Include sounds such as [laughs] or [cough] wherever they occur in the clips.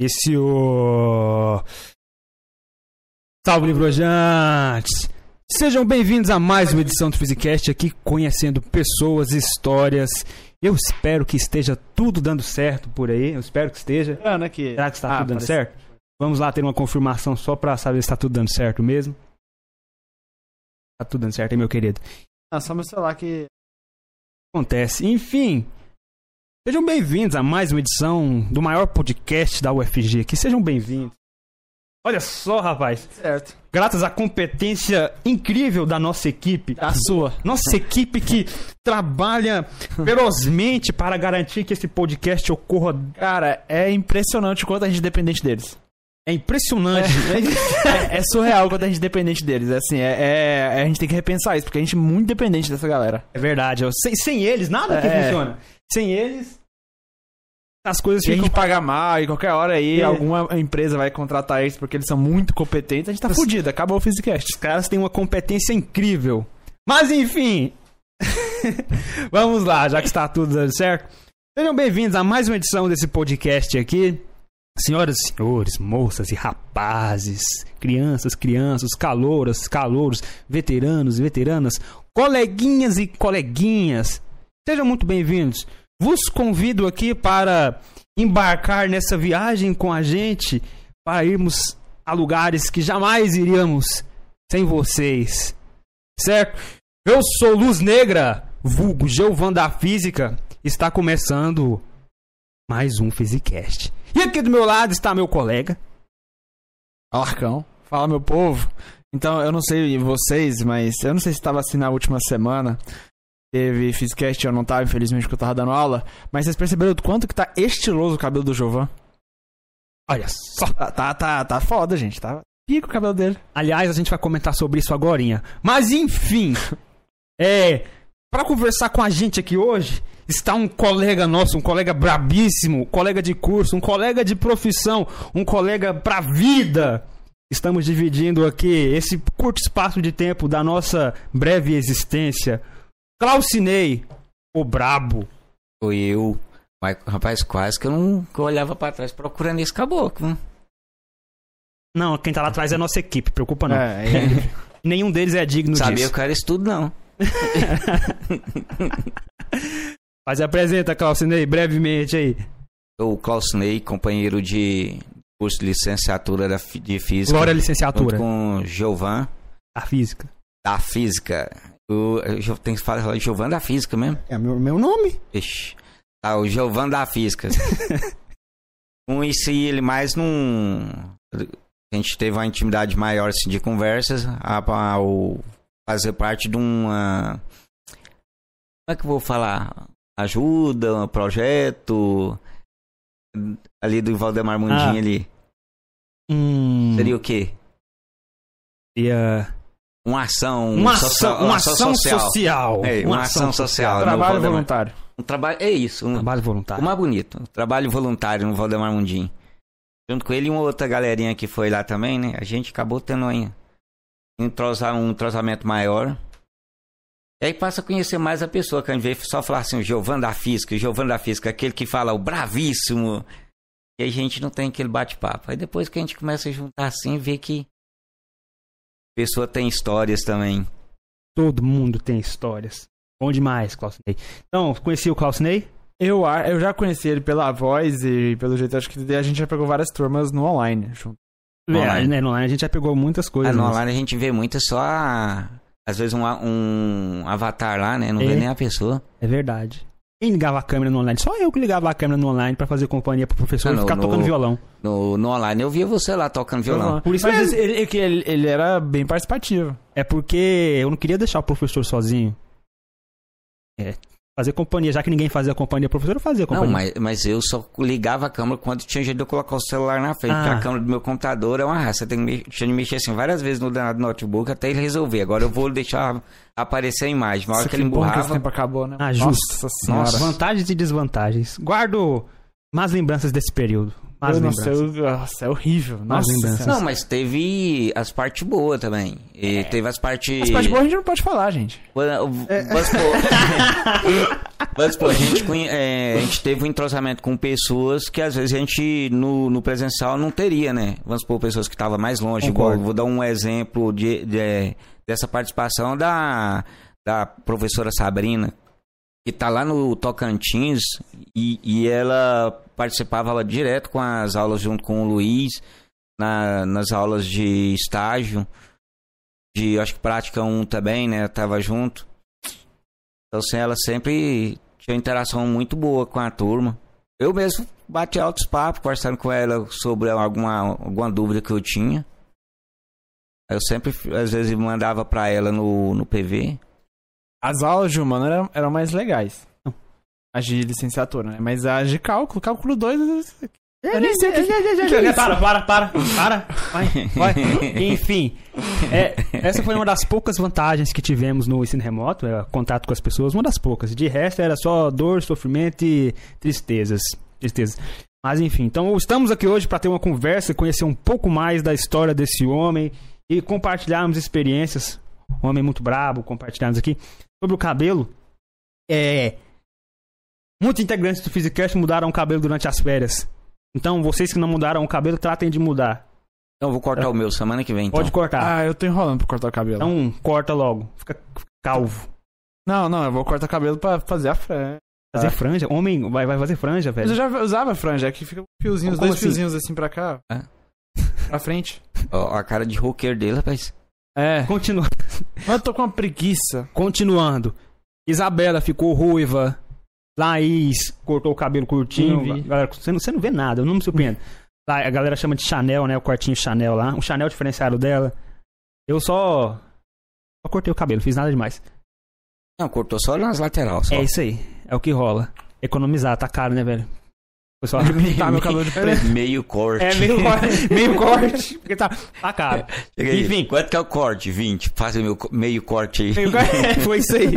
Esse o. Salve, livrojantes! Sejam bem-vindos a mais uma edição do Physicast aqui, conhecendo pessoas, histórias. Eu espero que esteja tudo dando certo por aí. Eu espero que esteja. Ano aqui. Será que está Ah, tudo dando parece- certo? Vamos lá ter uma confirmação só pra saber se está tudo dando certo mesmo. Tá tudo dando certo, hein, meu querido? Ah, só meu celular que. Acontece. Enfim, sejam bem-vindos a mais uma edição do maior podcast da UFG aqui. Sejam bem-vindos. Olha só, rapaz. Certo. Graças à competência incrível da nossa equipe. A sua. Nossa equipe que trabalha [laughs] ferozmente para garantir que esse podcast ocorra. Cara, é impressionante o quanto a gente é dependente deles. É impressionante. É, é surreal o quanto a gente é dependente deles. É assim, é, é- a gente tem que repensar isso, porque a gente é muito dependente dessa galera. É verdade. ó. Sem, sem eles, nada aqui É. funciona. Sem eles, as coisas Se a ficam. gente pagar mal e qualquer hora aí É. alguma empresa vai contratar eles porque eles são muito competentes, a gente tá fudido. Acabou o Physicast. Os caras têm uma competência incrível. Mas enfim. [laughs] Vamos lá, já que está tudo dando certo. Sejam bem-vindos a mais uma edição desse podcast aqui. Senhoras e senhores, moças e rapazes, crianças, crianças, calouras, calouros, veteranos e veteranas, coleguinhas e coleguinhas, sejam muito bem-vindos. Vos convido aqui para embarcar nessa viagem com a gente para irmos a lugares que jamais iríamos sem vocês. Certo? Eu sou Luz Negra, vulgo Geovan da Física. Está começando mais um Physicast. E aqui do meu lado está meu colega. Alarcão. Fala, meu povo. Então, eu não sei vocês, mas eu não sei se estava assim na última semana. Teve Physicast, eu não tava, infelizmente, porque eu tava dando aula. Mas vocês perceberam o quanto que tá estiloso o cabelo do Jovan? Olha só. Tá, tá, tá, tá foda, gente. Tá pica o cabelo dele. Aliás, a gente vai comentar sobre isso agorinha. Mas enfim, [laughs] é, para conversar com a gente aqui hoje, está um colega nosso, um colega brabíssimo, colega de curso, um colega de profissão, um colega pra vida. Estamos dividindo aqui esse curto espaço de tempo da nossa breve existência. Claucinei, o brabo. Foi eu. Mas, rapaz, quase que eu não que eu olhava pra trás procurando esse caboclo. né? Não, quem tá lá atrás é a nossa equipe, preocupa não. É, ele- [laughs] Nenhum deles é digno Sabia disso. que eu era isso tudo, não. [laughs] Mas apresenta, Claucinei, brevemente aí. Eu, Clausinei, companheiro de curso de licenciatura da de física. Glória licenciatura. com Giovan, A física. da física. O, eu tenho que falar Giovan da física mesmo. É meu, meu nome. Ixi. Tá, o Giovan da física. [laughs] Conheci ele mais num. A gente teve uma intimidade maior assim, de conversas a- ao fazer parte de uma. Como é que eu vou falar? Ajuda, um projeto. Ali do Valdemar Mundinho Ah. ali. Hum, Seria o quê? seria Uma ação. uma social- ação, uma ação social. É, uma ação social. no Trabalho voluntário. Um trabalho. É isso. Um, Trabalho O voluntário. mais bonito, trabalho voluntário no Valdemar Mundim. Junto com ele e uma outra galerinha que foi lá também, né? A gente acabou tendo aí um, entrosa- um entrosamento maior. E aí passa a conhecer mais a pessoa, que ao invés de só falar assim, o Giovanni da Física, o Giovanni da Física, aquele que fala o bravíssimo. E a gente não tem aquele bate-papo. Aí depois que a gente começa a juntar assim, vê que a pessoa tem histórias também. Todo mundo tem histórias. Bom demais, Clausinei. Então, conheci o Clausinei? Eu, eu já conheci ele pela voz e pelo jeito, acho que a gente já pegou várias turmas no online. junto. Online. É, né, no online a gente já pegou muitas coisas. Ah, no mas- online a gente vê muito só a- às vezes um, um avatar lá, né? Não É. vê nem a pessoa. É verdade. Quem ligava a câmera no online? Só eu que ligava a câmera no online pra fazer companhia pro professor Ah, e ficar no- tocando violão. No, no online eu via você lá tocando violão. Por isso Mas mesmo. ele, ele, ele, ele era bem participativo. É porque eu não queria deixar o professor sozinho. É. Fazer companhia, já que ninguém fazia companhia, o professor fazia Não, companhia. mas, mas eu só ligava a câmera quando tinha jeito de eu colocar o celular na frente. Ah. Porque a câmera do meu computador é uma raça. Você tem que me- tinha de mexer assim várias vezes no danado notebook até ele resolver. Agora eu vou deixar aparecer a imagem. Na hora Nossa, que ele que esse emburrava. tempo acabou, né? Ah, justo. Nossa senhora. Nossa, vantagens e desvantagens. Guardo más lembranças desse período. Más Eu não lembranças. sei, nossa, é horrível. Nossa. Não, mas teve as partes boas também. E teve as partes. As partes boas a gente não pode falar, gente. Mas, [laughs] pô, a gente, é, a gente teve um entrosamento com pessoas que às vezes a gente no, no presencial não teria, né? Vamos supor, pessoas que estavam mais longe. Igual, vou dar um exemplo de, de- dessa participação da, da professora Sabrina, que tá lá no Tocantins e, e ela participava direto com as aulas junto com o Luiz, na- nas aulas de estágio, de acho que prática 1 também, né? Tava junto. Então, assim, ela sempre tinha interação muito boa com a turma. Eu mesmo bati altos papos, conversando com ela sobre alguma, alguma dúvida que eu tinha. Eu sempre, às vezes, mandava pra ela no, no PV. As aulas de humano eram, eram mais legais. As de licenciatura, né? Mas as de cálculo, cálculo 2, eu nem sei o que, que é isso. Para, para, para, para. Vai, vai. [laughs] Enfim, é, essa foi uma das poucas vantagens que tivemos no ensino remoto, é, contato com as pessoas, uma das poucas. De resto era só dor, sofrimento e tristezas. Tristezas. Mas enfim, então estamos aqui hoje para ter uma conversa, conhecer um pouco mais da história desse homem e compartilharmos experiências. Um homem muito brabo, compartilharmos aqui sobre o cabelo. É, muitos integrantes do Physicast mudaram o cabelo durante as férias. Então, vocês que não mudaram o cabelo, tratem de mudar. Então, eu vou cortar o meu semana que vem, então. Pode cortar. Ah, eu tô enrolando pra cortar o cabelo. Então, corta logo. Fica calvo. Não, não, eu vou cortar o cabelo pra fazer a franja. Fazer Ah. franja? Homem vai, vai fazer franja, Mas eu velho. já usava franja, aqui fica um fiozinho, os Como dois assim? fiozinhos assim pra cá. É. Pra frente. [laughs] Ó, a cara de roqueiro dele, rapaz. É. Continu... Mas eu tô com uma preguiça. Continuando. Isabela ficou ruiva. Laís cortou o cabelo curtinho. Galera, você, não, você não vê nada, eu não me surpreendo. Lá, a galera chama de Chanel, né? O quartinho Chanel lá. O Chanel diferenciado dela. Eu só. Só cortei o cabelo, fiz nada demais. Não, cortou só nas laterais. É isso aí. É o que rola. Economizar, tá caro, né, velho? Foi só [laughs] Pintar meu cabelo de preto. Meio corte. É meio corte, [laughs] meio corte, porque tá, tá caro. [laughs] Chega aí. Enfim. Quanto que é o corte? 20. Faz o meu meio corte aí. Meio corte. É, Foi isso aí.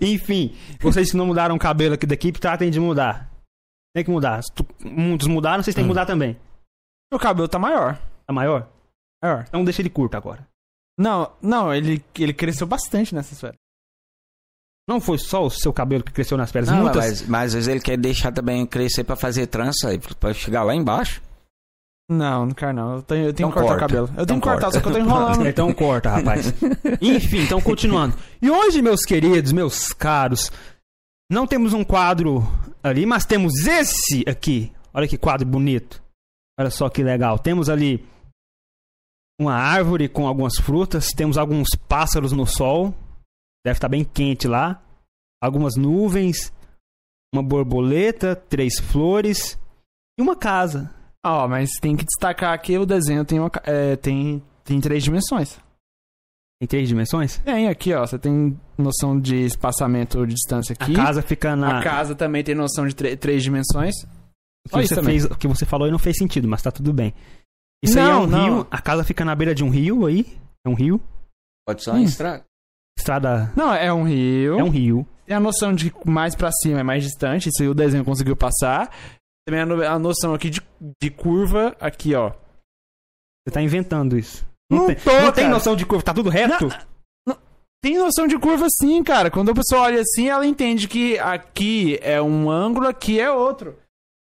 Enfim, vocês que não mudaram o cabelo aqui da equipe, tratem de mudar. Tem que mudar. Se tu- Muitos mudaram, vocês têm que mudar também. Meu cabelo tá maior. Tá maior? Maior. Então deixa ele curto agora. Não, não, ele, ele cresceu bastante nessa esfera. Não foi só o seu cabelo que cresceu nas pernas. Não, Muitas... mas, mas às vezes ele quer deixar também crescer pra fazer trança aí, pra chegar lá embaixo. Não, não quero não. Eu tenho, eu tenho Então que cortar corta. o cabelo. Eu Então tenho que cortar, corta. só que eu tô enrolando. [laughs] Então corta, rapaz. Enfim, então continuando. E hoje, meus queridos, meus caros, não temos um quadro ali, mas temos esse aqui. Olha que quadro bonito. Olha só que legal. Temos ali uma árvore com algumas frutas, temos alguns pássaros no sol. Deve estar bem quente lá. Algumas nuvens, uma borboleta, três flores e uma casa. Ó, mas tem que destacar que o desenho tem, uma, é, tem, tem três dimensões. Em três dimensões? Tem aqui, ó. Você tem noção de espaçamento de distância aqui. A casa fica na. A casa também tem noção de três dimensões. O que, você também. fez, o que você falou aí não fez sentido, mas tá tudo bem. Isso aí é Não, um não. rio, a casa fica na beira de um rio aí. É um rio. Pode só Hum. estragar. Estrada Não, é um rio. é um rio. Tem a noção de mais pra cima é mais distante. Isso aí o desenho conseguiu passar. Também a, no- a noção aqui de, de curva. Aqui, ó. Você tá inventando isso. Não tem, tô, não tem noção de curva, tá tudo reto? Tem noção de curva sim, cara. Quando a pessoa olha assim, ela entende que aqui é um ângulo, aqui é outro.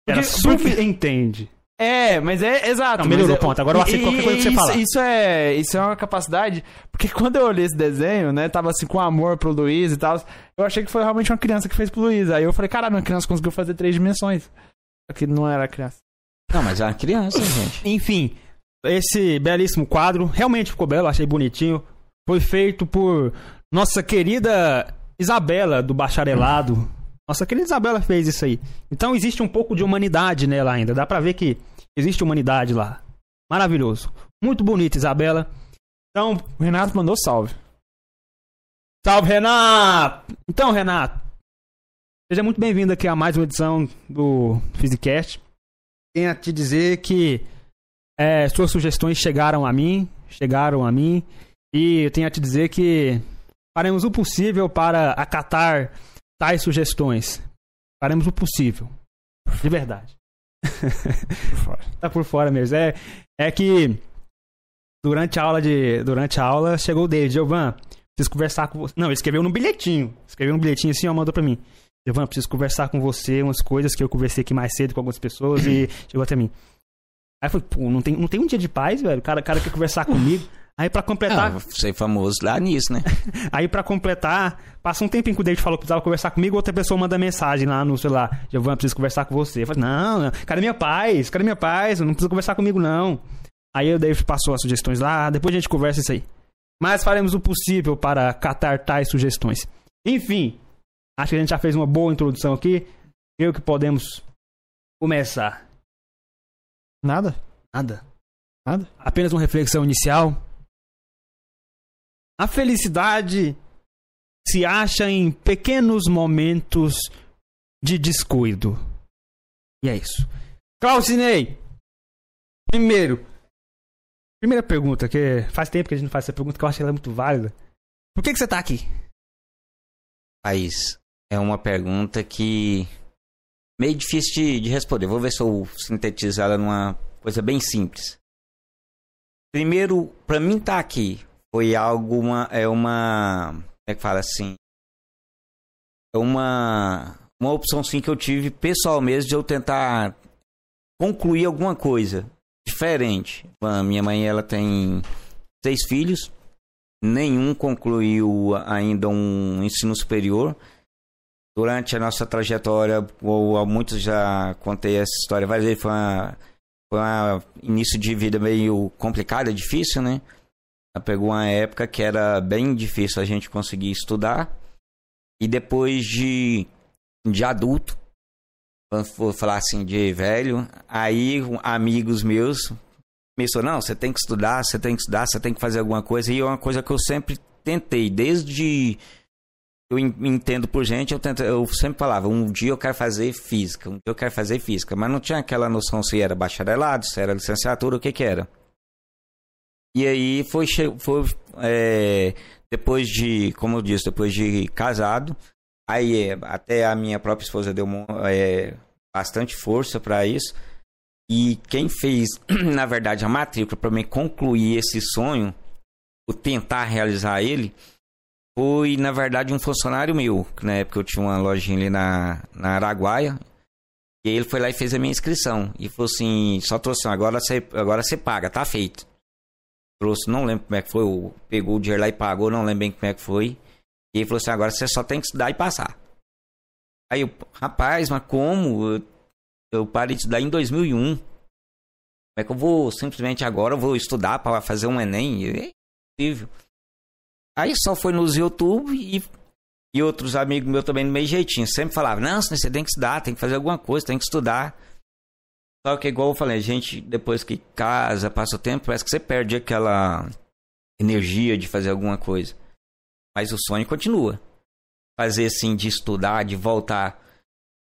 Porque- super entende. É, mas é exato. Não, melhorou, mas é- ponto. Agora eu aceito qualquer coisa que você isso, falar. Isso é, isso é uma capacidade. Porque [laughs] quando eu olhei esse desenho, né, tava assim com amor pro Luiz e tal, eu achei que foi realmente uma criança que fez pro Luiz. Aí eu falei, caralho, uma criança conseguiu fazer três dimensões. Só que não era criança. Não, mas é uma criança, gente. Enfim, esse belíssimo quadro realmente ficou belo, achei bonitinho. Foi feito por nossa querida Isabela do Bacharelado. Nossa querida Isabela fez isso aí. Então existe um pouco de humanidade nela ainda. Dá pra ver que existe humanidade lá. Maravilhoso. Muito bonito, Isabela. Então, O Renato mandou salve. salve, Renato! Então, Renato, seja muito bem-vindo aqui a mais uma edição do Physicast. Tenho a te dizer que é, suas sugestões chegaram a mim, chegaram a mim, e eu tenho a te dizer que faremos o possível para acatar tais sugestões. Faremos o possível. De verdade. Por [laughs] tá por fora mesmo. É, é que durante a aula de. Durante a aula chegou o David, Giovan, preciso conversar com você. Não, ele escreveu no bilhetinho. Escreveu no bilhetinho assim, ó, mandou pra mim. Giovanni, preciso conversar com você umas coisas que eu conversei aqui mais cedo com algumas pessoas e [clears throat] chegou até mim. Aí eu falei, pô, não tem, não tem um dia de paz, velho. O cara, o cara quer conversar comigo. [laughs] Aí pra completar. Ah, ser famoso lá nisso, né? [laughs] Aí pra completar, passa um tempinho que o David falou que precisava conversar comigo, outra pessoa manda mensagem lá no celular. Giovanni, preciso conversar com você. Eu falei, não, não, cadê minha paz? Cadê minha paz? Não precisa conversar comigo, não. Aí o David passou as sugestões lá, depois a gente conversa isso aí. Mas faremos o possível para catar tais sugestões. Enfim, acho que a gente já fez uma boa introdução aqui. Eu que podemos começar. Nada? Nada. Nada? Apenas uma reflexão inicial. A felicidade se acha em pequenos momentos de descuido. E é isso. Clausinei! Primeiro. Primeira pergunta, que faz tempo que a gente não faz essa pergunta, que eu acho que ela é muito válida. Por que, que você tá aqui? País, é uma pergunta que meio difícil de, de responder. Vou ver se eu sintetizo ela numa coisa bem simples. Primeiro, para mim estar tá aqui foi algo uma é uma como é que fala assim é uma uma opção sim que eu tive pessoal mesmo de eu tentar concluir alguma coisa diferente. A minha mãe ela tem seis filhos, nenhum concluiu ainda um ensino superior. Durante a nossa trajetória, ou muitos já contei essa história várias vezes, foi um início de vida meio complicado, difícil, né? Pegou uma época que era bem difícil a gente conseguir estudar. E depois de, de adulto, vou falar assim, de velho, aí amigos meus começou, não, você tem que estudar, você tem que estudar, você tem que fazer alguma coisa. E é uma coisa que eu sempre tentei, desde eu entendo por gente, eu, eu sempre falava, um dia eu quero fazer física, um dia eu quero fazer física, mas não tinha aquela noção se era bacharelado, se era licenciatura, o que que era. E aí foi, foi é, depois de, como eu disse, depois de casado, aí é, até a minha própria esposa deu é, bastante força para isso. E quem fez, [clears throat] na verdade, a matrícula para mim concluir esse sonho, o tentar realizar ele, foi, na verdade, um funcionário meu. Que na época eu tinha uma lojinha ali na, na Araguaia. E ele foi lá e fez a minha inscrição. E falou assim: só trouxe, agora você, agora você paga, tá feito. Trouxe, não lembro como é que foi, pegou o dinheiro lá e pagou, não lembro bem como é que foi. E ele falou assim: agora você só tem que estudar e passar. Aí eu, rapaz, mas como? Eu, parei de estudar em 2001. Como é que eu vou simplesmente agora eu vou estudar para fazer um Enem? É impossível. Aí só foi nos YouTube e, e outros amigos meus também no meio jeitinho. Sempre falavam, não, você tem que estudar, tem que fazer alguma coisa, tem que estudar. Só que igual eu falei, a gente, depois que casa, passa o tempo, parece que você perde aquela energia de fazer alguma coisa. Mas o sonho continua. Fazer assim, de estudar, de voltar.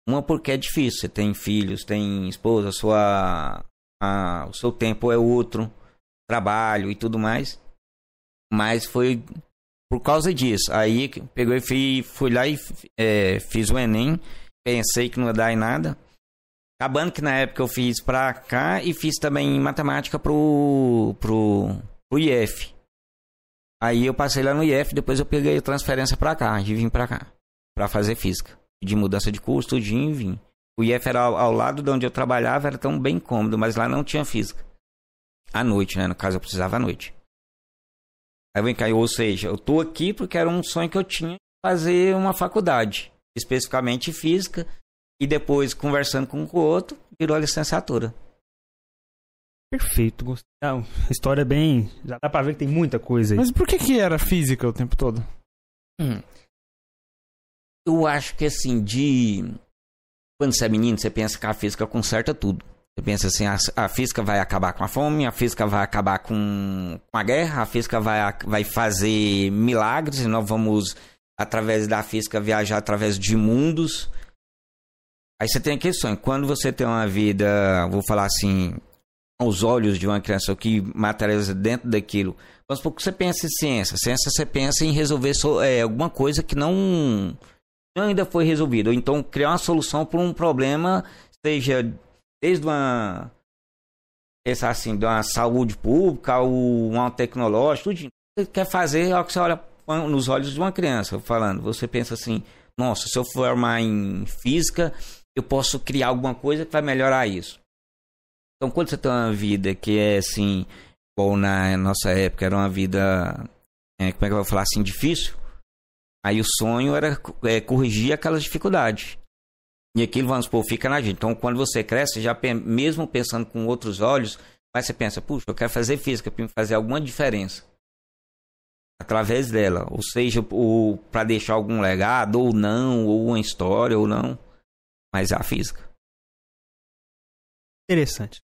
Uma porque é difícil, você tem filhos, tem esposa, sua, a, o seu tempo é outro, trabalho e tudo mais. Mas foi por causa disso. Aí pegou e fui, fui lá e é, fiz o Enem. Pensei que não ia dar em nada. Acabando que na época eu fiz pra cá e fiz também matemática pro, pro, pro IF. Aí eu passei lá no IF, depois eu peguei a transferência pra cá e vim pra cá. Pra fazer física. De mudança de curso, tudinho vim. O IF era ao, ao, lado de onde eu trabalhava, era tão bem cômodo, mas lá não tinha física. À noite, né? No caso, eu precisava à noite. Aí vem cá, ou seja, eu tô aqui porque era um sonho que eu tinha fazer uma faculdade, especificamente física, e depois conversando com o outro, virou a licenciatura. Perfeito, gostei. Ah, história é bem. Já dá pra ver que tem muita coisa aí. Mas por que, que era física o tempo todo? Hum. Eu acho que assim, de. Quando você é menino, você pensa que a física conserta tudo. Você pensa assim, a, a, física vai acabar com a fome, a física vai acabar com, com a guerra, a física vai, vai fazer milagres, e nós vamos, através da física, viajar através de mundos. Aí você tem aquele sonho. Quando você tem uma vida, vou falar assim, aos olhos de uma criança, o que materializa dentro daquilo. Supor que você pensa em ciência. Ciência você pensa em resolver so, é, alguma coisa que não, não ainda foi resolvida. Ou então criar uma solução para um problema, seja desde uma pensar assim, de uma saúde pública ou uma tecnológica, tudo você quer fazer é o que você olha nos olhos de uma criança falando. Você pensa assim, nossa, se eu formar em física, eu posso criar alguma coisa que vai melhorar isso. Então, quando você tem uma vida que é assim, ou na nossa época era uma vida, é, como é que eu vou falar assim, difícil, aí o sonho era é, corrigir aquelas dificuldades. E aquilo, vamos supor, fica na gente. Então, quando você cresce, já mesmo pensando com outros olhos, mas você pensa, puxa, eu quero fazer física para fazer alguma diferença através dela, ou seja, para deixar algum legado ou não, ou uma história ou não, mas é a física. Interessante.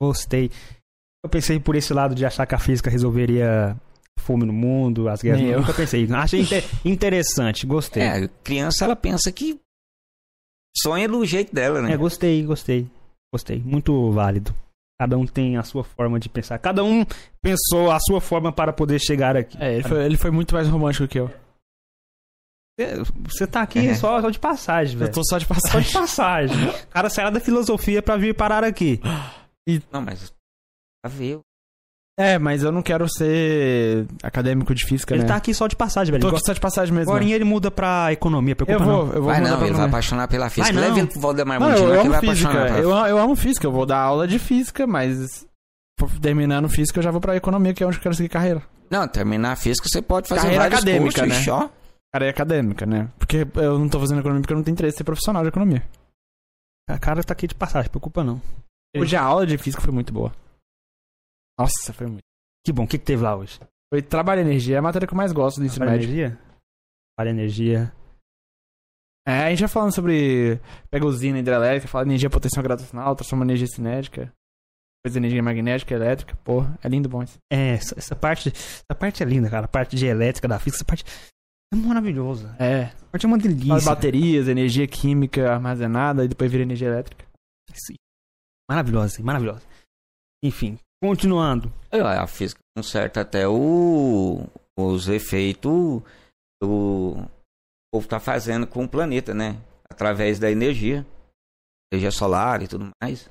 Gostei. Eu pensei por esse lado de achar que a física resolveria fome no mundo, as guerras. Eu nunca pensei. Achei inter [laughs] interessante, gostei. É, criança ela pensa que sonha do jeito dela, né? É, gostei, gostei. Gostei. Muito válido. Cada um tem a sua forma de pensar. Cada um pensou a sua forma para poder chegar aqui. É, ele foi, ele foi muito mais romântico que eu. Você tá aqui é. só, só, de passagem, velho. Eu tô só de passagem. Só de passagem. [laughs] o cara saiu da filosofia para vir parar aqui. E... Não, mas. Tá ver. É, mas eu não quero ser acadêmico de física, ele né? Ele tá aqui só de passagem, velho. Tô aqui só de passagem mesmo. Agora ele muda pra economia, preocupa eu vou, não. Eu vou vai não, ele vai apaixonar pela física. Vai Leve ele pro Valdemar Mundinho, eu, eu que ele vai física. apaixonar. Eu, eu amo física, eu vou dar aula de física, mas terminando física eu já vou pra economia, que é onde eu quero seguir carreira. Não, terminar a física você pode fazer carreira vários acadêmica, cursos, né? Ó. Carreira acadêmica, né? Porque eu não tô fazendo economia porque eu não tenho interesse em ser profissional de economia. A cara tá aqui de passagem, preocupa não. Hoje a aula de física foi muito boa. Nossa, foi muito. Que bom, o que, que teve lá hoje? Foi trabalho e energia, é a matéria que eu mais gosto do ensino Trabalho médio. energia? Trabalho energia. É, a gente já falando sobre pega usina hidrelétrica, fala energia potencial gravitacional, transforma energia cinética, depois energia magnética, elétrica, porra, é lindo bom isso. É, essa, essa parte, essa parte é linda, cara. A parte de elétrica da física, essa parte é maravilhosa. É. Parte é uma delícia. De baterias, energia química armazenada e depois vira energia elétrica. Sim. Maravilhosa, maravilhosa. Enfim, continuando. É, A física conserta até o, os efeitos do o povo tá fazendo com o planeta, né? Através da energia. Energia solar e tudo mais.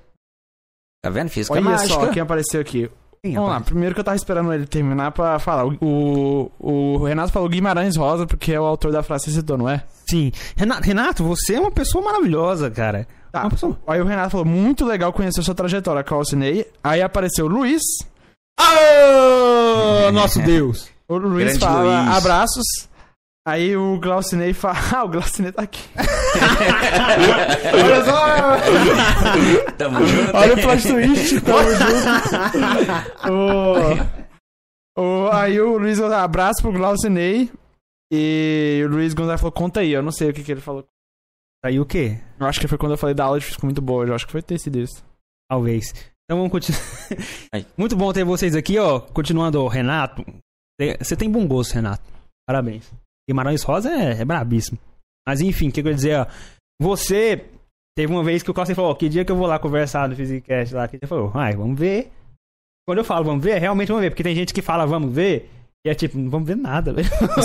Tá vendo? Física Olha mágica. só quem apareceu aqui. Quem Vamos lá, aparece? primeiro que eu tava esperando ele terminar pra falar. O, o, o Renato falou Guimarães Rosa porque é o autor da frase que você citou, não é? Sim. Renato, Renato, você é uma pessoa maravilhosa, cara. Tá. Uma pessoa... Aí o Renato falou, muito legal conhecer sua trajetória, Calcinei. Aí apareceu o Luiz. Ah, nosso [laughs] Deus. O Luiz Grande fala Luiz. abraços. Aí o Glaucinei fala. [laughs] Ah, o Glaucinei tá aqui. Olha só! Tamo junto. Olha o plot twist. Tamo junto. O- o- aí o Luiz falou, abraço pro Glaucinei. E o Luiz Gonzalez falou, conta aí. Eu não sei o que, que ele falou. Aí o quê? Eu acho que foi quando eu falei da aula de física muito boa. Eu acho que foi ter sido isso. Talvez. Então vamos continuar. [laughs] Muito bom ter vocês aqui, ó. Continuando, Renato. Você tem bom gosto, Renato. Parabéns. Guimarães Rosa é, é brabíssimo. Mas enfim, o que eu ia dizer, ó. Você teve uma vez que o Costa falou, que dia que eu vou lá conversar no Physicast lá? Que você falou, ai, vamos ver. Quando eu falo vamos ver, é realmente vamos ver. Porque tem gente que fala vamos ver. E é tipo, não vamos ver nada,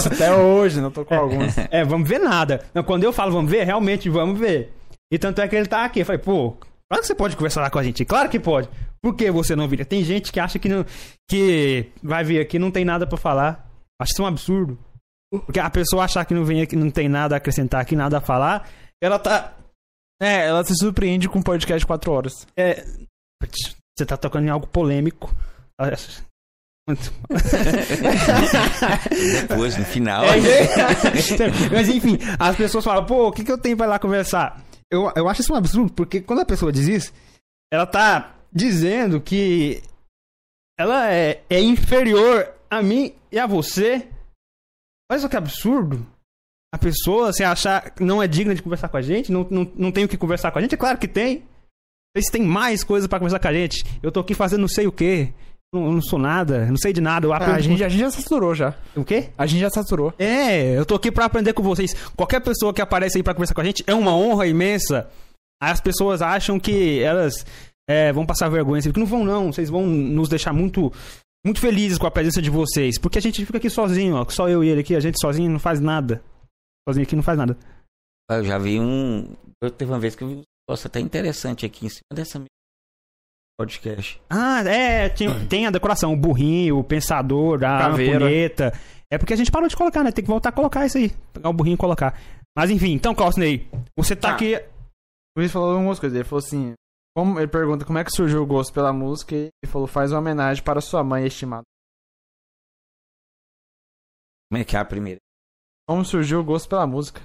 até hoje, não tô com alguns. [laughs] É, vamos ver nada. Não, quando eu falo vamos ver, realmente vamos ver. E tanto é que ele tá aqui. Eu falei, pô, claro que você pode conversar lá com a gente. Claro que pode. Por que você não viria? Tem gente que acha que, não, que vai vir aqui e não tem nada pra falar. Acho isso um absurdo. Porque a pessoa achar que não vem aqui, não tem nada a acrescentar aqui, nada a falar, ela tá. É, ela se surpreende com um podcast de 4 horas. é, você tá tocando em algo polêmico. [laughs] Depois, no final. É, Mas enfim, as pessoas falam, pô, o que, que eu tenho pra ir lá conversar? Eu, eu acho isso um absurdo, porque quando a pessoa diz isso, ela tá dizendo que ela é, é inferior a mim e a você. Olha só que absurdo. A pessoa se achar que não é digna de conversar com a gente, não, não, não tem o que conversar com a gente, é claro que tem. Eles têm mais coisas pra conversar com a gente. Eu tô aqui fazendo não sei o quê. Não, não sou nada, não sei de nada. Eu Ah, aprendo a, gente, a gente já saturou já. O quê? A gente já saturou. É, eu tô aqui pra aprender com vocês. Qualquer pessoa que aparece aí pra conversar com a gente é uma honra imensa. As pessoas acham que elas é, vão passar vergonha. Que não vão, não. Vocês vão nos deixar muito, muito felizes com a presença de vocês. Porque a gente fica aqui sozinho, ó. Só eu e ele aqui. A gente sozinho não faz nada. Sozinho aqui não faz nada. Eu já vi um. Eu teve uma vez que eu vi um negócio até interessante aqui em cima dessa minha podcast. Ah, é. Tem, [clears throat] tem a decoração. O burrinho, o pensador, a Caveira. ampulheta. É porque a gente parou de colocar, né? Tem que voltar a colocar isso aí. Pegar o burrinho e colocar. Mas enfim, então, Cosney, você tá Ah. aqui. O Luiz falou algumas coisas. Ele falou assim: como, ele pergunta como é que surgiu o gosto pela música e ele falou: faz uma homenagem para sua mãe estimada. Como é que é a primeira? Como surgiu o gosto pela música?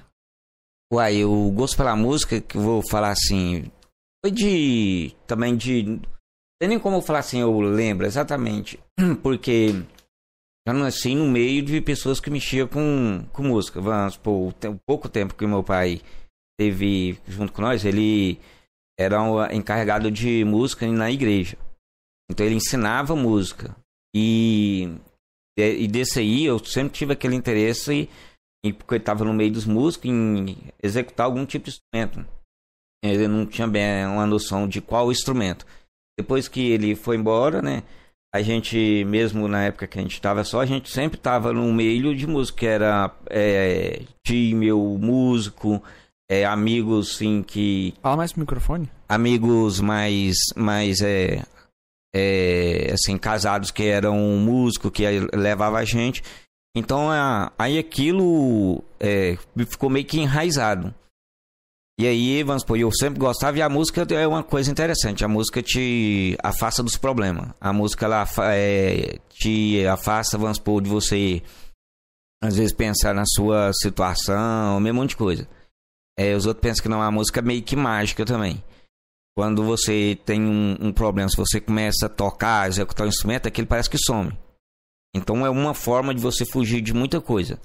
Uai, o gosto pela música, que eu vou falar assim, foi de. também de. Não tem nem como eu falar assim, eu lembro exatamente. [clears throat] Porque eu nasci no meio de pessoas que mexiam com, com música. Vamos tem um pouco tempo que meu pai teve junto com nós, ele era o encarregado de música na igreja. Então ele ensinava música. E, e desse aí eu sempre tive aquele interesse e porque ele estava no meio dos músicos em executar algum tipo de instrumento. Ele não tinha bem uma noção de qual instrumento. Depois que ele foi embora, né? A gente, mesmo na época que a gente estava só, a gente sempre estava no meio de música, era é, tio meu, músico, é, amigos, assim, que Fala mais pro microfone. amigos mais mais é, é, assim casados que eram músicos que levava a gente. Então a- aí aquilo é, ficou meio que enraizado. E aí vamos supor eu sempre gostava e a música é uma coisa interessante. A música te afasta dos problemas. A música ela é, te afasta vamos supor de você às vezes pensar na sua situação mesmo monte de coisa é, os outros pensam que não a música é meio que mágica também quando você tem um, um problema, se você começa a tocar, executar o instrumento, aquele parece que some. Então é uma forma de você fugir de muita coisa.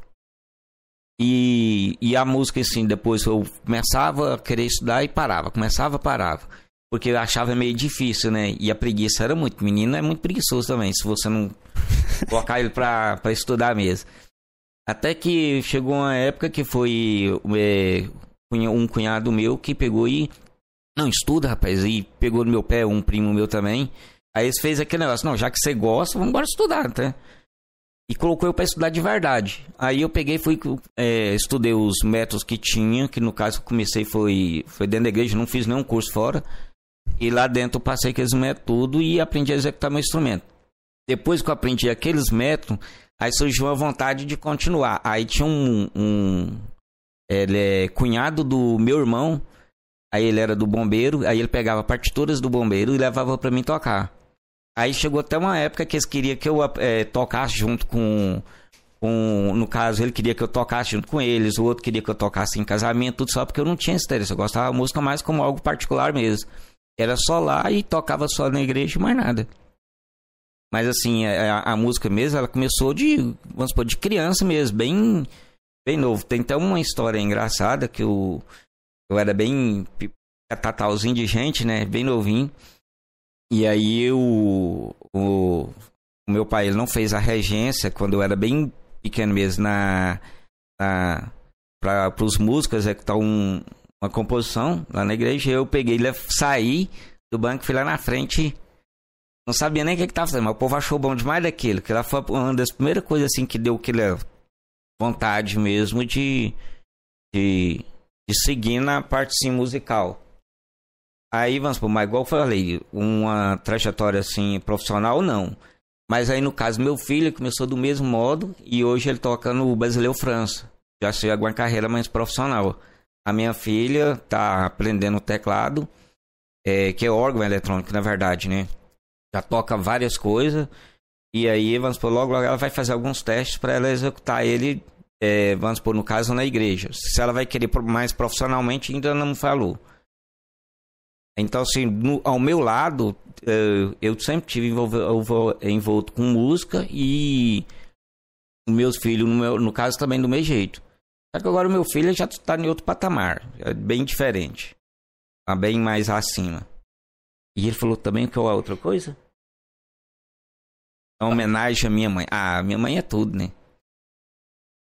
E, e a música, assim, depois eu começava a querer estudar e parava, começava parava. Porque eu achava meio difícil, né? E a preguiça era muito. Menino é muito preguiçoso também, se você não [laughs] colocar ele pra, pra estudar mesmo. Até que chegou uma época que foi é, um cunhado meu que pegou e não, estuda, rapaz. E pegou no meu pé, um primo meu também. Aí eles fez aquele negócio, não, já que você gosta, vamos embora estudar, tá? E colocou eu pra estudar de verdade. Aí eu peguei, fui, é, estudei os métodos que tinha, que no caso eu comecei foi, foi dentro da igreja, não fiz nenhum curso fora. E lá dentro eu passei aqueles métodos tudo e aprendi a executar meu instrumento. Depois que eu aprendi aqueles métodos, aí surgiu a vontade de continuar. Aí tinha um, um ele é cunhado do meu irmão, Aí ele era do bombeiro, aí ele pegava partituras do bombeiro e levava pra mim tocar. Aí chegou até uma época que eles queriam que eu eh, tocasse junto com, com. No caso, ele queria que eu tocasse junto com eles, o outro queria que eu tocasse em casamento, tudo só porque eu não tinha esse interesse. Eu gostava da música mais como algo particular mesmo. Era só lá e tocava só na igreja e mais nada. Mas assim, a, a música mesmo, ela começou de, vamos supor, de criança mesmo, bem, bem novo. Tem até uma história engraçada que eu, eu era bem tatalzinho de gente, né? Bem novinho. E aí o, o, o meu pai ele não fez a regência quando eu era bem pequeno mesmo na, na para os músicos executar um, uma composição lá na igreja. Eu peguei, saí do banco, fui lá na frente. Não sabia nem o que que tava fazendo, mas o povo achou bom demais daquilo. Que ela foi uma das primeiras coisas assim que deu aquela vontade mesmo de, de, de seguir na parte sim musical. Aí vamos supor, mas igual eu falei, uma trajetória assim profissional não. Mas aí no caso meu filho começou do mesmo modo e hoje ele toca no Brasileiro França. Já chega uma carreira mais profissional. A minha filha tá aprendendo teclado, é, que é órgão eletrônico na verdade, né? Já toca várias coisas e aí vamos supor logo, logo ela vai fazer alguns testes para ela executar ele, é, vamos supor no caso na igreja. Se ela vai querer mais profissionalmente ainda não falou. Então, assim, no- ao meu lado, eh, eu sempre tive envolve- envol- envolto com música e meus filhos, no, meu- no caso, também do meu jeito. Só que agora o meu filho já está em outro patamar, é bem diferente. Tá bem mais acima. E ele falou também que é outra coisa? É uma homenagem à minha mãe. Ah, minha mãe é tudo, né?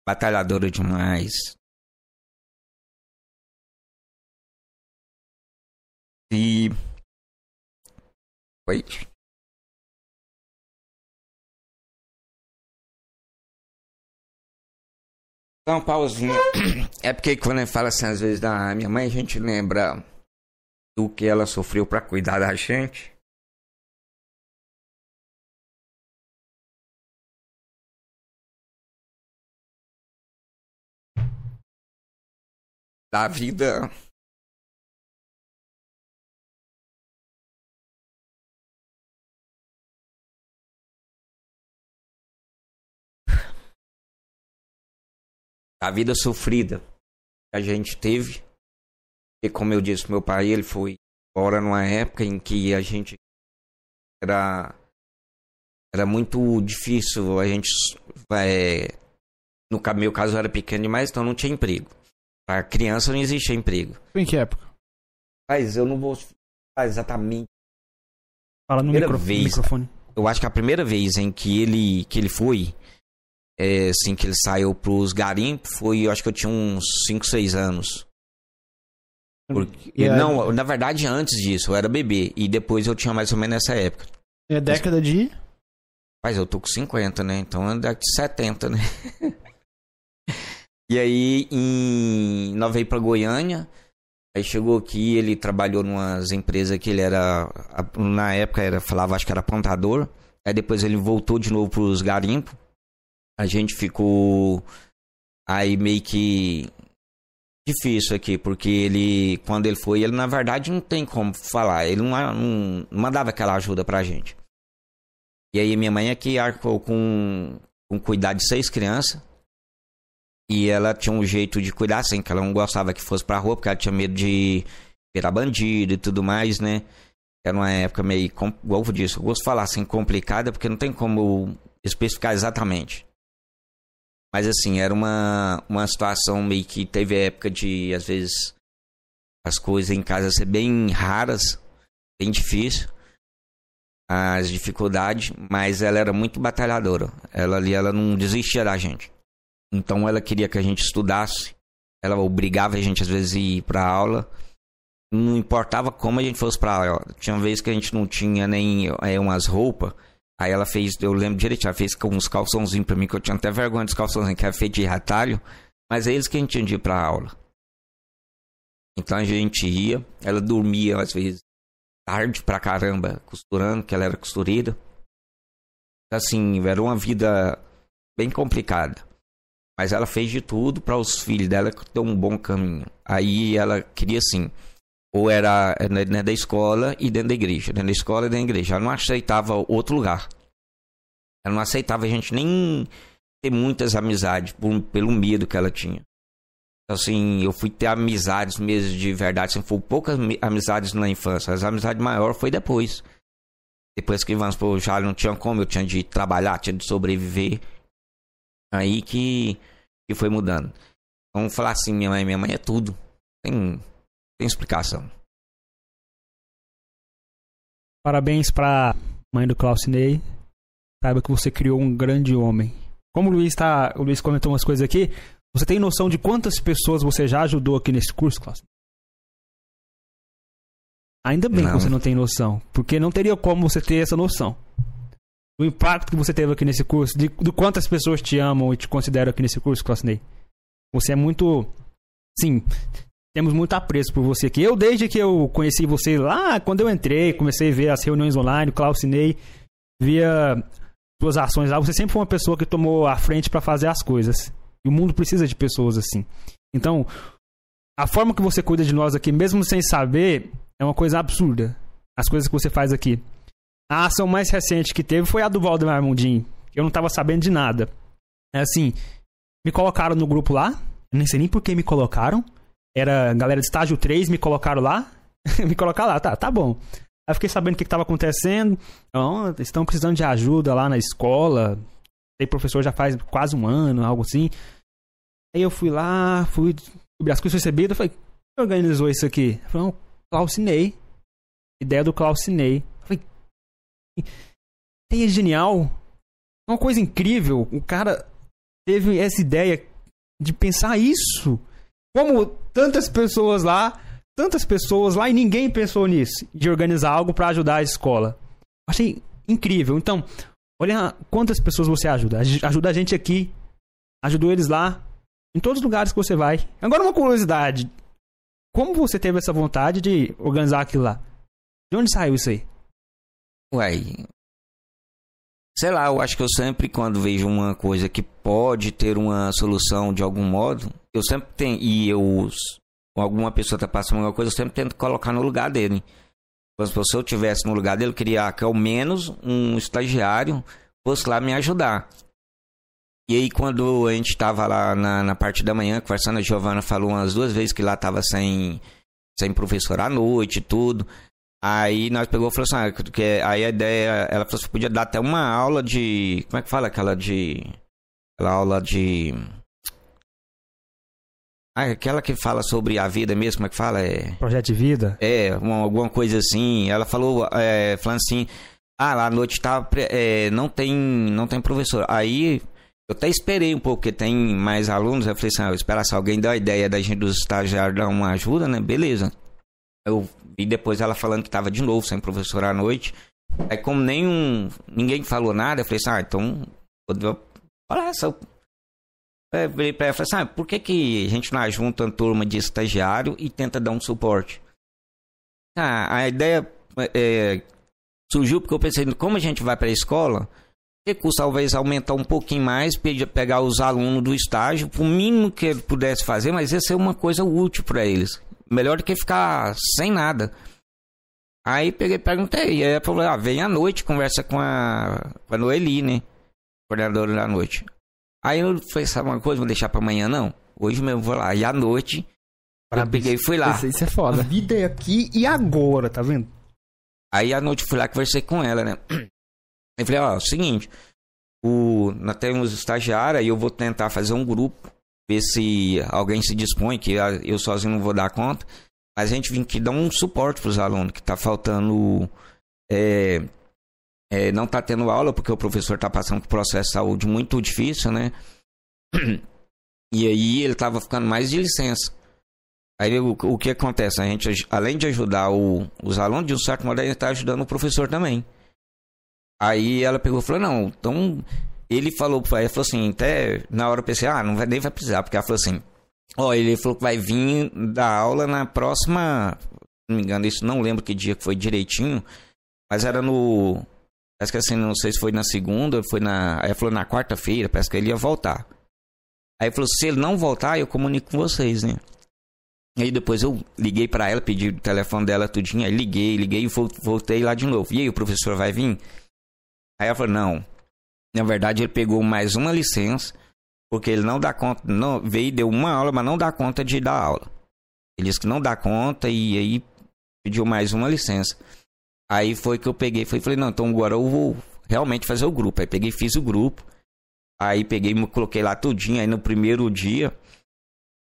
Batalhadora demais. E. Oi. Dá uma pausinha. É porque quando eu falo assim, às vezes, da minha mãe, a gente lembra do que ela sofreu pra cuidar da gente. Da vida. A vida sofrida que a gente teve. E como eu disse, meu pai ele foi embora numa época em que a gente era era muito difícil a gente é, no meu caso eu era pequeno demais então não tinha emprego para criança não existia emprego Em que época? mas eu não vou falar exatamente Fala no, micro- no vez. microfone. eu acho que a primeira vez em que ele que ele foi é, assim que ele saiu pros garimpos foi eu acho que eu tinha uns 5, 6 anos Porque- E é- não na verdade antes disso eu era bebê e depois eu tinha mais ou menos nessa época É década de. Mas eu tô com 50, né? Então é de 70, né? [laughs] e aí, em... nós veio pra Goiânia. Aí chegou aqui, ele trabalhou numas empresas que ele era. Na época era, falava, acho que era apontador. Aí depois ele voltou de novo pros garimpos. A gente ficou. Aí meio que. Difícil aqui, porque ele, quando ele foi, ele na verdade não tem como falar. Ele não, não, não mandava aquela ajuda pra gente. E aí minha mãe aqui arcou com, com cuidar de seis crianças. E ela tinha um jeito de cuidar assim, que ela não gostava que fosse pra rua, porque ela tinha medo de virar bandido e tudo mais, né? Era uma época meio, igual eu disse, eu gosto de falar assim, complicada, porque não tem como especificar exatamente. Mas assim, era uma, uma situação meio que teve época de, às vezes, as coisas em casa ser bem raras, bem difícil as dificuldades, mas ela era muito batalhadora. Ela ali, ela não desistia da gente. Então ela queria que a gente estudasse. Ela obrigava a gente às vezes a ir para aula. Não importava como a gente fosse para aula. Tinha vezes que a gente não tinha nem é, umas roupas. Aí ela fez, eu lembro direitinho, ela fez com uns calçãozinhos para mim que eu tinha até vergonha dos calçãozinhos que era feito de retalho, mas é eles que a gente tinha para aula. Então a gente ia, ela dormia às vezes tarde pra caramba costurando, que ela era costureira. Assim, era uma vida bem complicada. Mas ela fez de tudo para os filhos dela ter um bom caminho. Aí ela queria assim, ou era dentro da escola e dentro da igreja, dentro da escola e dentro da igreja. Ela não aceitava outro lugar. Ela não aceitava a gente nem ter muitas amizades por- pelo medo que ela tinha. Assim, eu fui ter amizades mesmo de verdade. Assim, foi poucas ami- amizades na infância. As amizades maiores foi depois. Depois que, vamos já não tinha como, eu tinha de trabalhar, tinha de sobreviver. Aí que, que foi mudando. Vamos falar assim, minha mãe, minha mãe é tudo. Tem, tem explicação. Parabéns pra mãe do Clausinei. Saiba que você criou um grande homem. Como o Luiz, tá, o Luiz comentou umas coisas aqui, você tem noção de quantas pessoas você já ajudou aqui nesse curso, Klaus? Ainda bem Não. que você não tem noção, porque não teria como você ter essa noção. O impacto que você teve aqui nesse curso, de, do quantas pessoas te amam e te consideram aqui nesse curso, Clausinei. Você é muito. Sim, temos muito apreço por você aqui. Eu, desde que eu conheci você lá, quando eu entrei, comecei a ver as reuniões online, o Clausinei, via suas ações lá, você sempre foi uma pessoa que tomou a frente para fazer as coisas. E o mundo precisa de pessoas assim. Então, a forma que você cuida de nós aqui, mesmo sem saber, é uma coisa absurda. As coisas que você faz aqui. A ação mais recente que teve foi a do Valdemar Mundim. Eu não tava sabendo de nada. É assim, me colocaram no grupo lá. Nem sei nem por que me colocaram. Era galera de estágio 3, me colocaram lá. [laughs] me colocaram lá, tá, tá bom. Aí fiquei sabendo o que estava acontecendo. Então, estão precisando de ajuda lá na escola. Tem professor já faz quase um ano, algo assim. Aí eu fui lá, fui as coisas recebidas. Falei, quem organizou isso aqui? Falei, não, Clausinei. Ideia do Clausinei. É genial. É uma coisa incrível. O cara teve essa ideia de pensar isso. Como tantas pessoas lá, tantas pessoas lá e ninguém pensou nisso, de organizar algo para ajudar a escola. Achei incrível. Então, olha quantas pessoas você ajuda. Aj- Ajuda a gente aqui, ajudou eles lá, em todos os lugares que você vai. Agora uma curiosidade. Como você teve essa vontade de organizar aquilo lá? De onde saiu isso aí? Uai. Sei lá, eu acho que eu sempre, quando vejo uma coisa que pode ter uma solução de algum modo, eu sempre tenho. E eu, alguma pessoa tá passando alguma coisa, eu sempre tento colocar no lugar dele. Então, se eu tivesse no lugar dele, eu queria que ao menos um estagiário fosse lá me ajudar. E aí, quando a gente estava lá na, na, parte da manhã, conversando, a Giovana falou umas duas vezes que lá estava sem, sem professor à noite e tudo. Aí nós pegou e falou assim, ah, que, aí a ideia, ela falou assim, podia dar até uma aula de, como é que fala aquela de, aquela aula de, ah, aquela que fala sobre a vida mesmo, como é que fala? É, Projeto de vida? É, uma, alguma coisa assim, ela falou, é, falando assim, ah, lá à noite tá, é, não tem, não tem professor. Aí, eu até esperei um pouco, porque tem mais alunos, eu falei assim, ah, eu esperar se alguém dá a ideia da gente dos estagiários dar uma ajuda, né, beleza. Eu e depois ela falando que tava de novo sem professor à noite. Aí como nenhum. ninguém falou nada, eu falei assim, ah, então. Olha essa. Eu falei pra ela, falei assim, ah, por que, que a gente não junta uma turma de estagiário e tenta dar um suporte? Ah, a ideia é, surgiu porque eu pensei, como a gente vai para a escola, custa talvez aumentar um pouquinho mais, pegar os alunos do estágio, o mínimo que ele pudesse fazer, mas ia ser uma coisa útil para eles melhor do que ficar sem nada. Aí peguei perguntei, e aí ela falou, ah, vem à noite, conversa com a, com a Noeli, né? Coordenadora da noite. Aí eu falei, sabe uma coisa, vou deixar pra amanhã não. Hoje mesmo vou lá. E à noite, eu peguei e fui lá. Isso é foda. A vida é aqui e agora, tá vendo? Aí à noite fui lá conversei com ela, né? Eu falei, ó, é o seguinte, o, nós temos estagiária e eu vou tentar fazer um grupo ver se alguém se dispõe, que eu sozinho não vou dar conta. Mas a gente vem que dar um suporte para os alunos, que está faltando. É, é, não está tendo aula, porque o professor está passando por um processo de saúde muito difícil, né? [clears throat] E aí ele estava ficando mais de licença. Aí o, o que acontece? A gente, além de ajudar o, os alunos, de um certo modo, a gente está ajudando o professor também. Aí ela pegou e falou: não, então ele falou para ela, falou assim, até na hora eu pensei, ah, não vai, nem vai precisar, porque ela falou assim, ó, ele falou que vai vir dar aula na próxima, não me engano, isso não lembro que dia que foi direitinho, mas era no, parece que assim, não sei se foi na segunda, foi na, aí falou na quarta-feira, parece que ele ia voltar. Aí falou, se ele não voltar, eu comunico com vocês, né? Aí depois eu liguei para ela, pedi o telefone dela tudinho, aí liguei, liguei e voltei lá de novo. E aí, o professor vai vir? Aí ela falou, não, na verdade, ele pegou mais uma licença, porque ele não dá conta, não veio e deu uma aula, mas não dá conta de dar aula. Ele disse que não dá conta e aí pediu mais uma licença. Aí foi que eu peguei, foi falei, não, então agora eu vou realmente fazer o grupo. Aí peguei, fiz o grupo. Aí peguei, coloquei lá tudinho. Aí no primeiro dia,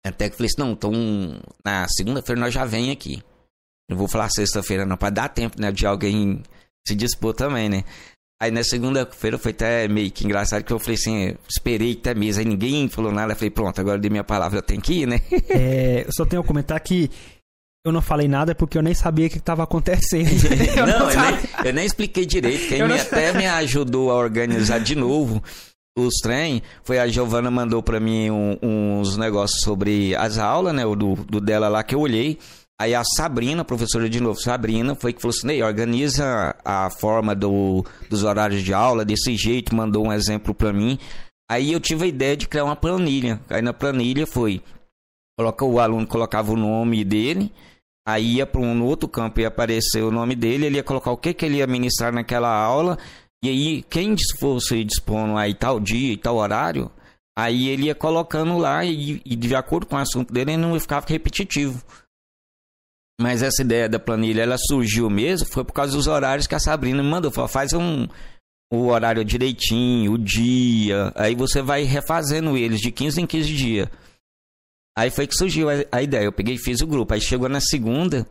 até que falei assim, não, então na segunda-feira nós já vem aqui. Não vou falar sexta-feira não, para dar tempo, né, de alguém se dispor também, né? Aí na segunda-feira foi até meio que engraçado que eu falei assim, esperei até mesmo, aí ninguém falou nada, eu falei, pronto, agora dei minha palavra, eu tenho que ir, né? [laughs] É, eu só tenho a comentar que eu não falei nada porque eu nem sabia o que estava acontecendo. [laughs] [laughs] eu não, não eu, nem, eu, nem, expliquei direito. Quem me, até me ajudou a organizar de novo os trem foi a Giovana mandou para mim um, uns negócios sobre as aulas, né? O do, do dela lá que eu olhei. Aí a Sabrina, professora de novo, Sabrina, foi que falou assim: Ney, organiza a forma do, dos horários de aula desse jeito, mandou um exemplo para mim. Aí eu tive a ideia de criar uma planilha. Aí na planilha foi: coloca, o aluno colocava o nome dele, aí ia para um outro campo e aparecer o nome dele, ele ia colocar o que, que ele ia ministrar naquela aula, e aí quem fosse dispondo aí tal dia e tal horário, aí ele ia colocando lá e, e de acordo com o assunto dele, ele não ficava repetitivo. Mas essa ideia da planilha, ela surgiu mesmo, foi por causa dos horários que a Sabrina me mandou. Falou, faz um, o horário direitinho, o dia. Aí você vai refazendo eles de 15 em 15 dias. Aí foi que surgiu a, a ideia. Eu peguei e fiz o grupo. Aí chegou na segunda,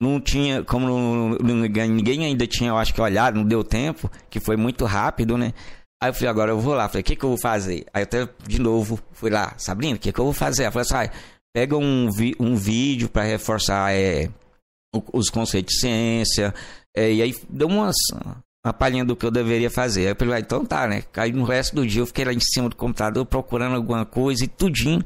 não tinha, como não, não, ninguém ainda tinha, eu acho que olhado, não deu tempo, que foi muito rápido, né? Aí eu falei, agora eu vou lá. Falei, o que, que eu vou fazer? Aí eu até, de novo, fui lá, Sabrina, o que, que eu vou fazer? Ela falou assim, ah, pega um, vi, um vídeo para reforçar é, os conceitos de ciência, é, e aí deu umas, uma palhinha do que eu deveria fazer. Aí eu falei, ah, então tá, né? Aí no resto do dia eu fiquei lá em cima do computador procurando alguma coisa e tudinho,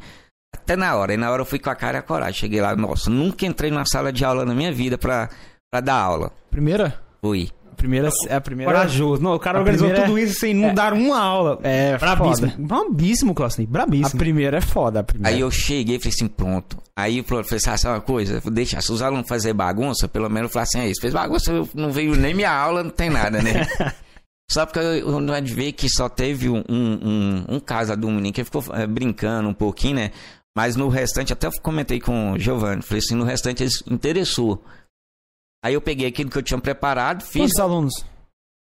até na hora. E na hora eu fui com a cara e a coragem. Cheguei lá, nossa, nunca entrei numa sala de aula na minha vida pra, pra dar aula. Primeira? Fui. Primeira, é a primeira. Corajoso. Não, o cara A organizou primeira tudo isso sem não é- dar uma aula. É, Brabíssimo. foda. Brabíssimo, Clausinei. A Brabíssimo. primeira é foda, a primeira. Aí eu cheguei e falei assim, pronto. Aí pronto, falei assim, ah, sabe uma coisa? Deixa, se os alunos fazer bagunça, pelo menos eu falei assim, ah, isso fez bagunça, eu não veio nem minha aula, não tem nada, né? [laughs] Só porque eu não é de ver que só teve um, um, um caso do menino que ficou eh, brincando um pouquinho, né? Mas no restante, até eu comentei com o Giovanni, falei assim, no restante eles interessou. Aí eu peguei aquilo que eu tinha preparado, fiz. Quantos alunos?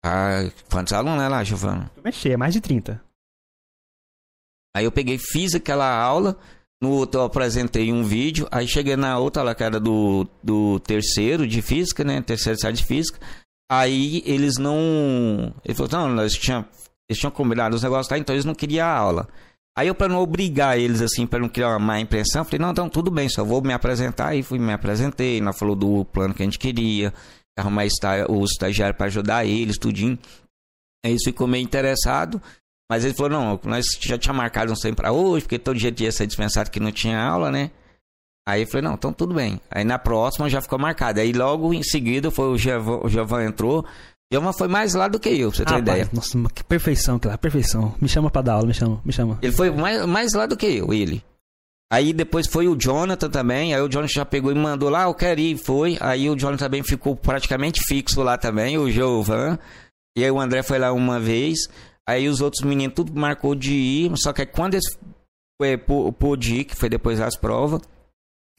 Ah, quantos alunos é lá, Giovanni? Mexer, mais de 30. Aí eu peguei, fiz aquela aula. No outro eu apresentei um vídeo. Aí cheguei na outra lá, que era do, do terceiro de física, né? Terceiro de física. Aí eles não. Ele falou, não, nós tinha, eles tinham combinado os negócios lá, então eles não queriam a aula. Aí eu, pra não obrigar eles, assim, pra não criar uma má impressão, falei, não, então tudo bem, só vou me apresentar. Aí fui me apresentei, nós falou do plano que a gente queria, arrumar o estagiário pra ajudar eles, tudinho. Aí eles ficou meio interessado. Mas ele falou, não, nós já tinha marcado um trem pra hoje, porque todo dia ia ser dispensado que não tinha aula, né? Aí eu falei, não, então tudo bem. Aí na próxima já ficou marcado. Aí logo em seguida foi o Giovanni entrou. Giovanni foi mais lá do que eu, pra você ter ideia. Nossa, que perfeição, cara. Perfeição. Me chama pra dar aula, me chama, me chama. Ele foi mais, mais lá do que eu, ele. Aí depois foi o Jonathan também. Aí o Jonathan já pegou e mandou lá, "Ah, eu quero ir, foi. Aí o Jonathan também ficou praticamente fixo lá também, o Giovan. E aí o André foi lá uma vez. Aí os outros meninos tudo marcou de ir. Só que quando eles é, pô- pôde ir, que foi depois das provas,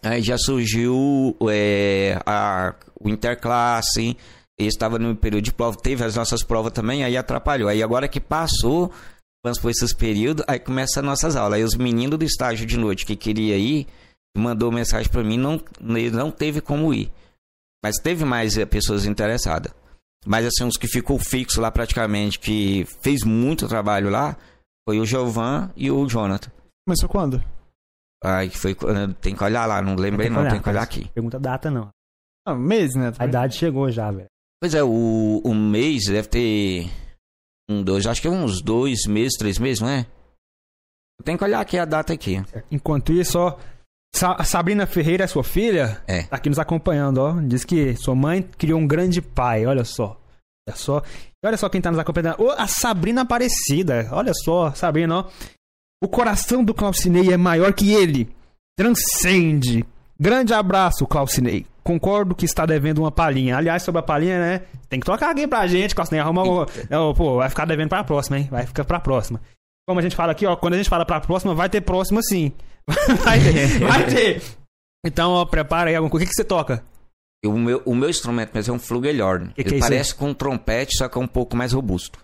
aí já surgiu é, a, o interclasse. Estava no período de prova, teve as nossas provas também, aí atrapalhou. Aí agora que passou, Vamos por esses períodos, aí começa as nossas aulas. Aí os meninos do estágio de noite que queria ir, mandou mensagem pra mim, não, não teve como ir. Mas teve mais eh, pessoas interessadas. Mas assim, os que ficou fixo lá praticamente, que fez muito trabalho lá, foi o Giovan e o Jonathan. Começou quando? Aí que foi, quando- tem que olhar lá, não lembrei não, tem que olhar aqui. Pergunta data, não. Ah, um mês, né? A idade chegou já, velho. Pois é, o, o mês deve ter um, dois, acho que é uns dois meses, três meses, não é? Tem que olhar aqui a data aqui. Enquanto isso, ó. Sa- a Sabrina Ferreira sua filha? É. Tá aqui nos acompanhando, ó. Diz que sua mãe criou um grande pai, olha só. Olha só. E olha só quem tá nos acompanhando. Ô, a Sabrina Aparecida. Olha só, Sabrina, ó. O coração do Claucinei é maior que ele. Transcende. Grande abraço, Claucinei. Concordo que está devendo uma palhinha. Aliás, sobre a palhinha, né? Tem que tocar aqui pra gente, Claucinei. Arruma o... Não, Pô, vai ficar devendo pra próxima, hein? Vai ficar pra próxima. Como a gente fala aqui, ó. Quando a gente fala pra próxima, vai ter próxima sim. [laughs] Vai ter. Vai ter. Então, ó, prepara aí alguma coisa. O que, que você toca? O meu, o meu instrumento mesmo é um flugelhorn. Que que Ele é parece com um trompete, só que é um pouco mais robusto.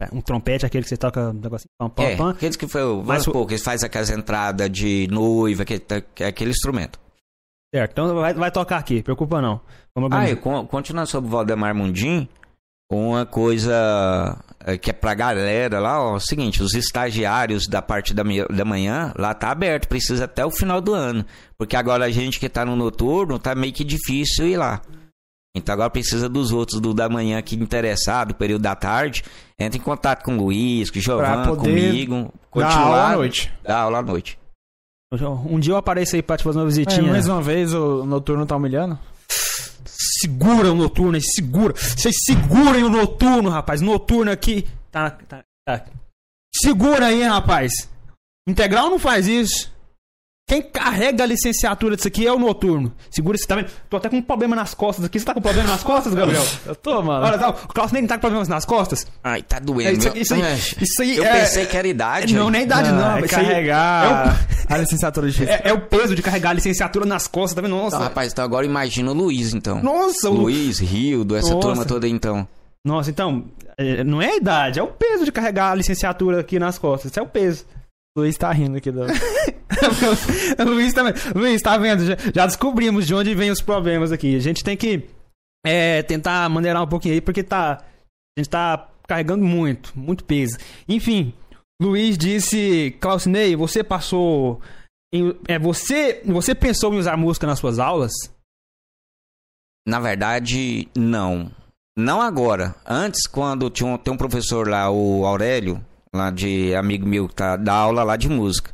É, Um trompete, aquele que você toca um negocinho. Pam, pam, é, pam. aqueles que foi, Mas vamos supor, que fazem aquelas entradas de noiva, aquele, aquele instrumento. Certo, então vai, vai tocar aqui, preocupa não. Ah, e con- continuando sobre o Valdemar Mundim, uma coisa é, que é pra galera lá, ó, é o seguinte, os estagiários da parte da, da manhã, lá tá aberto, precisa até o final do ano. Porque agora a gente que tá no noturno, tá meio que difícil ir lá. Então agora precisa dos outros do da manhã aqui interessado, período da tarde, entra em contato com o Luiz, com o Giovanni, comigo, continuar. aula à noite. Dar aula à noite. Um dia eu apareço aí pra te fazer uma É, visitinha. mais uma vez o noturno tá humilhando? Segura o noturno aí, segura. Vocês segurem o noturno, rapaz. Noturno aqui. Tá, tá, tá. Segura aí, rapaz. Integral não faz isso. Quem carrega a licenciatura disso aqui é o noturno. Segura esse tá vendo? Tô até com um problema nas costas aqui. Você tá com problema nas costas, Gabriel? [laughs] Eu tô, mano. Olha, tá, o Klaus nem tá com problemas nas costas. Ai, tá É, doendo. isso, isso aí, isso aí Eu é, pensei que era idade. Não, nem idade não. é rapaz. Isso aí carregar [laughs] a licenciatura de. É, é o peso de carregar a licenciatura nas costas, tá vendo? Nossa. Então, rapaz, então agora imagina o Luiz, então. Nossa, o Lu- Luiz, Rildo, essa Nossa. turma toda aí, então. Nossa, então, é, não é a idade, é o peso de carregar a licenciatura aqui nas costas. Isso é o peso. O Luiz tá rindo aqui do. [laughs] [laughs] Luiz também. Luiz, tá vendo? Já, já descobrimos de onde vem os problemas aqui. A gente tem que é, tentar maneirar um pouquinho aí, porque tá. A gente tá carregando muito, muito peso. Enfim, Luiz disse, Clausinei, você passou. Em, é, você, você pensou em usar música nas suas aulas? Na verdade, não. Não agora. Antes, quando tinha um, tem um professor lá, o Aurélio, lá de amigo meu, que tá, dá aula lá de música.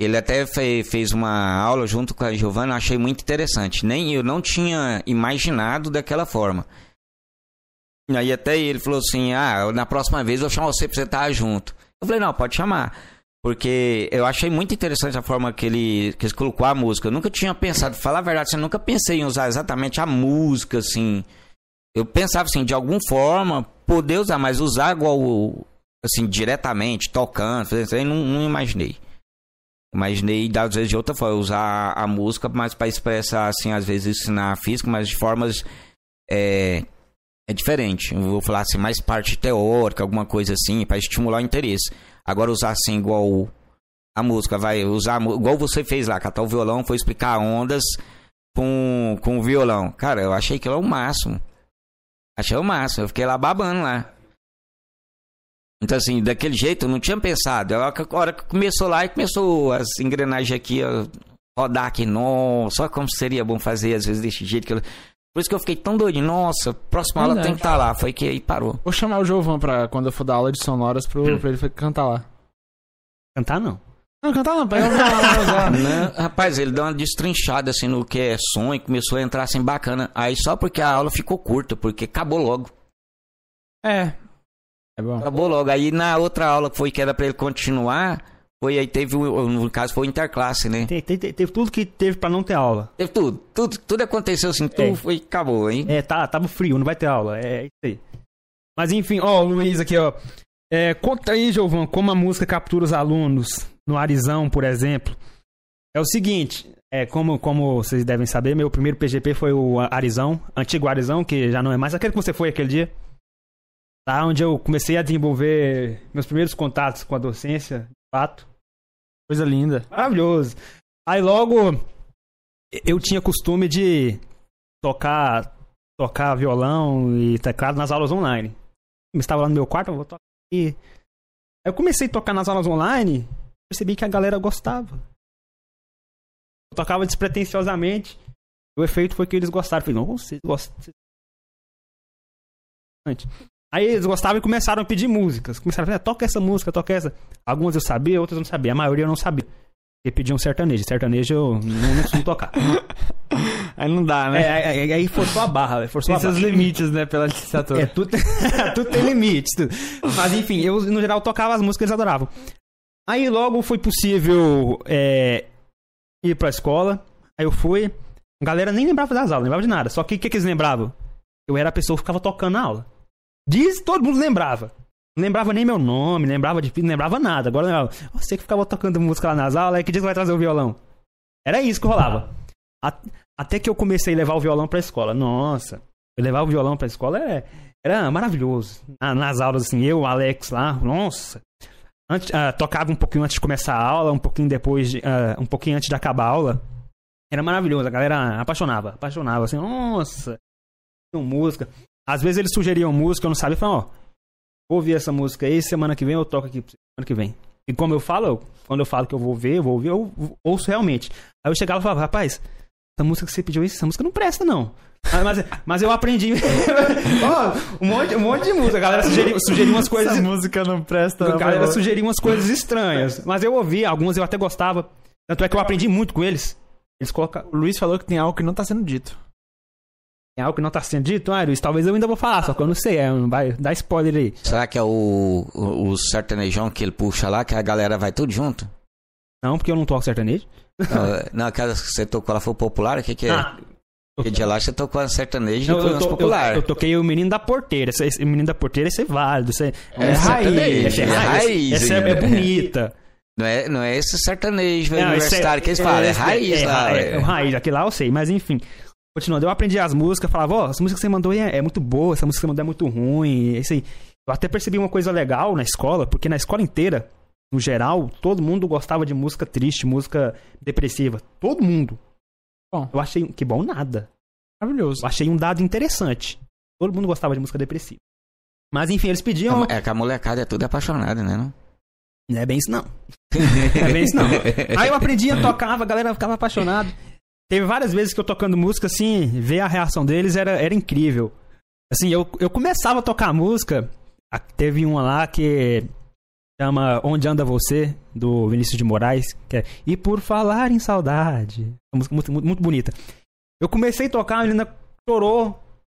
Ele até fe- fez uma aula junto com a Giovana, achei muito interessante. Nem eu não tinha imaginado daquela forma. Aí até ele falou assim: ah, na próxima vez eu chamar você pra você estar junto. Eu falei, não, pode chamar. Porque eu achei muito interessante a forma que ele, que ele colocou a música. Eu nunca tinha pensado, falar a verdade, assim, eu nunca pensei em usar exatamente a música, assim. Eu pensava assim, de alguma forma, poder usar, mas usar igual, assim, diretamente, tocando, eu não, não imaginei. Imaginei, às vezes, de outra forma, usar a música, mas para expressar, assim, às vezes ensinar física, mas de formas é, é diferente. Eu vou falar assim, mais parte teórica, alguma coisa assim, para estimular o interesse. Agora usar assim igual a música, vai usar igual você fez lá, catar o violão, foi explicar ondas com, com o violão. Cara, eu achei que era o máximo. Achei o máximo, eu fiquei lá babando lá. Então, assim, daquele jeito eu não tinha pensado. A hora que começou lá e começou as engrenagens aqui, a rodar aqui, nossa, só como seria bom fazer às vezes desse jeito que eu... Por isso que eu fiquei tão doido. Nossa, próxima aula tem que estar tá lá. Foi que aí parou. Vou chamar o Jovan pra quando eu for dar aula de sonoras pro, hum. pra ele cantar lá. Cantar não. Não, cantar não, pra não, [laughs] não, Rapaz, ele deu uma destrinchada assim no que é som e começou a entrar assim bacana. Aí só porque a aula ficou curta, porque acabou logo. É. É. Acabou logo. Aí na outra aula que foi que era pra ele continuar, foi aí, teve, no caso, foi interclasse, né? Teve, teve, teve, tudo que teve pra não ter aula. Teve tudo, tudo, tudo aconteceu assim, tudo é. foi, acabou, hein? É, tá, tava frio, não vai ter aula, é isso aí. Mas enfim, ó, o Luiz aqui, ó. É, conta aí, Giovanni, como a música captura os alunos no Arizão, por exemplo. É o seguinte, é, como, como vocês devem saber, meu primeiro PGP foi o Arizão, antigo Arizão, que já não é mais aquele que você foi aquele dia. Tá, onde eu comecei a desenvolver meus primeiros contatos com a docência, de fato. Coisa linda. Maravilhoso. Aí logo eu tinha costume de tocar tocar violão e teclado nas aulas online. Eu estava lá no meu quarto, eu vou tocar aqui. Aí eu comecei a tocar nas aulas online, percebi que a galera gostava. Eu tocava despretensiosamente. O efeito foi que eles gostaram. Eu falei, não, vocês gostam. Aí eles gostavam e começaram a pedir músicas. Começaram a falar, toca essa música, toca essa. Algumas eu sabia, outras eu não sabia. A maioria eu não sabia. E pediam sertanejo. Sertanejo eu não, não costumo tocar. [laughs] aí não dá, né? É, aí, aí forçou a barra, forçou tem seus limites, né, pela licenciatura. É, tudo, [laughs] tudo tem limites. Tudo. Mas enfim, eu no geral tocava as músicas eles adoravam. Aí logo foi possível é, ir pra escola. Aí eu fui. A galera nem lembrava das aulas, não lembrava de nada. Só que o que, que eles lembravam? Eu era a pessoa que ficava tocando na aula. Diz, todo mundo lembrava. Não lembrava nem meu nome, lembrava de não lembrava nada. Agora lembrava. Você que ficava tocando música lá nas aulas, é que dia que vai trazer o violão? Era isso que rolava. Até que eu comecei a levar o violão pra escola. Nossa, eu levar o violão pra escola era, era maravilhoso. Nas aulas, assim, eu, o Alex lá, nossa. Antes, uh, tocava um pouquinho antes de começar a aula, um pouquinho depois, de, uh, um pouquinho antes de acabar a aula. Era maravilhoso, a galera apaixonava, apaixonava, assim, nossa, música. Às vezes eles sugeriam música, eu não sabia, falavam, ó, vou ouvir essa música aí, semana que vem eu toco aqui semana que vem. E como eu falo, eu, quando eu falo que eu vou ver, eu vou ouvir, eu ouço realmente. Aí eu chegava e falava, rapaz, essa música que você pediu isso, essa música não presta, não. Mas, mas eu aprendi. [laughs] oh, um, monte, um monte de música. A galera sugeriu, sugeriu umas coisas. Essa música não presta, A galera sugeriu umas coisas estranhas. Mas eu ouvi, algumas eu até gostava. Tanto é que eu aprendi muito com eles. Eles colocam. O Luiz falou que tem algo que não tá sendo dito. Tem algo que não tá sendo dito, ah, Luiz, talvez eu ainda vou falar, só que eu não sei, é, vai dar spoiler aí. Será que é o, o, o, sertanejão que ele puxa lá, que a galera vai tudo junto? Não, porque eu não toco sertanejo. Não, não aquela que você tocou, ela foi popular, o que que é? Ah, porque de lá você tocou a sertanejo e depois eu, to, popular. Eu, eu, toquei o Menino da Porteira. Esse, esse Menino da Porteira, esse é válido. Esse é, é, é raiz. Esse é, é raiz. Essa é, é bonita. Não é, não é esse sertanejo não, universitário é, que eles falam, é, raiz lá. É, é, raiz, aquele lá eu sei, mas enfim. Continuando, eu aprendi as músicas, falava, ó, oh, essa música que você mandou é, é muito boa, essa música que você mandou é muito ruim, é isso aí. Eu até percebi uma coisa legal na escola, porque na escola inteira, no geral, todo mundo gostava de música triste, música depressiva. Todo mundo. Bom, eu achei. Que bom nada. Maravilhoso. Eu achei um dado interessante. Todo mundo gostava de música depressiva. Mas enfim, eles pediam. É que a molecada é tudo apaixonada, né? Não? não é bem isso, não. [laughs] não é bem isso, não. Aí eu aprendia, tocava, a galera ficava apaixonada. Teve várias vezes que eu tocando música, assim, ver a reação deles era, era incrível. Assim, eu, eu começava a tocar música, teve uma lá que chama Onde Anda Você, do Vinícius de Moraes, que é E Por Falar em Saudade. Uma música muito, muito, muito bonita. Eu comecei a tocar, a menina chorou.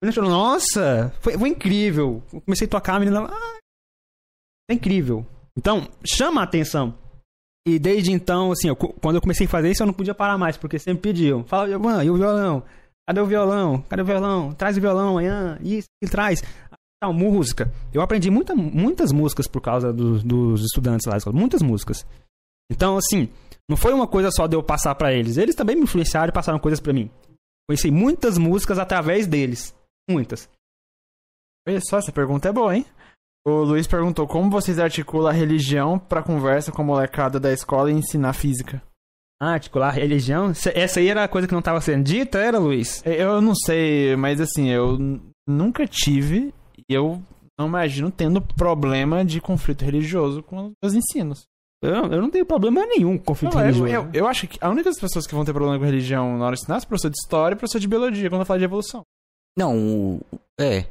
A menina falou, nossa, foi, foi incrível. Eu comecei a tocar, a menina, ah, é incrível. Então, chama a atenção. E desde então, assim, eu- quando eu comecei a fazer isso, eu não podia parar mais, porque sempre pediam. Fala, Giovanni, e o violão? Cadê o violão? Cadê o violão? Traz o violão amanhã. Isso, e traz. Tal, música. Eu aprendi muita, muitas músicas por causa dos, dos estudantes lá da escola. Muitas músicas. Então, assim, não foi uma coisa só de eu passar pra eles. Eles também me influenciaram e passaram coisas pra mim. Conheci muitas músicas através deles. Muitas. Olha só, essa pergunta é boa, hein? O Luiz perguntou como vocês articulam a religião pra conversa com a molecada da escola e ensinar física. Ah, articular religião. Essa aí era a coisa que não estava sendo dita, era, Luiz? Eu não sei, mas assim, eu nunca tive e eu não imagino tendo problema de conflito religioso com os meus ensinos. Eu, eu não tenho problema nenhum com conflito Não, eu, religioso. eu, eu acho que a única das pessoas que vão ter problema com religião na hora de ensinar é o professor de história e o professor de biologia, quando eu falo de evolução. Não, o- é.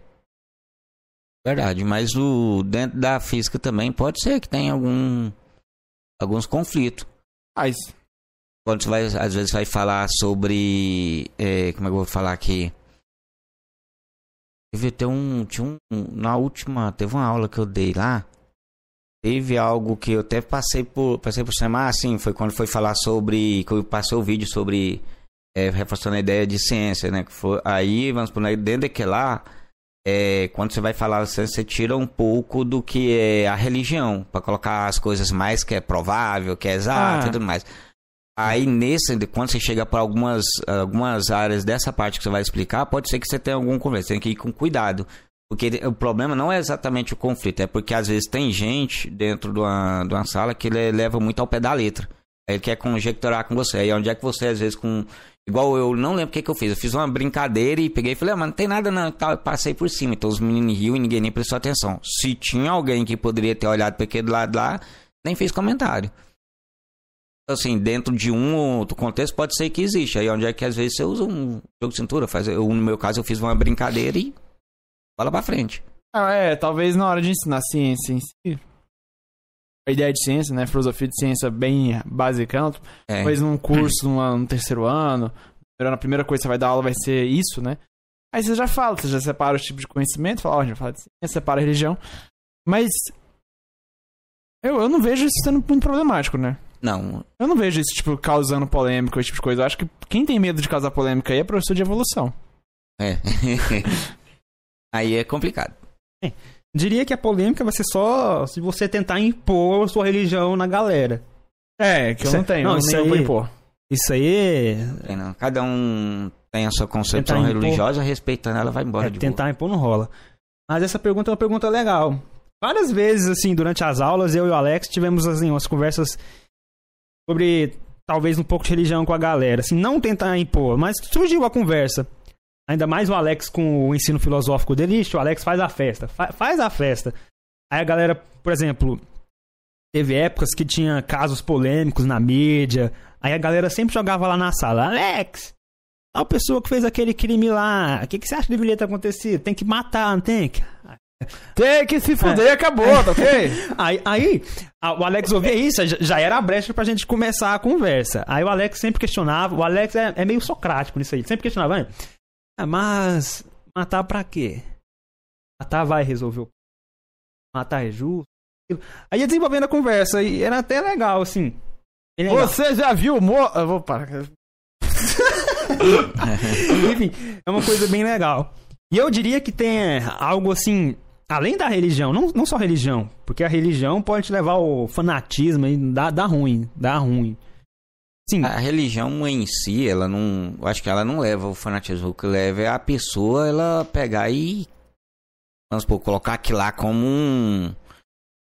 Verdade, mas o dentro da física também pode ser que tenha algum alguns conflitos. Mas, Quando você vai, às vezes vai falar sobre. é, como é que eu vou falar aqui? Teve ter um. Tinha um. Na última. Teve uma aula que eu dei lá. Teve algo que eu até passei por. Passei por cima, assim, foi quando foi falar sobre. Que eu passei o vídeo sobre. É, reforçando a ideia de ciência, né? Que foi, aí, vamos por aí, dentro daquele lá. É, quando você vai falar você tira um pouco do que é a religião, para colocar as coisas mais que é provável, que é exato Ah. e tudo mais. Aí nesse, quando você chega para algumas, algumas áreas dessa parte que você vai explicar, pode ser que você tenha algum conflito. Você tem que ir com cuidado. Porque o problema não é exatamente o conflito, é porque às vezes tem gente dentro de uma, de uma sala que leva muito ao pé da letra. Ele quer conjecturar com você. Aí onde é que você, às vezes, com. Igual eu não lembro o que, que eu fiz. Eu fiz uma brincadeira e peguei e falei, ah, mas não tem nada não. tal. Passei por cima. Então os meninos riam e ninguém nem prestou atenção. Se tinha alguém que poderia ter olhado para aquele lado lá, nem fez comentário assim, dentro de um ou outro contexto, pode ser que existe. Aí onde é que às vezes você usa um jogo de cintura. Faz, eu, no meu caso, eu fiz uma brincadeira e bola pra frente. ah, é, talvez na hora de ensinar ciência em si, ideia de ciência, né, filosofia de ciência bem basicão, É. talvez num curso numa- no terceiro ano, a primeira coisa que você vai dar aula vai ser isso, né? Aí você já fala, você já separa os tipos de conhecimento, fala, ó, a gente vai falar de ciência, separa a religião. Mas eu, eu não vejo isso sendo muito problemático, né? Não, Eu não vejo isso, tipo, causando polêmica, esse tipo de coisa. Eu acho que quem tem medo de causar polêmica aí é professor de evolução. é. [laughs] Aí é complicado. Diria que a polêmica vai ser só se você tentar impor sua religião na galera. É, que eu Isso não é- tenho, não, eu isso aí- impor. Isso aí Tem não. Cada um tem a sua concepção impor- religiosa, respeitando ela, vai embora é, de boa. tentar impor não rola. Mas essa pergunta é uma pergunta legal. Várias vezes, assim, durante as aulas, eu e o Alex tivemos, assim, umas conversas sobre talvez um pouco de religião com a galera. Assim, não tentar impor, mas surgiu a conversa. Ainda mais o Alex com o ensino filosófico dele. Ixi, o Alex faz a festa. Fa- faz a festa. Aí a galera, por exemplo, teve épocas que tinha casos polêmicos na mídia. Aí a galera sempre jogava lá na sala. Alex, a pessoa que fez aquele crime lá, o que, que você acha que deveria ter acontecido? Tem que matar, não tem que? [laughs] Tem que se fuder e acabou, tá ok? [laughs] Aí, aí a- o Alex ouvia isso, já, era a brecha pra gente começar a conversa. Aí o Alex sempre questionava, o Alex é, é meio socrático nisso aí, sempre questionava, "Ah, ah, mas matar pra quê? Matar vai resolver o Matar é justo? Aí ia desenvolvendo a conversa e era até legal, assim. Legal. Você já viu o mo... Eu vou parar. [laughs] Enfim, é uma coisa bem legal. E eu diria que tem algo assim, além da religião, não, não só religião, porque a religião pode te levar ao fanatismo e dá, dá ruim, dá ruim. Sim, A religião em si, ela não. Eu acho que ela não leva o fanatismo. O que leva é a pessoa ela pegar e. Vamos supor, colocar aquilo lá como um.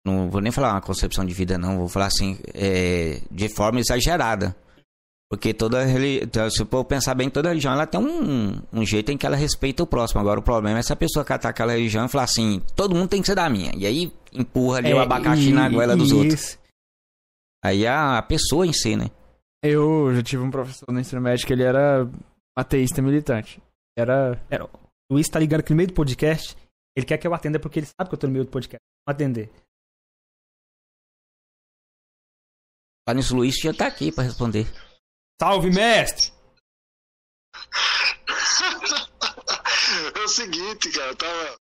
Não vou nem falar uma concepção de vida, não. Vou falar assim, é, de forma exagerada. Porque toda religião, se for pensar bem, toda religião ela tem um, um jeito em que ela respeita o próximo. Agora o problema é se a pessoa catar aquela religião e falar assim, todo mundo tem que ser da minha. E aí empurra ali o é, abacaxi e- na goela dos outros. isso. Aí é a pessoa em si, né? Eu já tive um professor no ensino médio que ele era ateísta militante. Era. O Luiz tá ligando aqui no meio do podcast, ele quer que eu atenda porque ele sabe que eu tô no meio do podcast. Vou atender. Nisso, o Luiz já tá aqui pra responder. Salve, mestre! [laughs] É o seguinte, cara, tava.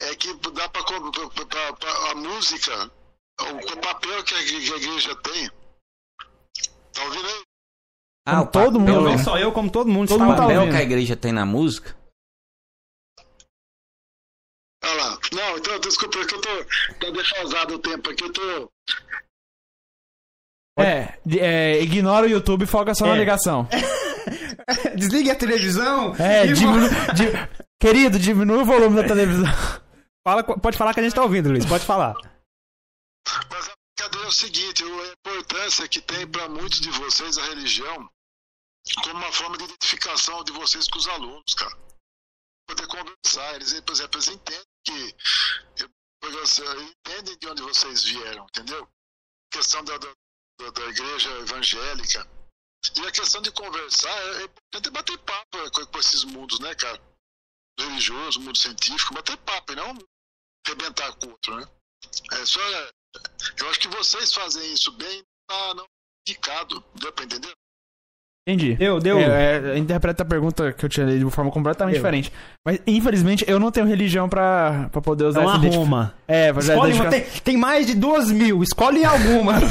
É, é que dá pra, pra, pra, pra a música, o, o papel que a, que a igreja tem. Tá ouvindo aí? Ah, o todo papel- mundo, Não né? só eu, como todo mundo Todo está mundo tá O papel ouvindo. que a igreja tem na música? Olha lá. Não, então, desculpa, é que eu tô. Tá defasado o tempo aqui, eu tô. É, é, ignora o YouTube e foca só na É. ligação. [laughs] Desligue a televisão. É, e diminu... di- Querido, diminui o volume da televisão. Fala, pode falar que a gente tá ouvindo, Luiz. Pode falar. Mas a brincadeira é o seguinte, a importância que tem para muitos de vocês a religião como uma forma de identificação de vocês com os alunos, cara. Poder conversar, eles, por exemplo, eles entendem que eles entendem de onde vocês vieram, entendeu? questão da, da, da- igreja evangélica. E a questão de conversar, é é importante bater papo com, com esses mundos, né, cara? Religioso, mundo científico, bater papo e não arrebentar com o outro, né? É só. Eu acho que vocês fazem isso bem, tá não indicado. Deu pra entender? Entendi. Deu, deu. É, é, interpreta a pergunta que eu tinha lido de forma completamente Deu. diferente. Mas, infelizmente, eu não tenho religião pra, pra poder É usar uma essa. Roma. É, pra Escolhe uma, tem, tem mais de duas mil, escolhe alguma. [laughs]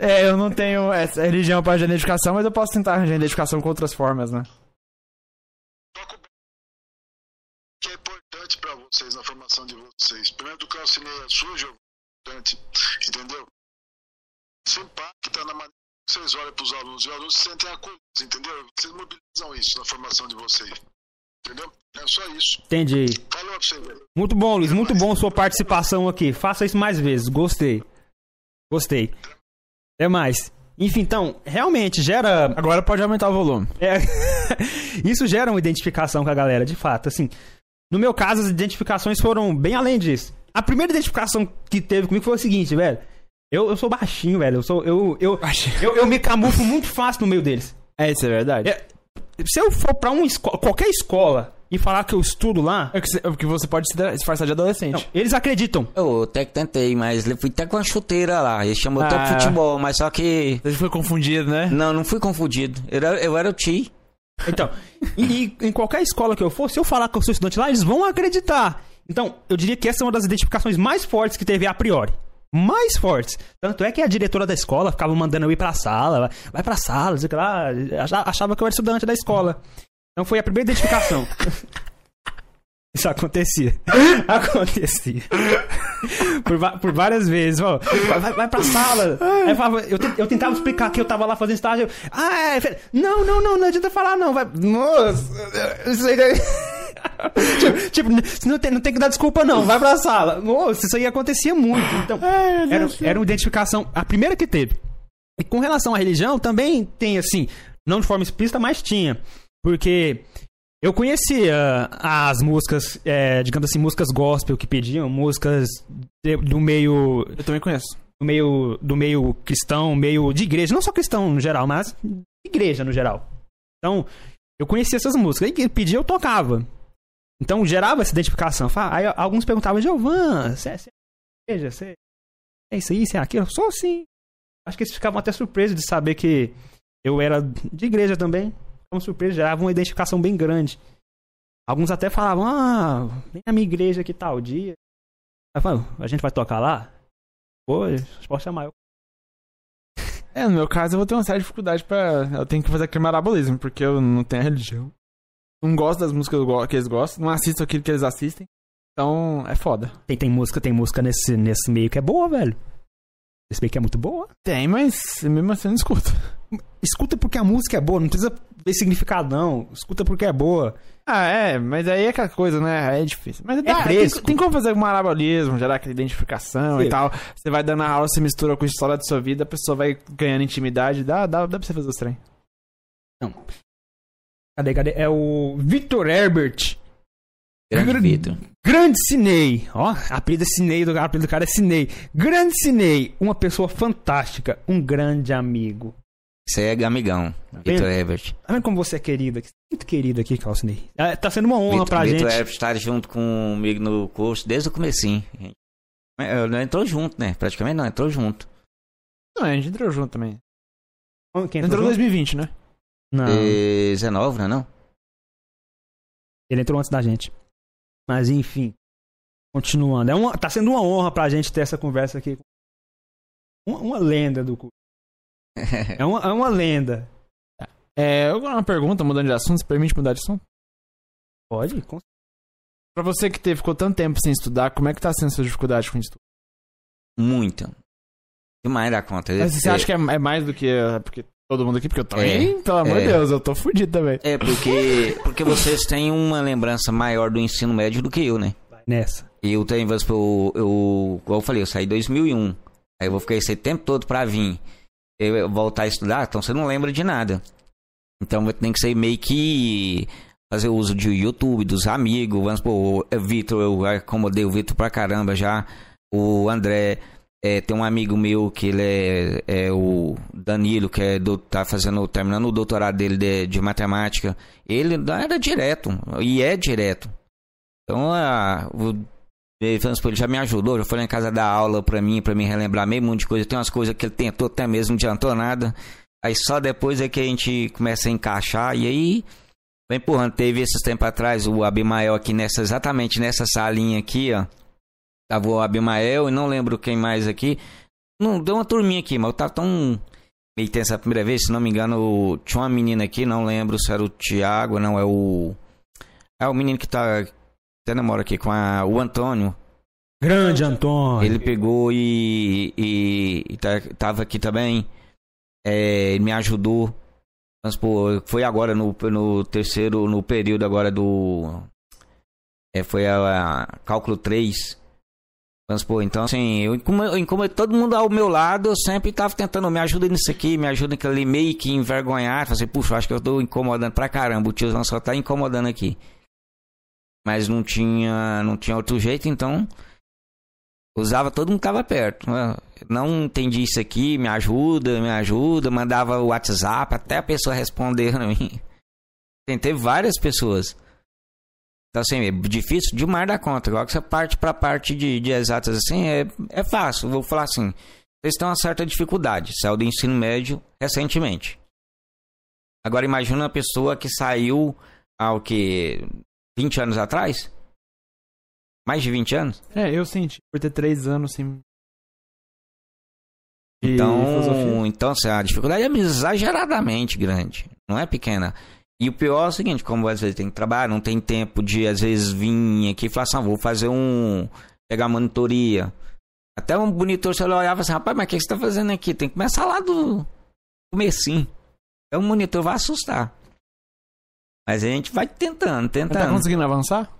É, eu não tenho essa religião pra identificação, mas eu posso tentar arranjar identificação com outras formas, né? Que é importante para vocês na formação de vocês. Primeiro do calcineia suja, é importante, entendeu? Isso impacta na maneira que vocês olham para os alunos. E os alunos se sentem acolhidos, entendeu? Vocês mobilizam isso na formação de vocês. Entendeu? É só isso. Entendi. Falou pra você, velho. Muito bom, Luiz. Muito bom sua participação aqui. Faça isso mais vezes. Gostei. Gostei. Até mais. Enfim, então, realmente gera. Agora pode aumentar o volume. é, [laughs] isso gera uma identificação com a galera, de fato. Assim, no meu caso, as identificações foram bem além disso. A primeira identificação que teve comigo foi o seguinte, velho. Eu, eu sou baixinho, velho. Eu, sou, eu, eu, eu, eu me camuflo muito fácil no meio deles. É, isso é verdade. É, se eu for pra uma escola, qualquer escola, e falar que eu estudo lá, É que você, é porque você pode se disfarçar de adolescente. não, eles acreditam. Eu até que tentei, mas eu fui até com a chuteira lá. Ele chamou até Ah. pro futebol, mas só que. Você foi confundido, né? Não, não fui confundido. Eu era, eu era o Ti. Então, e, e em qualquer escola que eu for, se eu falar que eu sou estudante lá, eles vão acreditar. Então, eu diria que essa é uma das identificações mais fortes que teve a priori. Mais fortes. Tanto é que a diretora da escola ficava mandando eu ir pra sala, vai- pra sala, sei lá, acha- achava que eu era estudante da escola. Então foi a primeira identificação. [laughs] Isso acontecia. acontecia. por, por várias vezes. Ó, vai, vai- pra sala. Aí eu, falava- eu eu tentava explicar que eu tava lá fazendo estágio. ah, é. Não, não, não, não adianta falar, não. Vai. Nossa, isso aí. daí- [laughs] tipo, tipo, não tem, não tem que dar desculpa, não. Vai pra sala. Nossa, isso aí acontecia muito. Então, era, era uma identificação. A primeira que teve. E com relação à religião, também tem, assim, não de forma explícita, mas tinha. Porque eu conhecia as músicas, é, digamos assim, músicas gospel que pediam, músicas do meio Eu também conheço. do meio do meio cristão, meio de igreja, não só cristão no geral, mas igreja no geral. Então, eu conhecia essas músicas, e pedia eu tocava. Então, gerava essa identificação. Aí alguns perguntavam, Giovan, você é você é igreja, você é isso aí, você é aquilo? Eu sou sim. Acho que eles ficavam até surpresos de saber que eu era de igreja também. Ficavam surpresos, gerava uma identificação bem grande. Alguns até falavam, ah, vem na minha igreja que tal dia. Aí eu falava, a gente vai tocar lá? Pô, pode chamar eu. É, no meu caso eu vou ter uma séria dificuldade pra. Eu tenho que fazer aquele marabolismo, porque eu não tenho a religião. Não gosto das músicas que eles gostam, não assisto aquilo que eles assistem. Então, é foda. Tem, tem música, tem música nesse, nesse meio que é boa, velho. Esse meio que é muito boa. Tem, mas mesmo assim eu não escuto. Escuta porque a música é boa, não precisa ver significado, não. Escuta porque é boa. Ah, é, mas aí é aquela coisa, né? É difícil. Mas dá, tem, tem como fazer um marabolismo, gerar aquela identificação Sim. e tal. Você vai dando a aula, você mistura com a história da sua vida, a pessoa vai ganhando intimidade. Dá, dá, dá pra você fazer os trem. Cadê, cadê? É o Victor Herbert. Grande Grande- Vitor. Grande Cinei. Ó, apelido é Cinei, do, apelido do cara é Cinei. Grande Cinei. Uma pessoa fantástica. Um grande amigo. Você é amigão, Vitor Herbert. Tá vendo como você é querido aqui? Muito querido aqui, Calcinei. É, tá sendo uma honra Vitor, pra Vitor gente. Herbert está junto comigo no curso desde o comecinho. É, Não entrou junto, né? Praticamente não, entrou junto. Não, a gente entrou junto também. Quem Entrou em junto? 2020, né? Não. E 19, não é não? Ele entrou antes da gente. Mas enfim. Continuando. É uma, tá sendo uma honra pra gente ter essa conversa aqui. Uma, uma lenda do curso. É uma, é uma lenda. É, eu uma pergunta, mudando de assunto, você permite mudar de assunto? Pode? Com- Pra você que teve, ficou tanto tempo sem estudar, como é que tá sendo sua dificuldade com o estudo? Muito. Demais da conta. Mas você É- acha que é, é mais do que é, porque todo mundo aqui? Porque eu também, É, pelo amor de é. Deus, eu tô fudido também. É, porque, porque vocês têm uma lembrança maior do ensino médio do que eu, né? Vai nessa. E eu tenho, eu, eu, como eu falei, eu saí em 2001. Aí eu vou ficar esse tempo todo pra vir voltar a estudar, então você não lembra de nada. Então tem que ser meio que fazer uso de YouTube, dos amigos. Vamos supor, o Vitor, eu acomodei o Vitor pra caramba já. O André, é, tem um amigo meu que ele é, é o Danilo, que é do, tá fazendo, terminando o doutorado dele de, de matemática. Ele era direto, e é direto. Então, o, supor, ele já me ajudou, já foi lá em casa dar aula pra mim, pra me relembrar meio monte de coisa. Tem umas coisas que ele tentou até mesmo, não adiantou nada. Aí só depois é que a gente começa a encaixar e aí vai empurrando. Teve esses tempos atrás o Abimael aqui nessa, exatamente nessa salinha aqui, ó. Tava o Abimael e não lembro quem mais aqui. Não, deu uma turminha aqui, mas eu tava tão meio tenso a primeira vez, se não me engano, tinha uma menina aqui, não lembro se era o Thiago, não, é o. É o menino que tá. Até namora aqui com a, o Antônio. Grande Antônio. Ele pegou e, e, e tá- tava aqui também. É, me ajudou. Vamos supor, foi agora no, no terceiro, no período agora do. É, foi a, a cálculo 3. Vamos supor, então assim, eu, como, eu- como todo mundo ao meu lado, eu sempre tava tentando, me ajuda nisso aqui, me ajuda naquilo ali, meio que envergonhar. Assim, puxa, acho que eu tô incomodando pra caramba, o tiozão só tá incomodando aqui. Mas não tinha, não tinha outro jeito, então usava todo mundo que tava perto. né? Não entendi isso aqui, me ajuda, me ajuda, mandava o WhatsApp até a pessoa responder [laughs] pra mim. Tentei várias pessoas. Então, assim, é difícil demais da conta. Agora que você parte pra parte de, de exatas assim, é, é fácil. Vou falar assim, vocês têm uma certa dificuldade. Saiu do ensino médio recentemente. Agora imagina uma pessoa que saiu há o que? 20 anos atrás? Mais de 20 anos? É, eu senti por ter três anos sem. de filosofia. Então, então assim, a dificuldade é exageradamente grande, não é pequena. E o pior é o seguinte, como às vezes tem que trabalhar, não tem tempo de às vezes vir aqui e falar assim, ah, vou fazer um pegar monitoria. Até um monitor você olhava assim, rapaz, mas o que você tá fazendo aqui? Tem que começar lá do comecinho. Então o monitor vai assustar. Mas a gente vai tentando, Tá tentando. conseguindo avançar?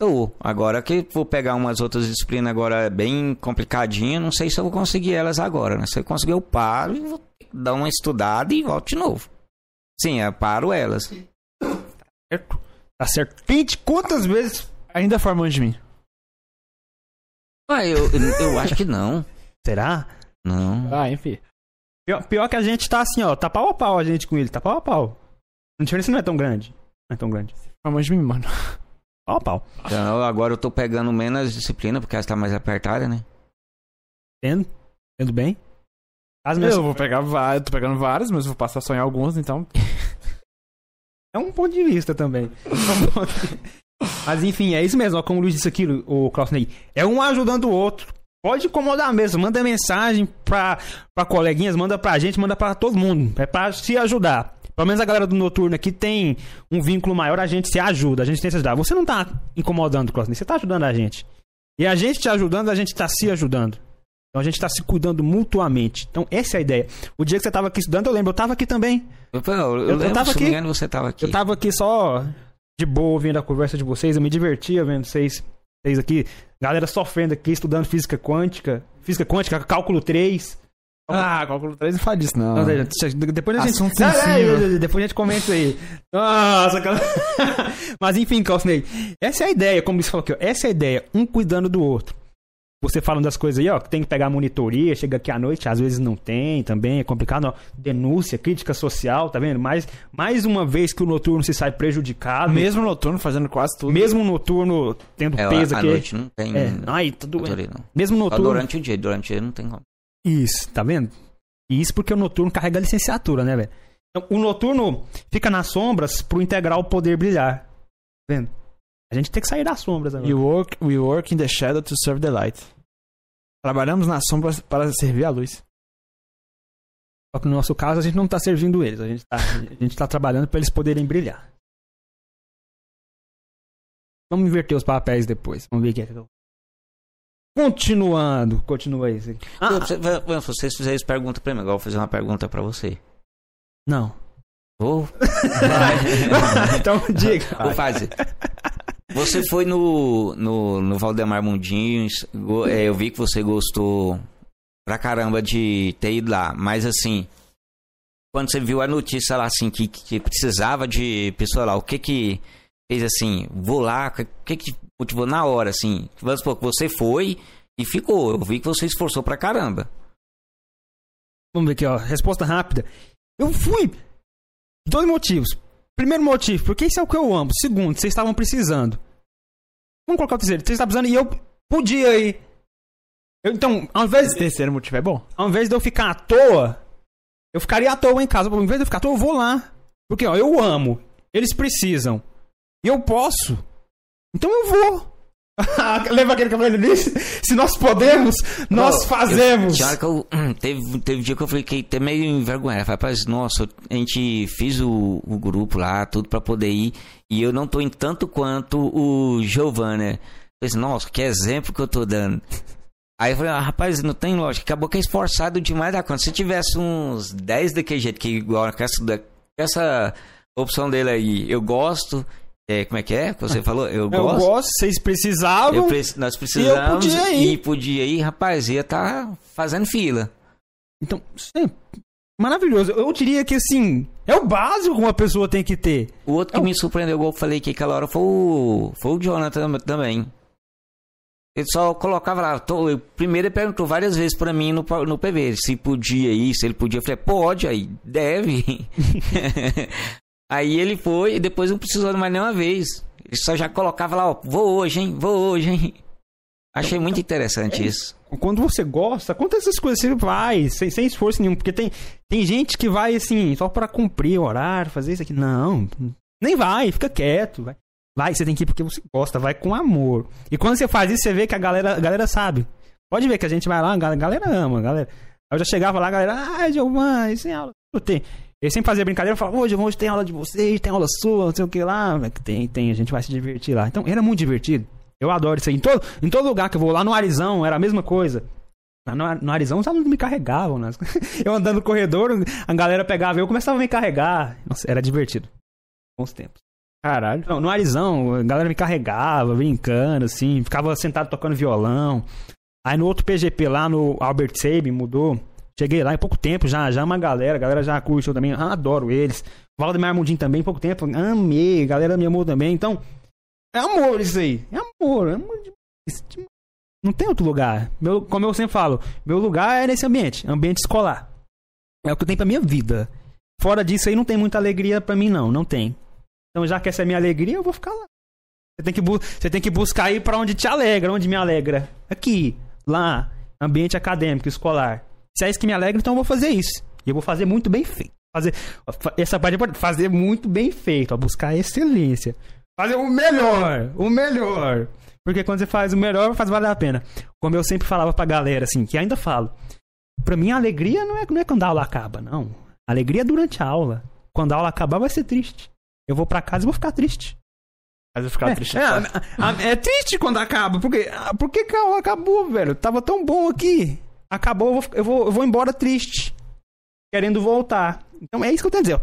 Tô. Agora que vou pegar umas outras disciplinas agora bem complicadinhas, não sei se eu vou conseguir elas agora, né? Se eu conseguir, eu paro e vou dar uma estudada e volto de novo. Sim, eu paro elas. Certo? Tá certo. Tente quantas vezes. Ainda formando de mim. Ah, eu, eu acho que não. Será? Não. Ah, enfim. Pior, pior que a gente tá assim, ó. Tá pau a pau a gente com ele. Tá pau a pau. A diferença não é tão grande. Não é tão grande. Formando de mim, mano. Pau a pau. Então, agora eu tô pegando menos disciplina porque ela está mais apertada, né? Entendo? Entendo bem? As minhas... Eu vou pegar vários, tô pegando vários, mas vou passar só em alguns, então. [laughs] É um ponto de vista também. [laughs] Mas enfim, é isso mesmo. ó, Como o Luiz disse aqui, o Clausney. É um ajudando o outro. Pode incomodar mesmo. Manda mensagem pra, pra coleguinhas, manda pra gente, manda pra todo mundo. É pra se ajudar. Pelo menos a galera do Noturno aqui tem um vínculo maior, a gente se ajuda, a gente tem que se ajudar. Você não tá incomodando, Clausney, você tá ajudando a gente. E a gente te ajudando, a gente tá se ajudando. Então a gente tá se cuidando mutuamente. Então essa é a ideia. O dia que você tava aqui estudando, eu lembro, eu tava aqui também. Eu, eu, eu, eu lembro, tava aqui. engano, você tava aqui. Eu tava aqui só de boa ouvindo a conversa de vocês, eu me divertia vendo vocês, vocês aqui, galera sofrendo aqui, estudando física quântica, física quântica, cálculo 3. Ah, cálculo 3 não fala disso, não. Não, depois a gente. Assunto Não, é, depois a gente comenta aí. Nossa, cara. [laughs] Mas enfim, Calcinei. Essa é a ideia, como você falou aqui, ó. Essa é a ideia, um cuidando do outro. Você falando das coisas aí, ó, que tem que pegar monitoria, chega aqui à noite, às vezes não tem também, é complicado, ó. Denúncia, crítica social, tá vendo? Mais, mais uma vez que o noturno se sai prejudicado. Mesmo noturno fazendo quase tudo. Mesmo noturno tendo É, peso à aqui. noite não tem. É, ai, tudo. Mesmo Só noturno. durante o dia, durante o dia não tem como. Isso, tá vendo? E isso porque o noturno carrega a licenciatura, né, velho? Então, o noturno fica nas sombras pro integral poder brilhar. Vendo? A gente tem que sair das sombras agora. We work, we work in the shadow to serve the light. Trabalhamos nas sombras para servir a luz. Só que no nosso caso a gente não tá servindo eles, a gente tá, gente tá trabalhando para eles poderem brilhar. Vamos inverter os papéis depois. Vamos ver o que é que eu... Continuando, continua aí. Ah, Você- Se vocês fizerem isso, pergunta pra mim. Agora eu vou fazer uma pergunta pra você. não. Vou, [laughs] então diga. vou fazer. Você foi no, no, no Valdemar Mundinhos. é, eu vi que você gostou pra caramba de ter ido lá. Mas assim, quando você viu a notícia lá, assim, que, que precisava de pessoa lá, o que que fez assim? Vou lá, o que que motivou na hora, assim? Vamos supor que você foi e ficou. Eu vi que você esforçou pra caramba. Vamos ver aqui, ó. Resposta rápida. Eu fui. Dois motivos. Primeiro motivo, porque isso é o que eu amo. Segundo, vocês estavam precisando. Vamos colocar o terceiro. Vocês estavam precisando e eu podia ir. Eu, então, ao invés, Esse terceiro motivo é bom. ao invés de eu ficar à toa, eu ficaria à toa em casa. Ao invés de eu ficar à toa, eu vou lá. Porque, ó, eu amo. Eles precisam. E eu posso. Então eu vou. [laughs] Lembra aquele falei disse? Se nós podemos, nós Pô, fazemos. Eu, que eu, teve, teve dia que eu fiquei até meio envergonhado. Falei, rapaz, nossa, a gente fez o, o grupo lá, tudo pra poder ir. E eu não tô em tanto quanto o Giovanni. Falei, nossa, que exemplo que eu tô dando. Aí eu falei, ah, rapaz, não tem lógica. Acabou que é esforçado demais da conta. Se tivesse uns 10 daquele jeito, que igual essa, essa opção dele aí, eu gosto. É, como é que é? Você falou? Eu Eu gosto. gosto, vocês precisavam. Preci- nós precisamos podia ir. e podia ir, rapaz, ia tá fazendo fila. Então, é maravilhoso. Eu diria que, assim, é o básico que uma pessoa tem que ter. O outro que Eu- me surpreendeu, igual eu falei que aquela hora, foi o, foi o Jonathan também. Ele só colocava lá. tô- eu- primeiro ele perguntou várias vezes pra mim no, no PV se podia ir, se ele podia. Eu falei, pode, aí, deve. [laughs] aí ele foi e depois não precisou mais nenhuma vez. Ele só já colocava lá, ó, vou hoje, hein, vou hoje, hein. Achei muito interessante isso. Quando você gosta, conta essas coisas, você vai, sem, sem esforço nenhum. Porque tem, tem gente que vai, assim, só pra cumprir o horário, fazer isso aqui. Não, nem vai, fica quieto. Vai, vai você tem que ir porque você gosta, vai com amor. E quando você faz isso, você vê que a galera, a galera sabe. Pode ver que a gente vai lá, a gal- a galera ama, a galera. Eu já chegava lá, a galera, ah, Giovanni, sem aula. Eu tenho. Eu sempre fazia brincadeira, eu falava, Giovanni, hoje tem aula de vocês, tem aula sua, não sei o que lá. Tem, tem, a gente vai se divertir lá. Então, era muito divertido. Eu adoro isso aí. Em todo, em todo lugar que eu vou, lá no Arizão, era a mesma coisa. No, no Arizão, os alunos me carregavam. Né? [laughs] Eu andando no corredor, a galera pegava eu começava a me carregar. Nossa, era divertido. Bons tempos. Caralho. Não, no Arizão, a galera me carregava, brincando, assim, ficava sentado tocando violão. Aí no outro PGP lá no Albert Sabin mudou. Cheguei lá em pouco tempo, já, já uma galera, a galera já curte eu também, ah, adoro eles. Valdemar Mundinho também, em pouco tempo, amei, a galera me amou também. Então, é amor isso aí, é amor, é amor demais. Não tem outro lugar. Meu, como eu sempre falo, meu lugar é nesse ambiente, ambiente escolar. É o que eu tenho pra minha vida. Fora disso aí não tem muita alegria pra mim não, não tem. Então, já que essa é minha alegria, eu vou ficar lá. Você tem que, você tem que buscar ir pra onde te alegra, onde me alegra. Aqui, lá, ambiente acadêmico, escolar. Se é isso que me alegra, então eu vou fazer isso. E eu vou fazer muito bem feito. Fazer, fa- essa parte é importante. Fazer muito bem feito, ó, buscar a excelência. Fazer o melhor, o melhor. Porque quando você faz o melhor, faz valer a pena. Como eu sempre falava pra galera, assim, que ainda falo. Pra mim, a alegria não é, não é quando a aula acaba, não. A alegria é durante a aula. Quando a aula acabar, vai ser triste. Eu vou pra casa e vou ficar triste. Mas eu ficava É, triste. é, a- é triste quando acaba, porque ah, por que a aula acabou, velho? Tava tão bom aqui. Acabou, eu vou, eu vou, eu vou embora triste. Querendo voltar. Então é isso que eu tenho a dizer. ó.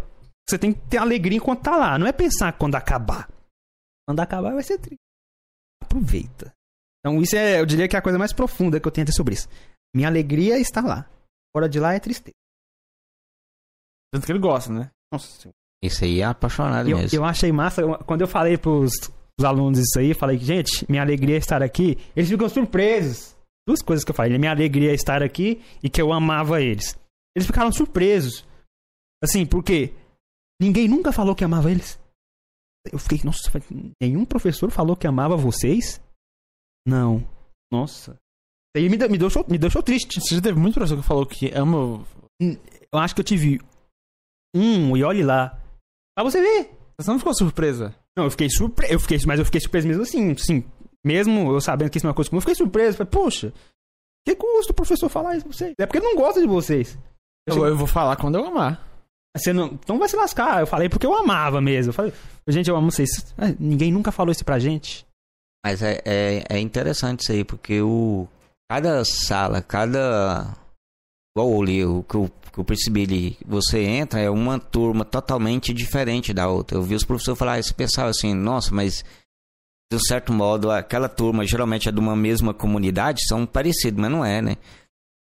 Você tem que ter alegria enquanto tá lá. Não é pensar quando acabar. Quando acabar vai ser triste. Aproveita. Então isso é, eu diria que é a coisa mais profunda que eu tenho a dizer sobre isso. Minha alegria está lá. Fora de lá é tristeza. Tanto que ele gosta, né? Nossa, Isso aí é apaixonado eu, mesmo. eu achei massa. eu- Quando eu falei pros os alunos isso aí, falei que, gente, minha alegria é estar aqui. Eles ficam surpresos. Duas coisas que eu falei. Minha alegria é estar aqui e que eu amava eles. Eles ficaram surpresos. Assim, porque ninguém nunca falou que amava eles. Eu fiquei, nossa, nenhum professor falou que amava vocês? Não. Nossa. Aí me, deu- me, deixou, me deixou triste. Você já teve muito professor que falou que ama. Eu acho que eu tive um, e olhe lá. Pra você ver. Você não ficou surpresa? Não, eu fiquei surpreso, eu fiquei, mas eu fiquei surpreso mesmo assim, assim, mesmo eu sabendo que isso é uma coisa comum, eu fiquei surpreso, falei, poxa, que custa o professor falar isso pra vocês? É porque ele não gosta de vocês. Eu, eu vou falar quando eu amar. Você não, então vai se lascar. Eu falei porque eu amava mesmo. Eu falei, gente, eu amo vocês. Ninguém nunca falou isso pra gente. Mas é, é, é interessante isso aí, porque o. Cada sala, cada. Igual eu o que eu, que eu percebi ali, você entra, é uma turma totalmente diferente da outra. Eu vi os professores falar isso, pensava assim, nossa, mas de um certo modo, aquela turma geralmente é de uma mesma comunidade, são parecidos, mas não é, né?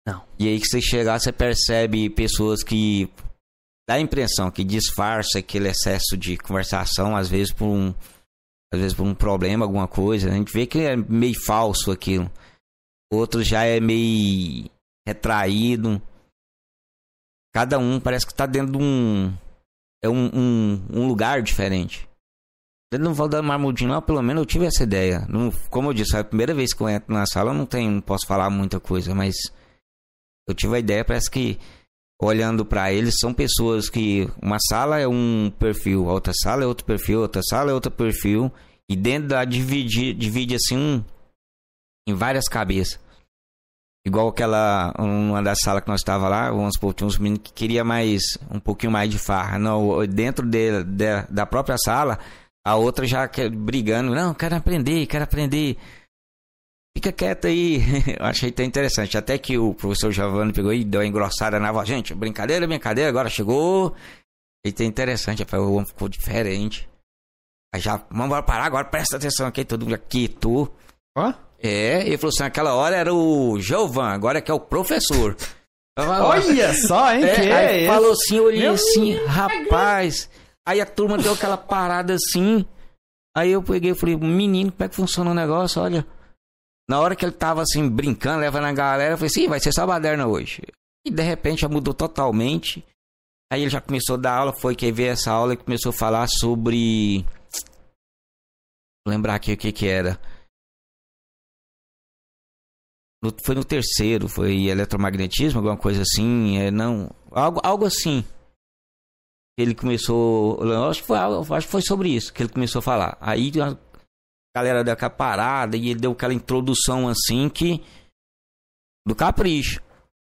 Não. E aí que você chegar, você percebe pessoas que dá a impressão que disfarça aquele excesso de conversação, às vezes por um às vezes por um problema, alguma coisa. A gente vê que é meio falso aquilo. Outro já é meio retraído. Cada um parece que tá dentro de um é um, um, um lugar diferente. Dentro do Valdemar Marmudinho lá, pelo menos eu tive essa ideia. Não, como eu disse, é a primeira vez que eu entro na sala, eu não tenho, não posso falar muita coisa, mas eu tive a ideia, parece que olhando para eles, são pessoas que uma sala é um perfil, outra sala é outro perfil, outra sala é outro perfil, e dentro da divide, divide assim um, em várias cabeças. Igual aquela, uma das salas que nós estava lá, vamos supor, tinha uns meninos que queria mais, um pouquinho mais de farra. Não, dentro de, de, da própria sala, a outra já brigando, não, quero aprender, quero aprender. Fica quieto aí. [laughs] Eu achei até interessante. Até que o professor Giovanni pegou e deu uma engrossada na voz. Gente, brincadeira, brincadeira, agora chegou. E tá interessante. O homem ficou diferente. Aí já, vamos parar agora, presta atenção aqui, todo mundo aqui, tu. Ó. É, ele falou assim, naquela hora era o Giovanni, agora é que é o professor. Olha só, hein? É, que aí é falou assim, eu olhei assim, rapaz. Aí a turma deu aquela parada assim. Aí eu peguei e falei, menino, como é que funciona o negócio? Olha. Na hora que ele tava assim, brincando, levando a galera, eu falei assim, vai ser só baderna hoje. E de repente já mudou totalmente. Aí ele já começou a dar aula, foi que veio essa aula e começou a falar sobre. Lembrar aqui o que que era. No- foi no terceiro, foi eletromagnetismo, alguma coisa assim, é, não, algo, algo assim. Ele começou, acho que foi acho que foi sobre isso que ele começou a falar. Aí a galera deu aquela parada e ele deu aquela introdução assim que do capricho.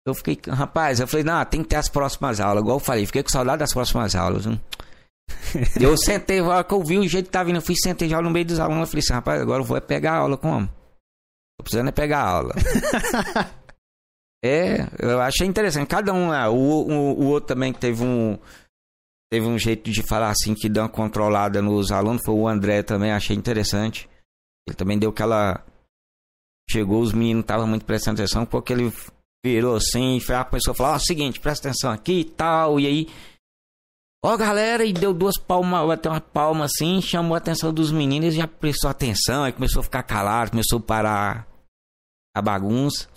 Eu fiquei, rapaz, eu falei, não, tem que ter as próximas aulas. Igual eu falei, fiquei com saudade das próximas aulas. [laughs] Eu sentei, a hora que eu vi o jeito que tava vindo, eu fui sentei já no meio dos alunos. Eu falei assim, rapaz, agora eu vou é pegar a aula como? Tô precisando é pegar a aula. [laughs] é, eu achei interessante. Cada um, ah, o, o, o outro também que teve um. Teve um jeito de falar assim que deu uma controlada nos alunos. Foi o André também, achei interessante. Ele também deu aquela. Chegou, os meninos estavam muito prestando atenção, porque ele virou assim, foi- a pessoa falou: Ó, seguinte, presta atenção aqui e tal. E aí, ó, galera, e deu duas palmas, bateu uma palma assim, chamou a atenção dos meninos, já prestou atenção, aí começou a ficar calado, começou a parar a bagunça.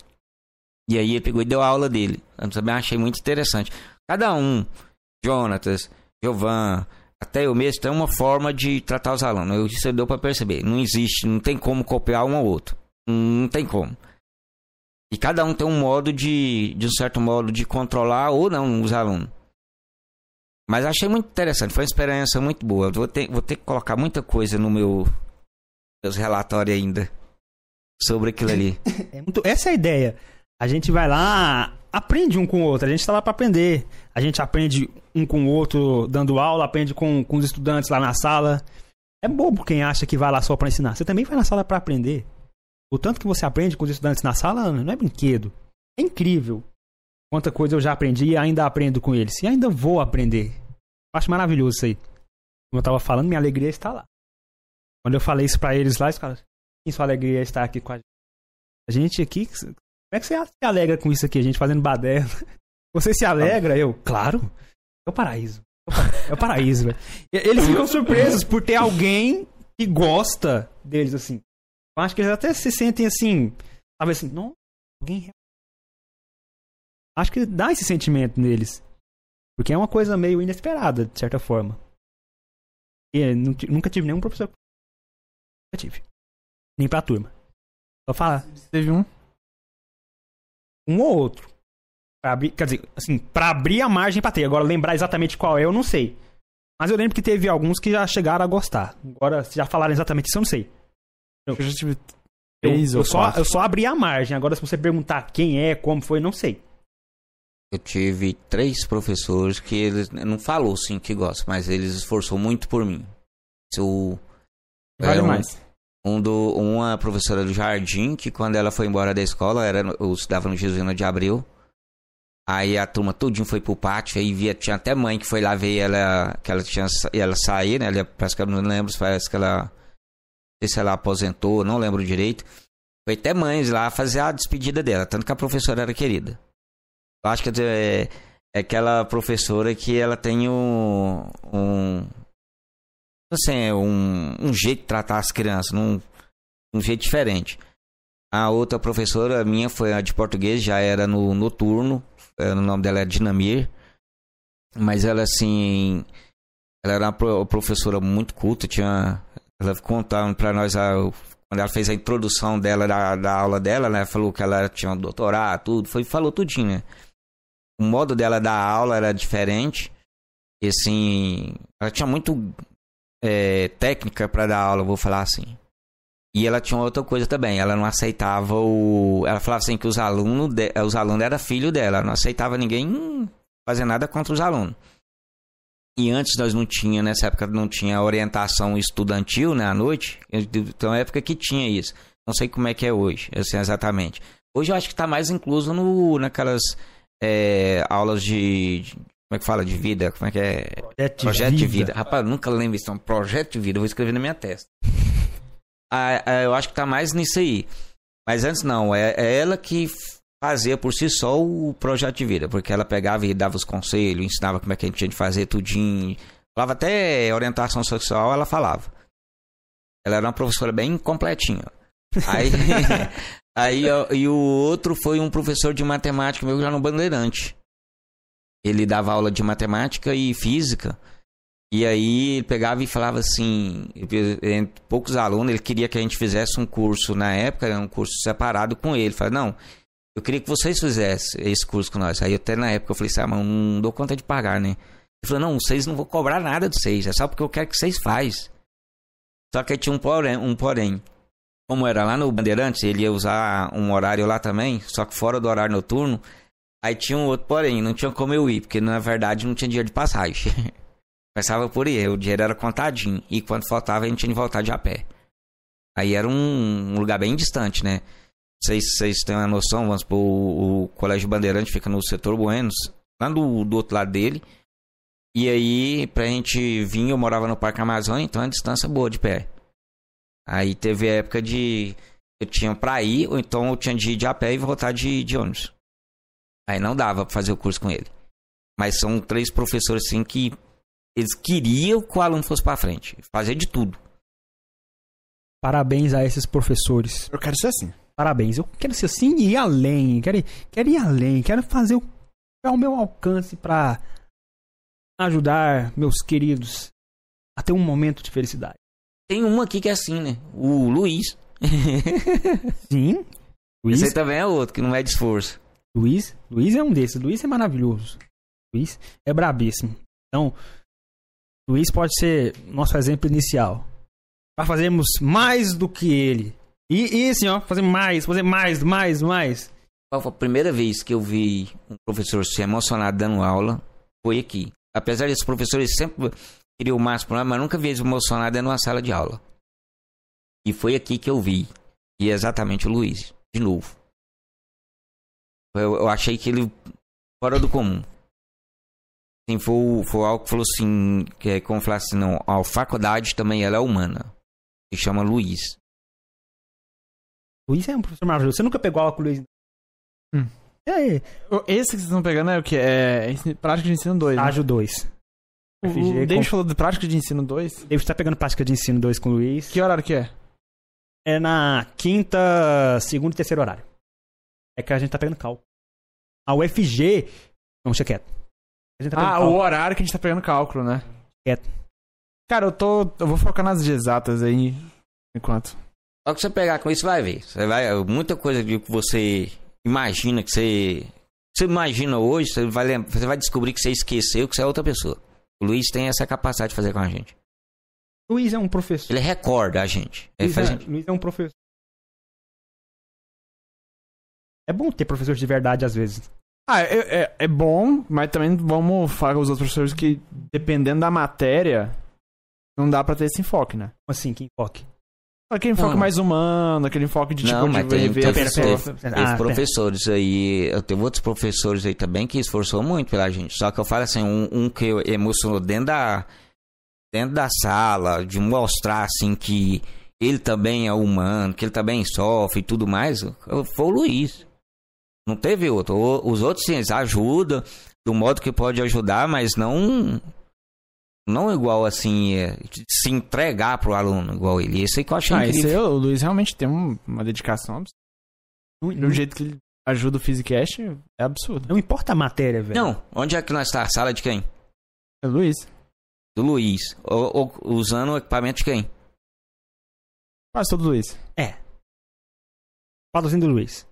E aí ele pegou e deu a aula dele. Eu também achei muito interessante. Cada um, Jonatas, Giovan, até eu mesmo, tem uma forma de tratar os alunos. Eu- Isso deu pra perceber. Não existe, não tem como copiar um ao outro. Não tem como. E cada um tem um modo de, de um certo modo, de controlar ou não os alunos. Mas achei muito interessante, foi uma experiência muito boa. Vou ter, vou ter que colocar muita coisa no meu meus relatórios ainda sobre aquilo ali. [laughs] É muito- essa é a ideia. A gente vai lá, aprende um com o outro. A gente tá lá pra aprender. A gente aprende um com o outro dando aula, aprende com, com os estudantes lá na sala. É bobo quem acha que vai lá só pra ensinar. Você também vai na sala pra aprender. O tanto que você aprende com os estudantes na sala não é brinquedo. É incrível. Quanta coisa eu já aprendi e ainda aprendo com eles. E ainda vou aprender. Acho maravilhoso isso aí. Como eu tava falando, minha alegria está lá. Quando eu falei isso pra eles lá, eles falaram: "Quem sua alegria está aqui com a gente? A gente aqui, como é que você se alegra com isso aqui? A gente fazendo baderna. [laughs] Você se alegra? Eu, claro. É o paraíso. É o para- o paraíso, velho. Eles ficam surpresos por ter alguém que gosta deles, assim. Eu acho que eles até se sentem assim, talvez assim, não, alguém. Acho que dá esse sentimento neles. Porque é uma coisa meio inesperada, de certa forma. E nunca tive nenhum professor. Nunca tive. Nem pra turma. Só falar Teve um. um ou outro. Pra abrir, quer dizer, assim, pra abrir a margem pra ter. Agora, lembrar exatamente qual é, eu não sei. Mas eu lembro que teve alguns que já chegaram a gostar. Agora, se já falaram exatamente isso, eu não sei. Eu já tive Eu, três eu ou só, quatro. eu só abri a margem. Agora, se você perguntar quem é, como foi, não sei. Eu tive três professores que eles não falou sim que gosta, mas eles esforçou muito por mim. Eu, Vale é, um- mais. Um do, uma professora do jardim, que quando ela foi embora da escola, era, eu estudava no Jesuíno de Abril. Aí a turma tudinho foi pro pátio, aí via, tinha até mãe que foi lá ver ela, que ela tinha ela sair, né? Ela, parece que eu não lembro, parece que ela. Não sei se ela aposentou, não lembro direito. Foi até mães lá fazer a despedida dela, tanto que a professora era querida. Eu acho que é, é aquela professora que ela tem um. um assim, é um, um jeito de tratar as crianças, num, um jeito diferente. A outra professora minha foi a de português, já era no noturno, o nome dela é Dinamir, mas ela assim, ela era uma pro- professora muito culta, tinha, ela contando para nós a, quando ela fez a introdução dela da, da aula dela, né, falou que ela tinha um doutorado, tudo, foi falou tudinho, né? O modo dela dar aula era diferente. E assim, ela tinha muito é, técnica para dar aula, vou falar assim. E ela tinha outra coisa também, ela não aceitava o. Ela falava assim que os alunos, de... os alunos eram filho dela, ela não aceitava ninguém fazer nada contra os alunos. E antes nós não tinha, nessa época não tinha orientação estudantil, né, à noite. Então é época que tinha isso. Não sei como é que é hoje, assim, exatamente. Hoje eu acho que está mais incluso no, naquelas é, aulas de, de- Como é que fala? De vida? Como é que é? Projeto, Projeto de vida. Rapaz, eu nunca lembro isso. É um projeto de vida. Eu vou escrever na minha testa. Ah, ah, eu acho que tá mais nisso aí. Mas antes não. É, é ela que fazia por si só o projeto de vida. Porque ela pegava e dava os conselhos, ensinava como é que a gente tinha de fazer tudinho. Falava até orientação sexual, ela falava. Ela era uma professora bem completinha. Aí, [laughs] aí e o outro foi um professor de matemática meu já no Bandeirante. Ele dava aula de matemática e física. E aí ele pegava e falava assim, entre poucos alunos, ele queria que a gente fizesse um curso na época, um curso separado com ele. Falei, não, eu queria que vocês fizessem esse curso com nós. Aí até na época eu falei assim, ah, mas não dou conta de pagar, né? Ele falou, não, vocês não vão cobrar nada de vocês, é só porque eu quero que vocês faz. Só que aí tinha um porém, um porém. Como era lá no Bandeirantes, ele ia usar um horário lá também, só que fora do horário noturno. Aí tinha um outro porém, não tinha como eu ir, porque na verdade não tinha dinheiro de passagem. [laughs] Começava por aí, o dinheiro era contadinho. E quando faltava, a gente tinha que voltar de a pé. Aí era um, um lugar bem distante, né? Vocês, têm uma noção, vamos supor, o, o Colégio Bandeirante fica no setor Buenos, lá do, do outro lado dele. E aí, pra gente vir, eu morava no Parque Amazônia, então é uma distância boa de pé. Aí teve a época de. Eu tinha pra ir, ou então eu tinha de ir de a pé e voltar de, de ônibus. Aí não dava pra fazer o curso com ele. Mas são três professores assim que eles queriam que o aluno fosse pra frente. Fazer de tudo. Parabéns a esses professores. Eu quero ser assim. Parabéns. Eu quero ser assim e ir além. Quero ir, quero ir além. Quero fazer o, ao meu alcance pra ajudar meus queridos a ter um momento de felicidade. Tem um aqui que é assim, né? O Luiz. [laughs] Sim. Luiz, Esse aí também é outro, que não é de esforço. Luiz, Luiz é um desses. Luiz é maravilhoso. Luiz é brabíssimo. Então, Luiz pode ser nosso exemplo inicial. Para fazermos mais do que ele. E, e assim, ó, fazer mais, fazer mais, mais, mais. A primeira vez que eu vi um professor se emocionar dando aula? Foi aqui. Apesar desses professores sempre queriam o máximo, mas nunca vi eles emocionar dentro de uma sala de aula. E foi aqui que eu vi. E é exatamente o Luiz, de novo. Eu, eu achei que ele fora do comum. Assim, foi, foi algo que falou assim, que é como falar assim, não, a faculdade também ela é humana. Se chama Luiz. Luiz é um professor maravilhoso. Você nunca pegou aula com o Luiz? Hum. E aí? Esse que vocês estão pegando é o que? É ensino- prática de ensino 2. Né? Estágio 2. O, FG o David com- falou de prática de ensino 2. David tá pegando prática de ensino 2 com o Luiz. Que horário que é? É na quinta, segundo e terceiro horário. É que a gente tá pegando cálculo. A UFG. Não, deixa quieto. A gente tá Ah, o cálculo. horário que a gente tá pegando cálculo, né? É. Cara, eu tô. Eu vou focar nas exatas aí. Enquanto. Só que você pegar com isso, vai ver. Você vai, muita coisa que você imagina que você. Você imagina hoje, você vai, lem- você vai descobrir que você esqueceu que você é outra pessoa. O Luiz tem essa capacidade de fazer com a gente. Luiz é um professor. Ele recorda a gente. Ele Luiz, é, gente. Luiz é um professor. É bom ter professor de verdade às vezes. Ah, é, é, é bom, mas também vamos falar com os outros professores que, dependendo da matéria, não dá pra ter esse enfoque, né? Como assim, que enfoque? Aquele enfoque Não. mais humano, aquele enfoque de tipo Não, de tem, ver teve, a pera, pessoa. pera, teve- pera. teve Ah, professores aí, eu tenho outros professores aí também que esforçou muito pela gente. Só que eu falo assim, um, um que emocionou dentro da, dentro da sala, de mostrar assim que ele também é humano, que ele também sofre e tudo mais, foi o Luiz. Não teve outro. O- Os outros sim, eles ajudam do modo que pode ajudar, mas não não igual assim, é, se entregar pro aluno igual ele. Esse aí que eu achei Ah, esse incrível. aí, o Luiz realmente tem um- uma dedicação Do jeito que ele ajuda o Physicast, é absurdo. não importa a matéria, velho. Não, onde é que nós está? A sala de quem? É o Luiz. Do Luiz. Ou, ou usando o equipamento de quem? Quase todo Luiz. Patrocínio do Luiz.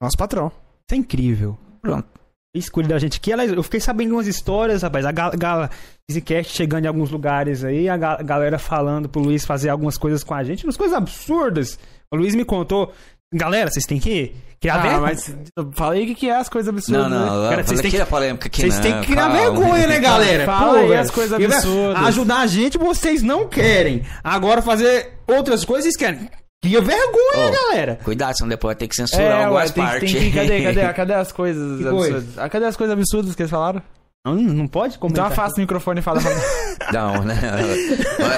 Nosso patrão. Isso é incrível. Pronto. Cuida da gente aqui. Eu fiquei sabendo de umas histórias, rapaz. A gal- gal- Easycast chegando em alguns lugares aí, a ga- galera falando pro Luiz fazer algumas coisas com a gente, umas coisas absurdas. O Luiz me contou. Galera, vocês têm que criar Ah, vergonha. mas fala aí o que, que é as coisas absurdas. Não, não, né? Cara, vocês falei têm que que- é polêmica aqui, Vocês não, têm que criar vergonha, né, galera? Fala aí velho. as coisas absurdas. Ajudar a gente, vocês não querem. Agora fazer outras coisas, vocês querem. Cria vergonha, Ô, galera. Cuidado, senão depois vai ter que censurar É, ué, algumas tem, partes. tem que. Cadê, cadê, [laughs] cadê as coisas Que coisa? absurdas? Ah, cadê as coisas absurdas que eles falaram? Não, não pode Então comentar. afasta o microfone e fala. [laughs] Não, né?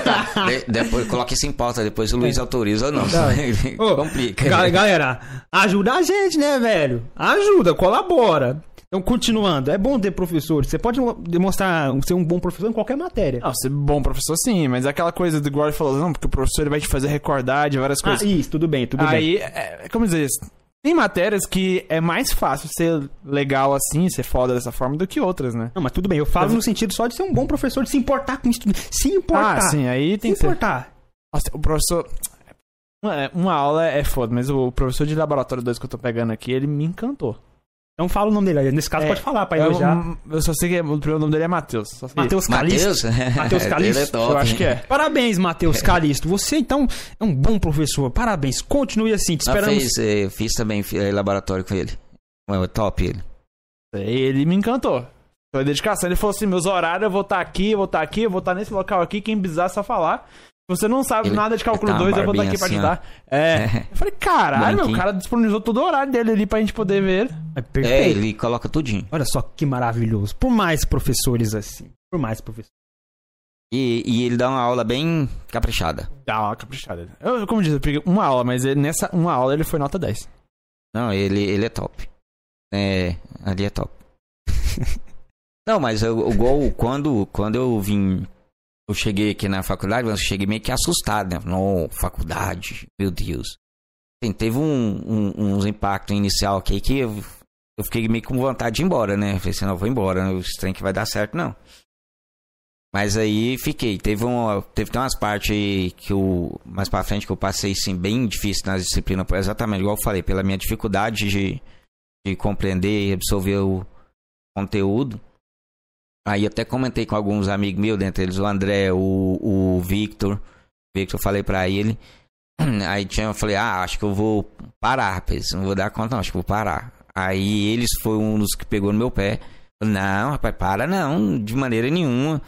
Tá. De- depois, coloque isso em pauta, depois o Luiz autoriza ou não. [laughs] Ô, Complica. Ga- Galera, ajuda a gente, né, velho? Ajuda, colabora. Então, continuando, é bom ter professores. Você pode demonstrar ser um bom professor em qualquer matéria. Não, ser bom professor sim, mas é aquela coisa do Glória falou, não, porque o professor vai te fazer recordar de várias Ah, coisas. isso, tudo bem, tudo bem. Aí, é, como dizer isso? Tem matérias que é mais fácil ser legal assim, ser foda dessa forma, do que outras, né? Não, mas tudo bem, eu falo no sentido só de ser um bom professor, de se importar com isso. Se importar. Ah, sim, aí tem se que ser. importar. Nossa, o professor. Uma, uma aula é foda, mas o professor de laboratório 2 que eu tô pegando aqui, ele me encantou. Então fala o nome dele. aí. Nesse caso, É, pode falar, pra Eu, elogiar. eu só sei que o primeiro nome dele é Matheus. Matheus Calisto. Matheus? [laughs] Calisto, Ele é top. Eu acho que é. Parabéns, Matheus Calisto. Você, então, é um bom professor. Parabéns. Continue assim. Te Não, esperamos. fez, eh, fiz também eh, laboratório com ele. É top ele. Ele me encantou. Foi dedicação. Ele falou assim: meus horários, eu vou estar aqui, eu vou estar aqui, eu vou estar nesse local aqui, quem precisar é só falar. Você não sabe Ele- nada de cálculo ele tá 2, uma eu vou estar aqui pra assim, ajudar. É. [laughs] Eu falei, caralho, meu, o cara disponibilizou todo o horário dele ali pra gente poder ver. É É, perfeito. ele coloca tudinho. Olha só que maravilhoso. Por mais professores assim. Por mais professores. E, e ele dá uma aula bem caprichada. Dá uma caprichada. Eu, como diz, eu peguei uma aula, mas ele- nessa uma aula ele foi nota 10. Não, ele, ele é top. É, ali é top. [laughs] Não, mas eu, igual quando, quando eu vim, eu cheguei aqui na faculdade, eu cheguei meio que assustado, né? Não, faculdade, meu Deus. Assim, teve um, um- uns impactos inicial aqui que eu, eu fiquei meio com vontade de ir embora, né? Falei assim, não, vou embora, né? esse trem que vai dar certo, não. Mas aí fiquei. Teve, teve umas partes que eu, mais pra frente que eu passei, sim, bem difícil nas disciplinas, exatamente igual eu falei, pela minha dificuldade de, de compreender e absorver o conteúdo. Aí até comentei com alguns amigos meus, dentre eles o André, o, o Victor. Victor, falei pra ele. [clears throat] Aí tinha, eu falei, ah, acho que eu vou parar, rapaz. Não vou dar conta, não, acho que vou parar. Aí eles foi um dos que pegou no meu pé. Não, rapaz, para não, de maneira nenhuma.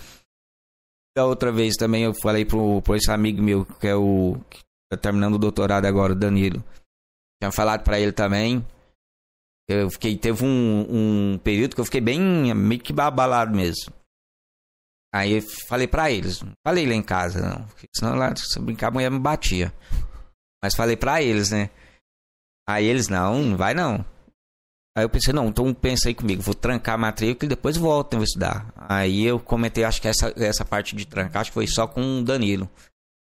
Da outra vez também eu falei pro, pro esse amigo meu, que é o. que tá terminando o doutorado agora, o Danilo. Tinha falado pra ele também. Eu fiquei, teve um, um período que eu fiquei bem, meio que abalado mesmo. Aí falei pra eles, falei lá em casa, não, senão lá, se eu brincar, a mulher me batia. Mas falei pra eles, né? Aí eles, não, não vai não. Aí eu pensei, não, então pensa aí comigo, vou trancar a matrícula e depois volto a estudar. Aí eu comentei, acho que essa, essa parte de trancar, acho que foi só com o Danilo.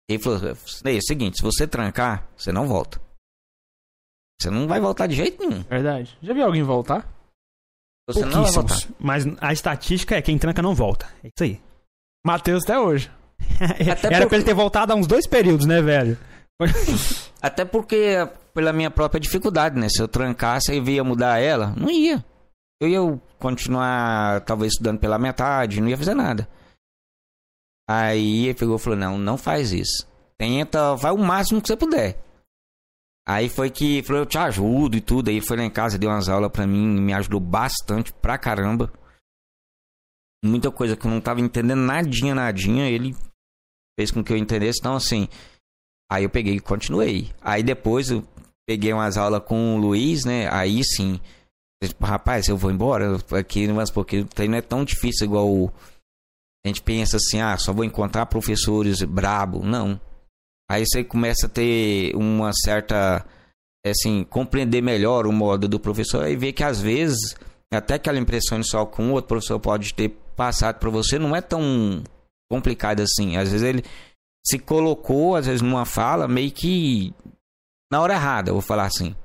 Ele falou, é o seguinte, se você trancar, você não volta. Você não vai voltar de jeito nenhum. Verdade. Já viu alguém voltar? Você não vai voltar. Pouquíssimos. Mas a estatística é quem tranca não volta. É isso aí. Matheus até hoje. [laughs] Até Era porque- pra ele ter voltado há uns dois períodos, né, velho? [laughs] Até porque, pela minha própria dificuldade, né? Se eu trancasse e via mudar ela, não ia. eu ia continuar, talvez, estudando pela metade, não ia fazer nada. Aí ele pegou e falou: Não, não faz isso. Tenta, vai o máximo que você puder. Aí foi que falou: Eu te ajudo e tudo. Aí foi lá em casa, deu umas aulas pra mim, me ajudou bastante pra caramba. Muita coisa que eu não tava entendendo nadinha, nadinha. Ele fez com que eu entendesse. Então, assim, aí eu peguei e continuei. Aí depois eu peguei umas aulas com o Luiz, né? Aí sim. Tipo, rapaz, eu vou embora aqui, mas porque não é tão difícil igual o a gente pensa assim, ah, só vou encontrar professores brabo. Não. Aí você começa a ter uma certa, assim, compreender melhor o modo do professor e ver que às vezes, até aquela impressão só com um outro professor pode ter passado para você, não é tão complicado assim. Às vezes ele se colocou, às vezes, numa fala meio que na hora errada, vou falar assim.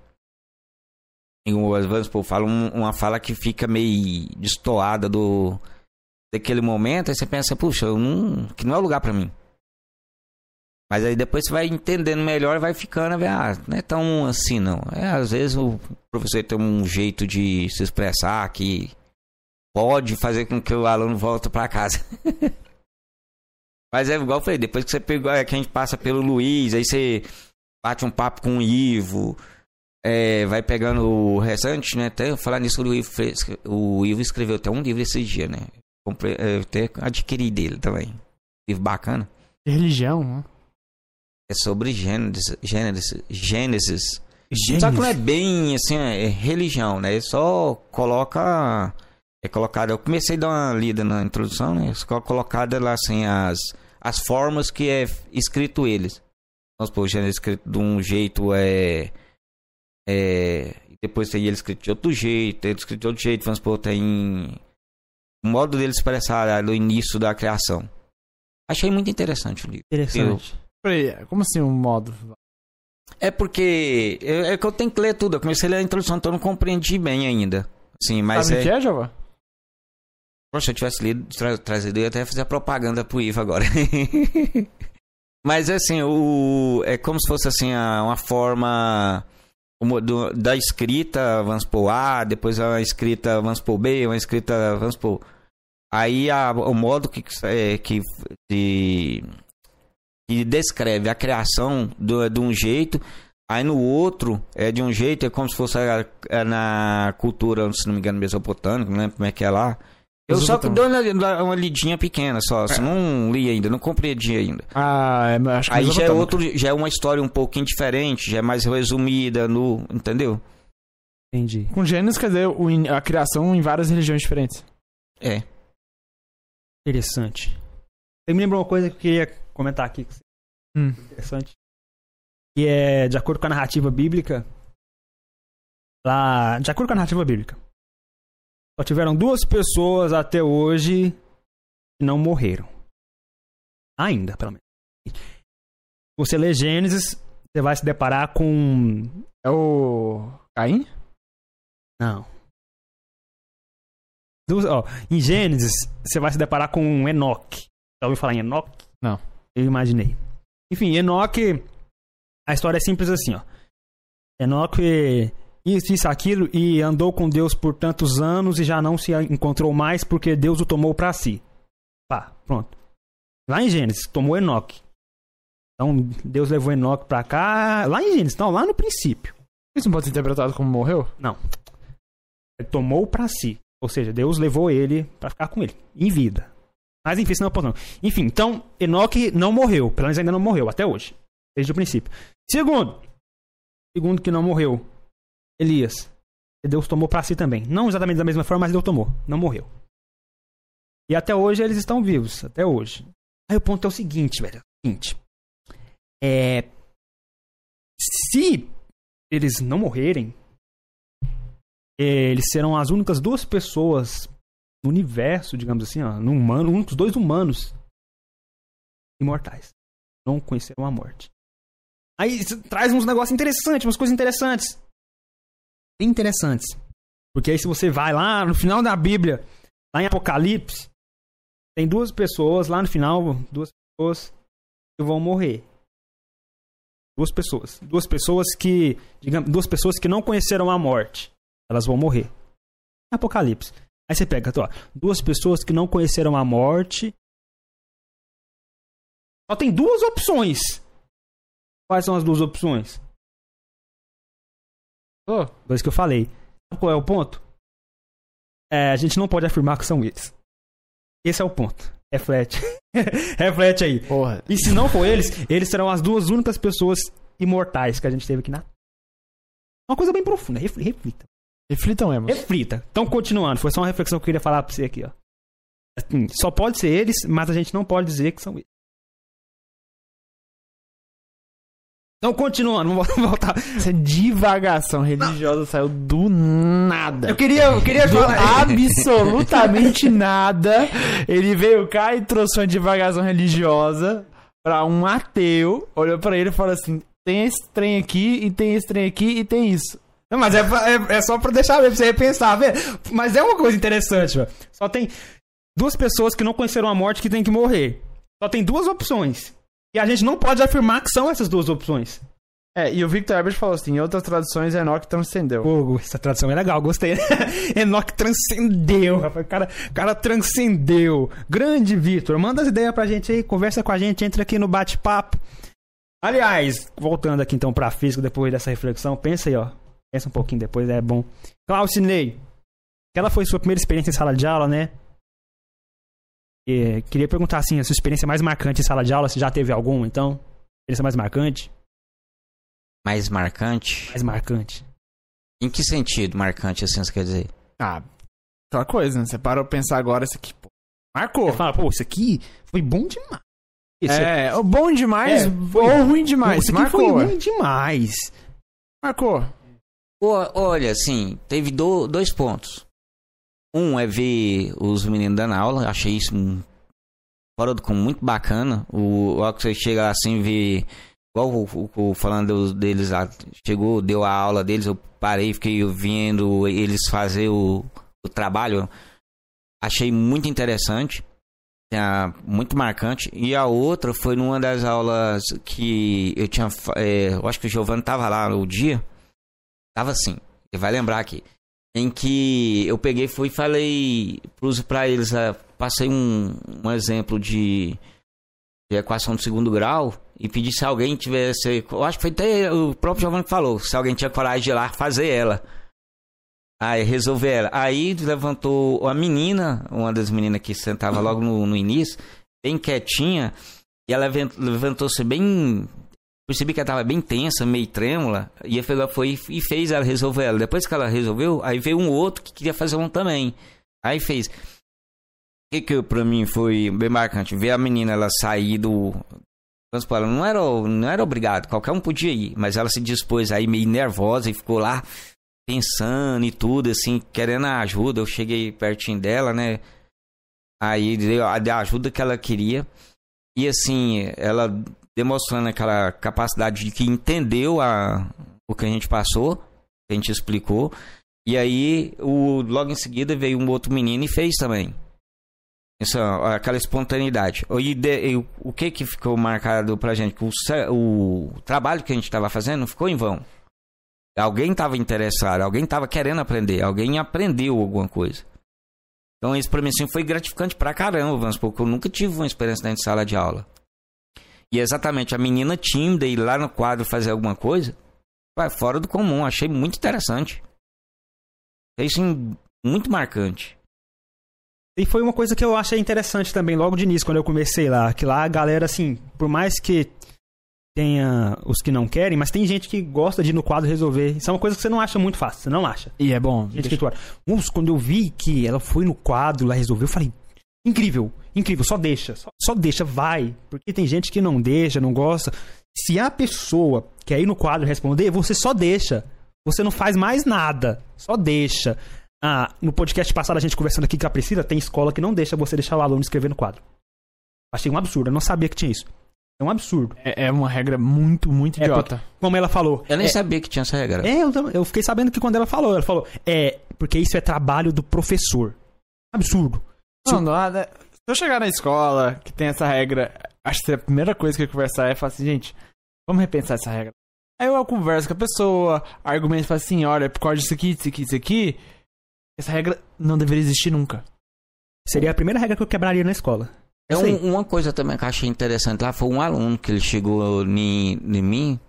Vamos supor, fala uma fala que fica meio destoada do daquele momento, aí você pensa, puxa, não, que não é o lugar para mim. Mas aí depois você vai entendendo melhor vai ficando, ah, não é tão assim não. É, às vezes o professor tem um jeito de se expressar que pode fazer com que o aluno volte para casa. [laughs] Mas é igual eu falei, depois que você pegou, é que a gente passa pelo Luiz, aí você bate um papo com o Ivo, é, vai pegando o restante, né? Até falar nisso, o Ivo, o Ivo escreveu até um livro esse dia, né? Comprei, até adquiri dele também. Livro bacana. Religião, né? É sobre Gênesis. Gênesis. Gênesis. Só que não é bem assim, é religião, né? Ele só coloca. É colocado. Eu comecei a dar uma lida na introdução, né? Só colocada lá assim as, as formas que é escrito eles. Vamos supor, Gênesis escrito de um jeito é. É. Depois tem ele escrito de outro jeito, tem escrito de outro jeito, vamos supor, tem o modo dele expressar no início da criação. Achei muito interessante o livro. Interessante. Eu... Como assim um modo? É porque é que eu tenho que ler tudo. Eu comecei a ler a introdução, então eu não compreendi bem ainda. Sim, mas Sabe é... que é, Jova? Poxa, se eu tivesse lido, tra trazido, eu ia até fazer a propaganda pro Ivo agora. [laughs] mas assim, o... é como se fosse assim uma forma do, da escrita, vamos por A, depois a escrita, vamos por B, uma escrita, vamos por Aí a, o modo que, é, que, de, que descreve a criação do, de um jeito, aí no outro é de um jeito, é como se fosse a, a, na cultura, se não me engano, mesopotâmica, não lembro como é que é lá. Eu só dei uma, uma lidinha pequena só, é. não li ainda, não compreendi ainda. Ah, é, acho que Aí já é outro, já é uma história um pouquinho diferente, já é mais resumida, no, entendeu? Entendi. Com Gênesis quer dizer a criação em várias religiões diferentes. É. Interessante. Você me lembrou uma coisa que eu queria comentar aqui. Hum. Interessante. Que é, de acordo com a narrativa bíblica, lá, de acordo com a narrativa bíblica, só tiveram duas pessoas até hoje que não morreram. Ainda, pelo menos. Você lê Gênesis, você vai se deparar com. É o. Caim? Não. ó, em Gênesis, você vai se deparar com Enoque. Já ouviu falar em Enoque? Não. Eu imaginei. Enfim, Enoque. A história é simples assim, ó. Enoque isso, isso, aquilo, e andou com Deus por tantos anos e já não se encontrou mais porque Deus o tomou para si. Pá, pronto. Lá em Gênesis, tomou Enoque. Então, Deus levou Enoque pra cá. Lá em Gênesis, então, lá no princípio. Isso não pode ser interpretado como morreu? Não. Ele tomou para si. Ou seja, Deus levou ele para ficar com ele, em vida. Mas enfim, isso não é não. Enfim, então, Enoque não morreu. Pelo menos ainda não morreu, até hoje. Desde o princípio. Segundo. Segundo que não morreu. Elias. Deus tomou para si também. Não exatamente da mesma forma, mas Deus tomou. Não morreu. E até hoje eles estão vivos. Até hoje. Aí o ponto é o seguinte, velho. É o seguinte. É. Se eles não morrerem, eles serão as únicas duas pessoas no universo, digamos assim, ó, no humano, únicos dois humanos imortais. Não conheceram a morte. Aí traz uns negócios interessantes, umas coisas interessantes. Interessantes. Porque aí se você vai lá no final da Bíblia, lá em Apocalipse, tem duas pessoas lá no final, duas pessoas que vão morrer. Duas pessoas. Duas pessoas que, digamos, duas pessoas que não conheceram a morte. Elas vão morrer. Apocalipse. Aí você pega, ó, duas pessoas que não conheceram a morte. Só tem duas opções. Quais são as duas opções? Ô, Dois que eu falei. Qual é o ponto? É, a gente não pode afirmar que são eles. Esse é o ponto. Reflete. [laughs] Reflete aí. porra. E se não for eles, eles serão as duas únicas pessoas imortais que a gente teve aqui na. Uma coisa bem profunda. Refli- Reflita. Reflitam, Emos. Reflita. Então, continuando. Foi só uma reflexão que eu queria falar pra você aqui, ó. Assim, só pode ser eles, mas a gente não pode dizer que são eles. Então, continuando, vamos [laughs] voltar. Essa divagação religiosa saiu do nada. Eu queria, eu queria Do falar. [laughs] absolutamente nada. Ele veio cá e trouxe uma divagação religiosa pra um ateu. Olhou pra ele e falou assim: tem esse trem aqui, e tem esse trem aqui, e tem isso. Não, mas é, é, é só pra deixar ver, pra você repensar, vê. Mas é uma coisa interessante, velho. Só tem duas pessoas que não conheceram a morte que tem que morrer. Só tem duas opções. E a gente não pode afirmar que são essas duas opções. É, e o Victor Herbert falou assim: em outras traduções, Enoch transcendeu. Pô, essa tradução é legal, gostei. [laughs] Enoch transcendeu, rapaz. O cara, cara transcendeu. Grande Vitor, manda as ideias pra gente aí, conversa com a gente, entra aqui no bate-papo. Aliás, voltando aqui então pra física depois dessa reflexão, pensa aí, ó. Pensa um pouquinho depois, é bom. Claucinei, aquela foi sua primeira experiência em sala de aula, né? E, queria perguntar assim, a sua experiência mais marcante em sala de aula, se já teve alguma, então? Experiência mais marcante? Mais marcante? Mais marcante. Em que sentido marcante, assim, você quer dizer? Ah, aquela coisa, né? Você parou pra pensar agora, isso aqui, pô. Marcou. Você fala, pô, isso aqui foi bom demais. Isso É, bom demais É, foi- ou ruim demais. Isso aqui Marcou. foi ruim demais. Marcou. Olha, assim, teve do- dois pontos. Um é ver os meninos dando aula, achei isso fora do comum, muito bacana. O, você chega assim, ver. Igual o, o- o- falando deles lá, chegou, deu a aula deles, eu parei, fiquei vendo eles fazer o, o trabalho. Achei muito interessante, muito marcante. E a outra foi numa das aulas que eu tinha. é, eu acho que o Giovanni tava lá no dia. Tava assim, você vai lembrar aqui. Em que eu peguei fui e falei pra eles, ah, passei um, um exemplo de, de equação de segundo grau e pedi se alguém tivesse. Eu acho que foi até o próprio Giovanni que falou, se alguém tinha coragem de ir lá fazer ela. Aí resolver ela. Aí levantou a menina, uma das meninas que sentava logo no, no início, bem quietinha, e ela levan- levantou-se bem percebi que ela tava bem tensa, meio trêmula, e ela foi e fez ela resolver ela. Depois que ela resolveu, aí veio um outro que queria fazer um também. Aí fez. O que que pra mim foi bem marcante? Ver a menina ela sair do. Ela não era, não era obrigado, qualquer um podia ir, mas ela se dispôs aí meio nervosa e ficou lá pensando e tudo, assim, querendo a ajuda. Eu cheguei pertinho dela, né? Aí deu a ajuda que ela queria. E assim, ela demonstrando aquela capacidade de que entendeu a, o que a gente passou, a gente explicou. E aí, o, logo em seguida, veio um outro menino e fez também. Isso, aquela espontaneidade. E, de- e o- que que ficou marcado pra gente? O, o trabalho que a gente estava fazendo não ficou em vão. Alguém estava interessado, alguém estava querendo aprender, alguém aprendeu alguma coisa. Então, isso pra mim assim, foi gratificante pra caramba, vamos supor, porque eu nunca tive uma experiência dentro de sala de aula. E exatamente a menina tímida ir lá no quadro fazer alguma coisa, vai fora do comum, achei muito interessante. Achei isso muito marcante. E foi uma coisa que eu achei interessante também logo de início, quando eu comecei lá. Que lá a galera, assim, por mais que tenha os que não querem, mas tem gente que gosta de ir no quadro resolver. Isso é uma coisa que você não acha muito fácil, você não acha. E é bom. Gente que quadro. Uns, quando eu vi que ela foi no quadro lá resolver, eu falei, incrível, incrível, só deixa, só, só deixa, vai. Porque tem gente que não deixa, não gosta. Se a pessoa quer ir no quadro responder, você só deixa. Você não faz mais nada, só deixa. Ah, no podcast passado a gente conversando aqui com a Priscila, tem escola que não deixa você deixar o aluno escrever no quadro. Achei um absurdo, eu não sabia que tinha isso. É um absurdo. É, é uma regra muito, muito É idiota. Como ela falou. Eu nem é, sabia que tinha essa regra. é, eu, eu fiquei sabendo que quando ela falou, ela falou, é, porque isso é trabalho do professor. Absurdo. Não, não, nada. Se eu chegar na escola que tem essa regra, acho que a primeira coisa que eu conversar é falar assim, gente, vamos repensar essa regra. Aí eu converso com a pessoa, argumento e falo assim, olha, por causa disso aqui, disso aqui, disso aqui, Essa regra não deveria existir nunca. Seria a primeira regra que eu quebraria na escola. É um- uma coisa também que eu achei interessante lá foi um aluno que ele chegou em em mim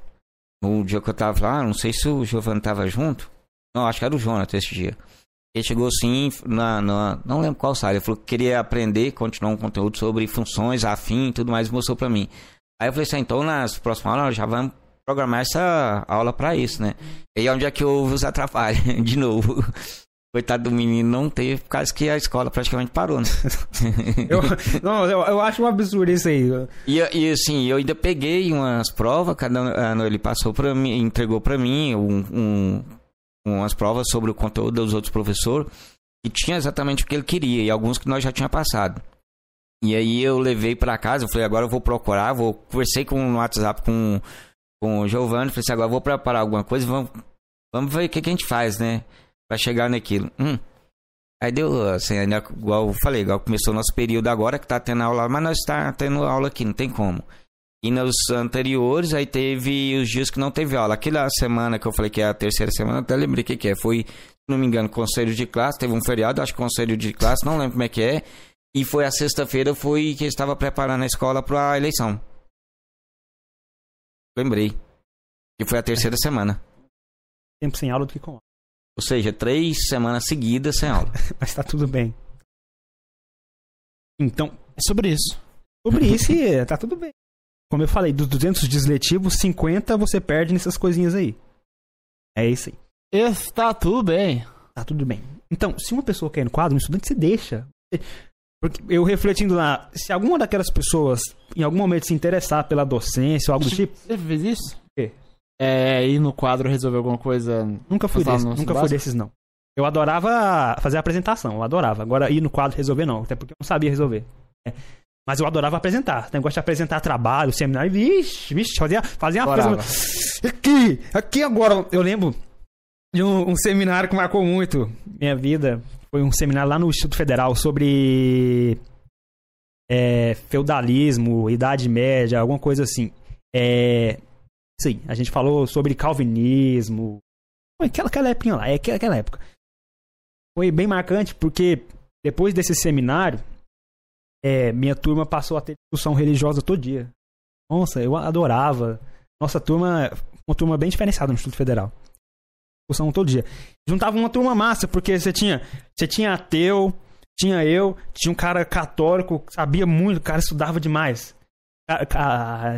no dia que eu tava lá, não sei se o Giovanni tava junto. Não, acho que era o Jonathan esse dia. Ele chegou assim, na, na- não lembro qual sala, ele falou que queria aprender, continuar um conteúdo sobre funções, afim e tudo mais, mostrou pra mim. Aí eu falei assim, então nas próximas aulas já vamos programar essa aula pra isso, né? E aí onde é que houve os atrapalhos, [laughs] de novo. Coitado do menino não teve, por causa que a escola praticamente parou, né? [laughs] Eu, não, eu, eu acho um absurdo isso aí. E, e assim, eu ainda peguei umas provas, cada ano ele passou pra mim, entregou pra mim um, um- umas provas sobre o conteúdo dos outros professores e tinha exatamente o que ele queria e alguns que nós já tinha passado. E aí eu levei pra casa, eu falei, agora eu vou procurar, vou conversei com no WhatsApp com, com o Giovanni, falei assim, agora eu vou preparar alguma coisa, vamos, vamos ver o que, que a gente faz, né? Pra chegar naquilo. Hum. Aí deu, assim, igual eu falei, igual começou nosso período agora, que tá tendo aula, mas nós tá tendo aula aqui, não tem como. E nos anteriores, aí teve os dias que não teve aula. Aquela semana que eu falei que é a terceira semana, até lembrei o que, que é. Foi, se não me engano, conselho de classe, teve um feriado, acho que conselho de classe, não lembro como é que é. E foi a sexta-feira, foi que eu estava preparando a escola para a eleição. Lembrei. Que foi a terceira semana. Tempo sem aula do que com aula. Ou seja, três semanas seguidas sem aula. [laughs] Mas tá tudo bem. Então, É sobre isso. sobre isso, e, tá tudo bem. Como eu falei, dos 200 dias letivos, 50 você perde nessas coisinhas aí. É isso aí. Está tudo bem. Tá tudo bem. Então, se uma pessoa quer ir no quadro, um estudante, você deixa. Porque eu refletindo lá, se alguma daquelas pessoas em algum momento se interessar pela docência ou algo do tipo, Você fez isso? O quê? É, ir no quadro resolver alguma coisa. nunca fui desses, nunca fui básico? desses não. Eu adorava fazer a apresentação, eu adorava. Agora ir no quadro resolver não, até porque eu não sabia resolver. É. Mas eu adorava apresentar. Negócio de apresentar trabalho, seminário, vixe, vixe, fazia, fazia uma coisa. Aqui, aqui agora, eu lembro de um, um seminário que marcou muito minha vida. Foi um seminário lá no Instituto Federal sobre é, feudalismo, Idade Média, alguma coisa assim. É, sim, a gente falou sobre calvinismo. Foi Aquela, aquela época lá, é aquela, aquela época. Foi bem marcante porque depois desse seminário, é, minha turma passou a ter discussão religiosa todo dia. Nossa, eu adorava. Nossa turma, uma turma bem diferenciada no Instituto Federal. Discussão todo dia. Juntava uma turma massa, porque você tinha, você tinha ateu, tinha eu, tinha um cara católico, sabia muito, o cara estudava demais.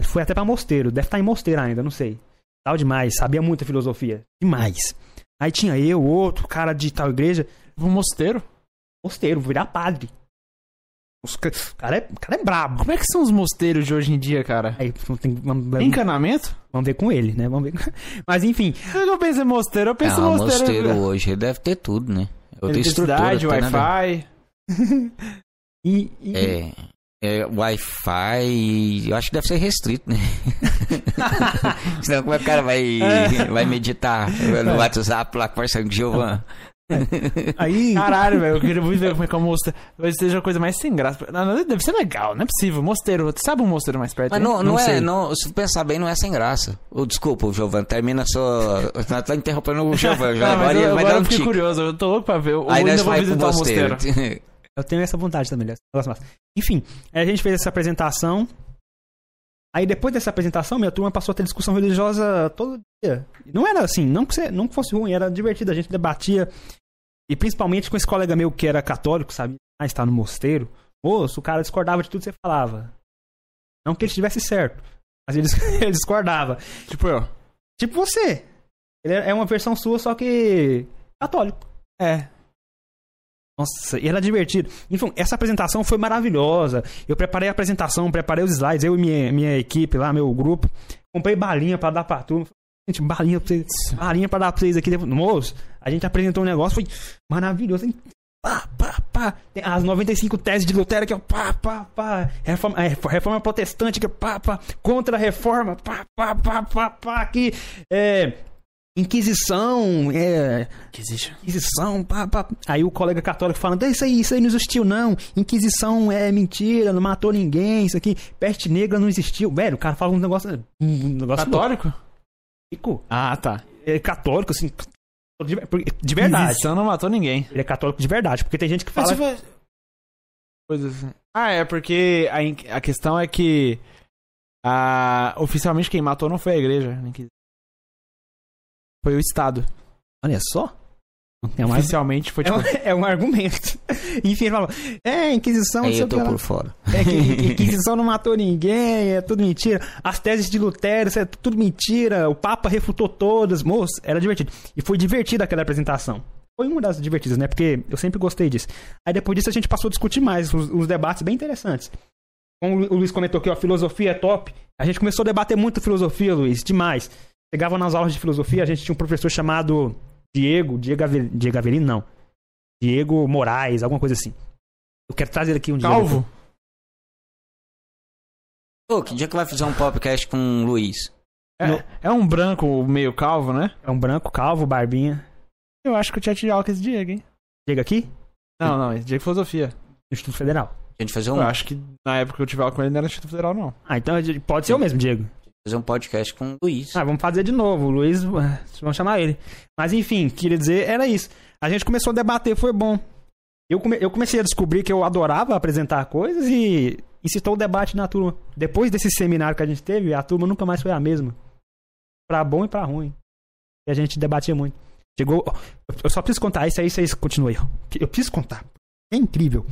Foi até pra mosteiro, deve estar em mosteiro ainda, não sei. Tal demais, sabia muita filosofia. Demais. Aí tinha eu, outro cara de tal igreja, Um mosteiro? mosteiro, virar padre. Os ca- O cara, é, o cara é brabo. Como é que são os mosteiros de hoje em dia, cara? Aí, tem- vamos, Tem encanamento? vamos ver com ele, né? Vamos ver. [laughs] Mas enfim, Eu não penso em mosteiro, eu penso Ah, em o mosteiro. mosteiro hoje deve ter tudo, né? Outra estrutura. Eletricidade, nada- Wi-Fi. [laughs] e, e- É, é Wi-Fi, eu acho que deve ser restrito, né? [laughs] Senão como é que o cara vai, vai meditar no WhatsApp lá conversando com o Giovan? Aí Caralho, velho, eu queria muito ver como é que é o mosteiro. Talvez seja a coisa mais sem graça. Não, não, deve ser legal, não é possível. Mosteiro, sabe um mosteiro mais perto? Mas hein? não, não, é, sei. não, se pensar bem, não é sem graça. Ô, desculpa, Giovan, termina a sua... Nós tá interrompendo o Giovan, [laughs] já Não, agora eu, vai agora dar eu um fiquei tique. curioso, eu tô louco pra ver. Eu Aí ainda nós vou visitar o mosteiro. mosteiro. [laughs] eu tenho essa vontade também. Enfim, aí a gente fez essa apresentação. Aí depois dessa apresentação, minha turma passou a ter discussão religiosa todo dia. Não era assim, não que, você- não que fosse ruim, era divertido, a gente debatia. E principalmente com esse colega meu que era católico, sabe? Ah, está no mosteiro. Moço, o cara discordava de tudo que você falava. Não que ele estivesse certo, mas ele, [laughs] ele discordava. Tipo eu. Tipo você. Ele é uma versão sua, só que católico. É. Nossa, e era divertido. Enfim, essa apresentação foi maravilhosa. Eu preparei a apresentação, preparei os slides, eu e minha, minha equipe lá, meu grupo. Comprei balinha pra dar pra turma. Gente, balinha pra vocês, balinha pra dar pra vocês aqui. Moço, a gente apresentou um negócio, foi maravilhoso. hein? Pá, pá, pá. As 95 teses de Lutero aqui, ó. Pá, pá, pá. Reforma, é, reforma protestante aqui, pá, pá. Contra a reforma, pá, pá, pá, pá, pá. Aqui, é. Inquisição, é. Existe. Inquisição, pá, pá. Aí o colega católico falando, isso aí, isso aí não existiu, não. Inquisição é mentira, não matou ninguém, isso aqui. Peste negra não existiu. Velho, o cara fala um negócio. Um negócio Católico? louco. Ah, tá. É, católico, assim. De, verdade. Inquisição não matou ninguém. Ele é católico de verdade, porque tem gente que Mas fala. for- Coisas assim. Ah, é porque a, a questão é que a, oficialmente quem matou não foi a igreja. nem que- Foi o Estado. Olha só. É um, Oficialmente foi é tipo. um, [laughs] é um argumento. [laughs] Enfim, ele fala: É, Inquisição, Aí eu tô lá. por fora. É que a [laughs] Inquisição não matou ninguém, é tudo mentira. As teses de Lutero, isso é tudo mentira. O Papa refutou todas. Moço, era divertido. E foi divertida aquela apresentação. Foi uma das divertidas, né? Porque eu sempre gostei disso. Aí depois disso a gente passou a discutir mais, uns, uns debates bem interessantes. Como o Luiz comentou aqui, ó, filosofia é top. A gente começou a debater muito filosofia, Luiz, demais. Chegava nas aulas de filosofia, a gente tinha um professor chamado Diego, Diego, Ave- Diego Avelino, não. Diego Moraes, alguma coisa assim. Eu quero trazer aqui um dia. Calvo? Ô, que dia que vai fazer um podcast com o Luiz? É, é um branco meio calvo, né? É um branco, calvo, barbinha. Eu acho que eu tinha tirado com esse Diego, hein? Chega aqui, Não, não, esse Diego é Filosofia. Instituto Federal. A gente fazer Eu um, acho que na época que eu tive aula com ele não era Instituto Federal, não. Ah, então pode ser o mesmo, Diego. Fazer um podcast com o Luiz. Ah, vamos fazer de novo. O Luiz, [laughs] vamos chamar ele. Mas enfim, queria dizer, era isso. A gente começou a debater, foi bom. Eu, come- eu comecei a descobrir que eu adorava apresentar coisas e incitou o debate na turma. Depois desse seminário que a gente teve, a turma nunca mais foi a mesma. Pra bom e pra ruim. E a gente debatia muito. Chegou. Eu só preciso contar, isso aí vocês continuem. Eu preciso contar. É incrível.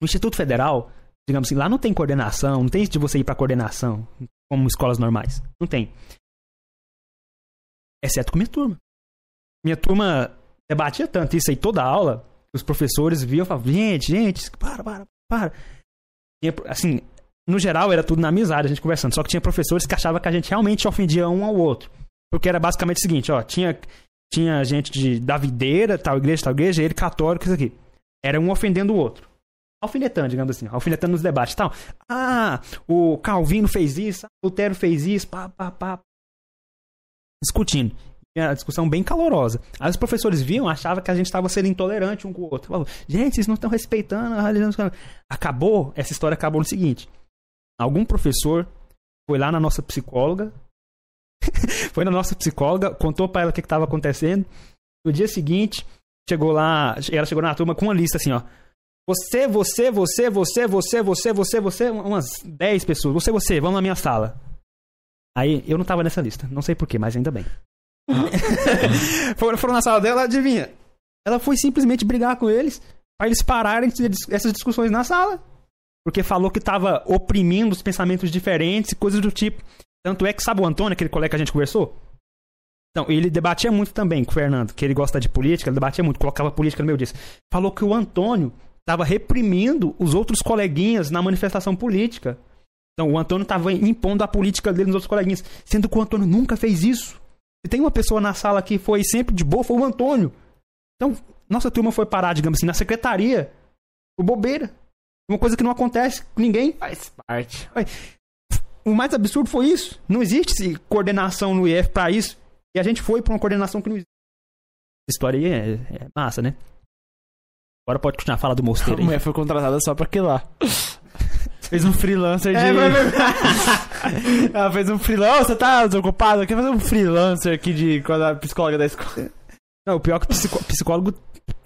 No Instituto Federal, digamos assim, lá não tem coordenação, não tem isso de você ir pra coordenação, como escolas normais. Não tem. Exceto com minha turma. Minha turma debatia tanto isso aí toda a aula, que os professores viam e falavam, gente, gente, para, para, para. Tinha, assim, no geral era tudo na amizade, a gente conversando. Só que tinha professores que achavam que a gente realmente ofendia um ao outro. Porque era basicamente o seguinte, ó, tinha, tinha gente de, da videira, tal igreja, tal igreja, ele católico, isso aqui. Era um ofendendo o outro. Alfinetando, digamos assim, alfinetando nos debates tal. Ah, o Calvino fez isso, o Lutero fez isso, pá, pá, pá. Discutindo. E a discussão bem calorosa. Aí os professores viam, achavam que a gente estava sendo intolerante um com o outro. Gente, vocês não estão respeitando a religião. dos caras." Acabou, essa história acabou no seguinte. Algum professor foi lá na nossa psicóloga, [laughs] foi na nossa psicóloga, contou pra ela o que estava acontecendo. No dia seguinte, chegou lá, ela chegou na turma com uma lista assim, ó. Você, você, você, você, você, você, você, você, umas 10 pessoas. Você, você, vamos na minha sala. Aí eu não tava nessa lista, não sei porquê, mas ainda bem. [laughs] foram, foram na sala dela, adivinha? Ela foi simplesmente brigar com eles pra eles pararem essas discussões na sala. Porque falou que tava oprimindo os pensamentos diferentes e coisas do tipo. Tanto é que, sabe o Antônio, aquele colega que a gente conversou? Então, ele debatia muito também com o Fernando, que ele gosta de política, ele debatia muito, colocava política no meio disso. Falou que o Antônio estava reprimindo os outros coleguinhas na manifestação política. Então, o Antônio estava impondo a política dele nos outros coleguinhas, sendo que o Antônio nunca fez isso. Se tem uma pessoa na sala que foi sempre de boa, foi o Antônio. Então, nossa turma foi parar, digamos assim, na secretaria. Por bobeira. Uma coisa que não acontece com ninguém. Faz parte. O mais absurdo foi isso. Não existe coordenação no IF pra isso. E a gente foi pra uma coordenação que não existe. Essa história aí é, é massa, né? Agora pode continuar a fala do A mosteiro aí. mulher foi contratada só pra lá. Fez um freelancer de. É, [laughs] mas- Ela fez um freelancer. Ô, você tá desocupado? Quer fazer um freelancer aqui de quando a psicóloga da escola. Não, o pior é que psicó- psicólogo.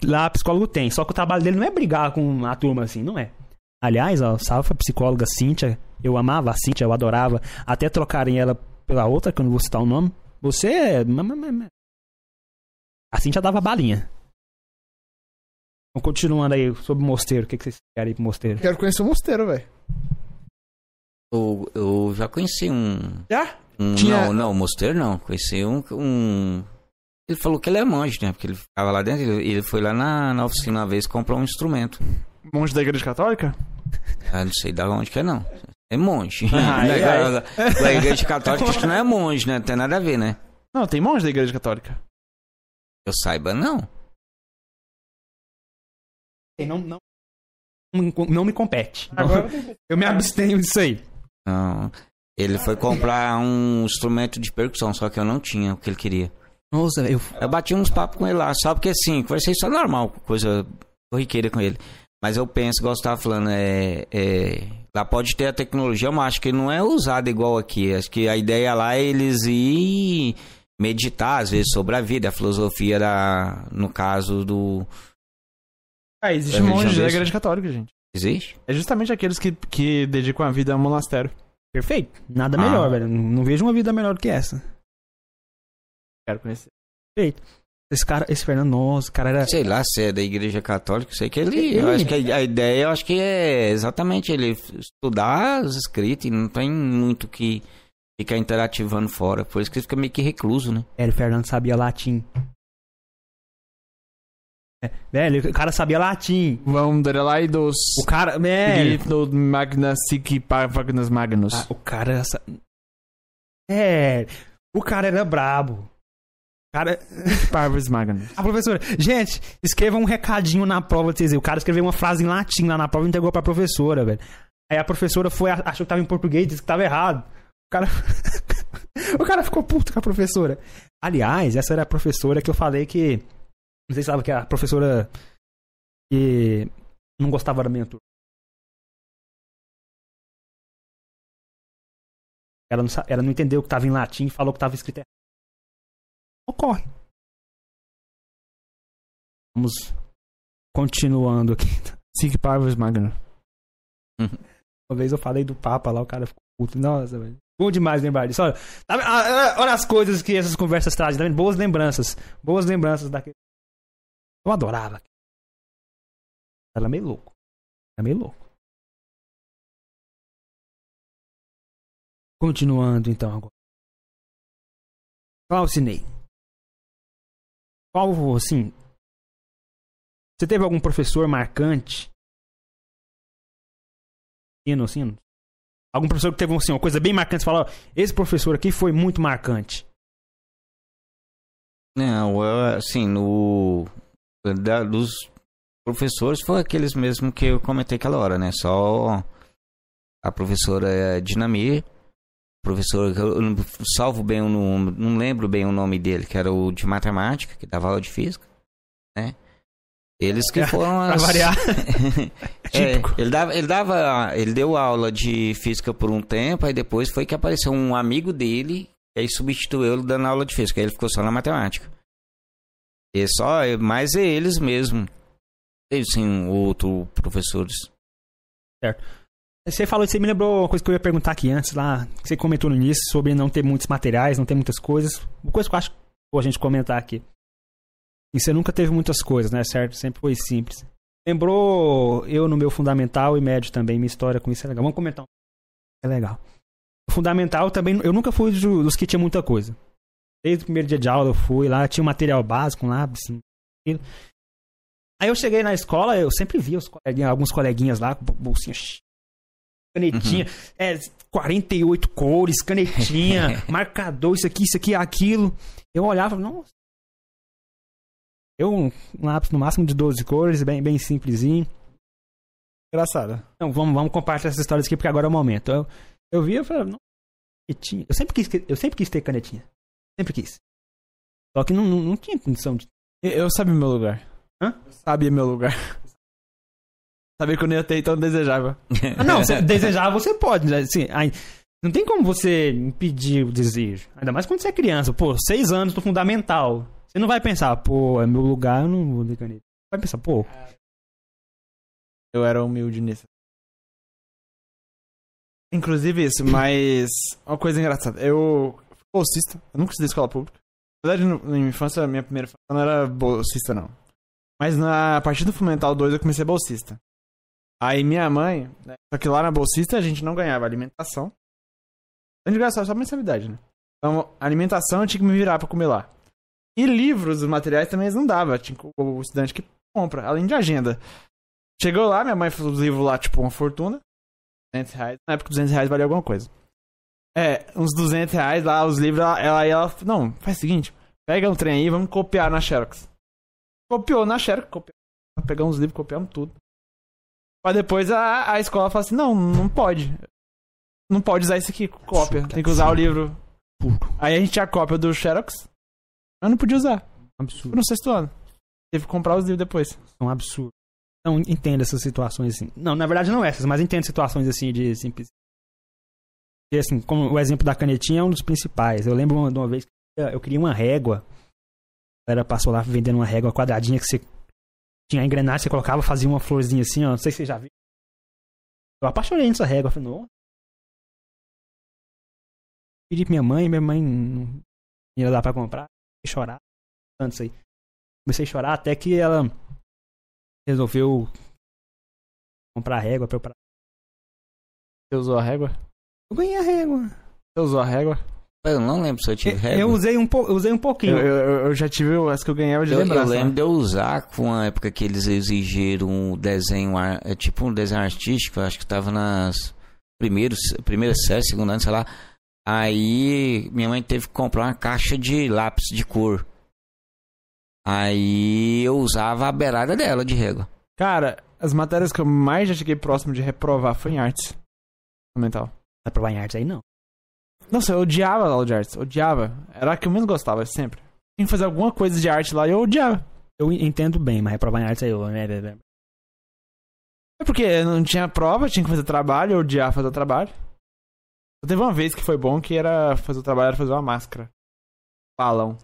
Lá, psicólogo tem. Só que o trabalho dele não é brigar com a turma assim, não é. Aliás, ó, salve pra psicóloga Cíntia. Eu amava a Cíntia, eu adorava. Até trocarem ela pela outra, que eu não vou citar o nome. Você é. A Cíntia dava balinha. Então, continuando aí sobre o mosteiro, o que, que vocês querem ir pro mosteiro? Quero conhecer o mosteiro, velho. Eu, eu já conheci um. Já? um Tinha- Não, não, mosteiro não. Conheci um, um. Ele falou que ele é monge, né? Porque ele ficava lá dentro. Ele, ele foi lá na, na oficina uma vez comprar um instrumento. Monge da igreja católica? Ah, não sei da onde que é, não. É monge. [laughs] Não é ai. igual a- a igreja católica acho que não é monge, né? Não tem nada a ver, né? Não, tem monge da igreja católica. Eu saiba, não. Não, não, não me compete. Agora [laughs] Eu me abstenho disso aí. Não. Ele foi comprar um instrumento de percussão, só que eu não tinha o que ele queria. Nossa, eu. Eu bati uns papos com ele lá, só porque assim, conversei só normal, coisa corriqueira com ele. Mas eu penso, igual você tava falando, é, é, lá pode ter a tecnologia, mas acho que não é usada igual aqui. Acho que a ideia lá é eles ir meditar, às vezes, sobre a vida. A filosofia era, no caso do. Ah, existe É um monte religião da igreja católica, gente. Existe? É justamente aqueles que, que dedicam a vida a um monastério. Perfeito. Nada Ah. melhor, velho. Não, não vejo uma vida melhor do que essa. Quero conhecer. Esse cara, esse Fernando, nossa, o cara era. Sei lá se é da igreja católica, sei que ele. Eu acho que a, ideia, eu acho que é exatamente ele estudar os escritos e não tem muito que ficar interativando fora. Por isso que ele fica meio que recluso, né? Velho, o Fernando sabia latim. É, velho, o cara sabia latim. Vamos dar lá e dos. O cara. Velho. Grito Magna Sic Parvagnas Magnus. Ah, o cara. É. O cara era brabo. O cara. [laughs] Parvus Magnus. A professora, gente, escreva um recadinho na prova. Vocês, o cara escreveu uma frase em latim lá na prova e entregou pra professora, velho. Aí a professora foi, achou que tava em português, disse que tava errado. O cara. [laughs] o cara ficou puto com a professora. Aliás, essa era a professora que eu falei que. Não sei se sabe que a professora que não gostava da minha turma. Ela não, ela não entendeu que tava em latim e falou que tava escrito errado. Ocorre. Vamos continuando aqui. Sic Parvus Magnus. [laughs] Uma vez eu falei do Papa lá, o cara ficou puto. Nossa, velho. Bom demais lembrar disso. Olha, tá? Ah, olha as coisas que essas conversas trazem, tá? Boas lembranças. Boas lembranças daquele. Eu adorava. Era meio louco. Era meio louco. Continuando então agora. Claucinei. Qual, assim. Você teve algum professor marcante? Sino, sino? Algum professor que teve assim, uma coisa bem marcante? Você fala, ó, esse professor aqui foi muito marcante. Não, assim, no. Da, dos professores foi aqueles mesmo que eu comentei aquela hora, né? Só a professora Dinamir, professor, salvo bem o nome, não lembro bem o nome dele, que era o de matemática, que dava aula de física, né? Eles que foram Pra as... variar. [laughs] [laughs] É, ele dava, ele dava, ele deu aula de física por um tempo, aí depois foi que apareceu um amigo dele, e aí substituiu ele dando aula de física, aí ele ficou só na matemática. E só, mais é eles mesmo. Teve sim outros professores. Você falou isso, você me lembrou uma coisa que eu ia perguntar aqui antes lá. que Você comentou no início sobre não ter muitos materiais, não ter muitas coisas. Uma coisa que eu acho que a gente comentar aqui. E você nunca teve muitas coisas, né? Certo? Sempre foi simples. Lembrou eu no meu fundamental e médio também. Minha história com isso é legal. Vamos comentar. É legal. Fundamental também, eu nunca fui do- dos que tinha muita coisa. Desde o primeiro dia de aula eu fui lá, tinha um material básico, um lápis, aquilo. Aí eu cheguei na escola, eu sempre via os coleguinhas, alguns coleguinhas lá com bolsinha canetinha, é, 48 cores, canetinha, [laughs] marcador, isso aqui, isso aqui, aquilo. Eu olhava, nossa. Eu, um lápis no máximo de 12 cores, bem, bem simplesinho. Engraçado. Então, vamos, vamos compartilhar essas histórias aqui, porque agora é o momento. Eu, eu vi, eu falei, não, canetinha. Eu sempre, quis, eu sempre quis ter canetinha. Sempre quis. Só que não, não, não tinha condição de. Eu, eu sabia meu lugar. Hã? Eu sabia meu lugar. [laughs] Sabia que eu não ia ter, então eu desejava. [laughs] Ah, não, você desejar você pode, né? Assim, aí, não tem como você impedir o desejo. Ainda mais quando você é criança. Pô, seis anos do fundamental. Você não vai pensar, pô, é meu lugar, eu não vou ter caneta. Vai pensar, pô, Eu era humilde nisso. Inclusive isso, mas uma coisa engraçada. Eu bolsista, eu nunca estudei escola pública. Na verdade, na minha infância, minha primeira infância não era bolsista, não. Mas na a partir do Fundamental 2 eu comecei bolsista. Aí minha mãe, né, só que lá na bolsista a gente não ganhava alimentação. A gente ganhava só mensalidade, né? Então, alimentação eu tinha que me virar pra comer lá. E livros, os materiais também não dava. Tinha o estudante que compra, além de agenda. Chegou lá, minha mãe falou os livros lá, tipo, uma fortuna. 200 reais. Na época, 200 reais valia alguma coisa. É, uns 200 reais lá, os livros, ela, ela, ela não, faz o seguinte, pega um trem aí, vamos copiar na Xerox. Copiou na Xerox, copiou. Pegamos os livros, copiamos tudo. Pra depois a, a escola fala assim, não, não pode. Não pode usar isso aqui, cópia. Tem que usar o livro. Aí a gente tinha a cópia do Xerox, mas não podia usar. absurdo. No sexto ano. Teve que comprar os livros depois. É um absurdo. Não entendo essas situações assim. Não, na verdade não essas, mas entendo situações assim de simples. E assim, como o exemplo da canetinha é um dos principais. Eu lembro de uma vez que eu queria uma régua. A galera passou lá vendendo uma régua quadradinha que você tinha a engrenagem, você colocava, fazia uma florzinha assim, ó. Não sei se você já viu. Eu apaixonei nessa régua. Falei, não. Pedi pra minha mãe, minha mãe não ia dar pra comprar. Chorar. Tanto isso aí. Comecei a chorar até que ela resolveu comprar régua pra eu. Você usou a régua? Eu ganhei a régua. Você usou a régua? Eu não lembro se eu tive Eu, régua. eu usei um, po- eu usei um pouquinho. Eu, eu, eu já tive as que eu ganhava de Eu, eu lembrança. lembro né? de eu usar com a época que eles exigiram um desenho, é tipo um desenho artístico, eu acho que tava nas primeiros, primeira série, segundo ano, sei lá. Aí minha mãe teve que comprar uma caixa de lápis de cor. Aí eu usava a beirada dela de régua. Cara, as matérias que eu mais já cheguei próximo de reprovar foi em artes. Fundamental. Vai provar em artes aí, não. Nossa, eu odiava a aula de artes. Odiava. Era a que eu menos gostava, sempre. Tinha que fazer alguma coisa de arte lá e eu odiava. Eu entendo bem, mas reprovar em artes aí eu. É porque não tinha prova, tinha que fazer trabalho, eu odiava fazer trabalho. Só teve uma vez que foi bom que era fazer o trabalho, era fazer uma máscara. Balão.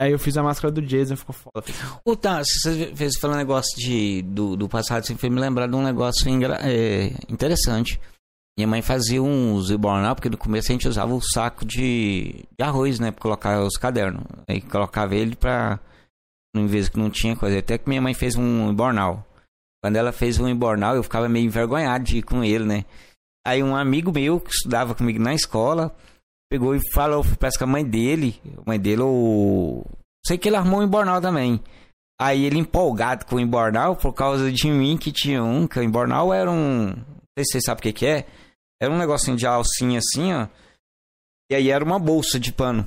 Aí eu fiz a máscara do Jason, ficou foda. Ô, tá, você fez falando negócio de, do, do passado, você fez me lembrar de um negócio é, interessante. Minha mãe fazia uns bornal, porque no começo a gente usava o saco de, de arroz, né? Pra colocar os cadernos. Aí colocava ele pra. Em vez que não tinha coisa. Até que minha mãe fez um bornal. Quando ela fez um bornal, eu ficava meio envergonhado de ir com ele, né? Aí um amigo meu que estudava comigo na escola pegou e falou, parece que a mãe dele, a mãe dele, o. Sei que ele armou um embornal também. Aí ele empolgado com o embornal por causa de mim que tinha um, que o embornal era um. Não sei se vocês sabem o que, que é. Era um negocinho de alcinha assim, ó. E aí era uma bolsa de pano.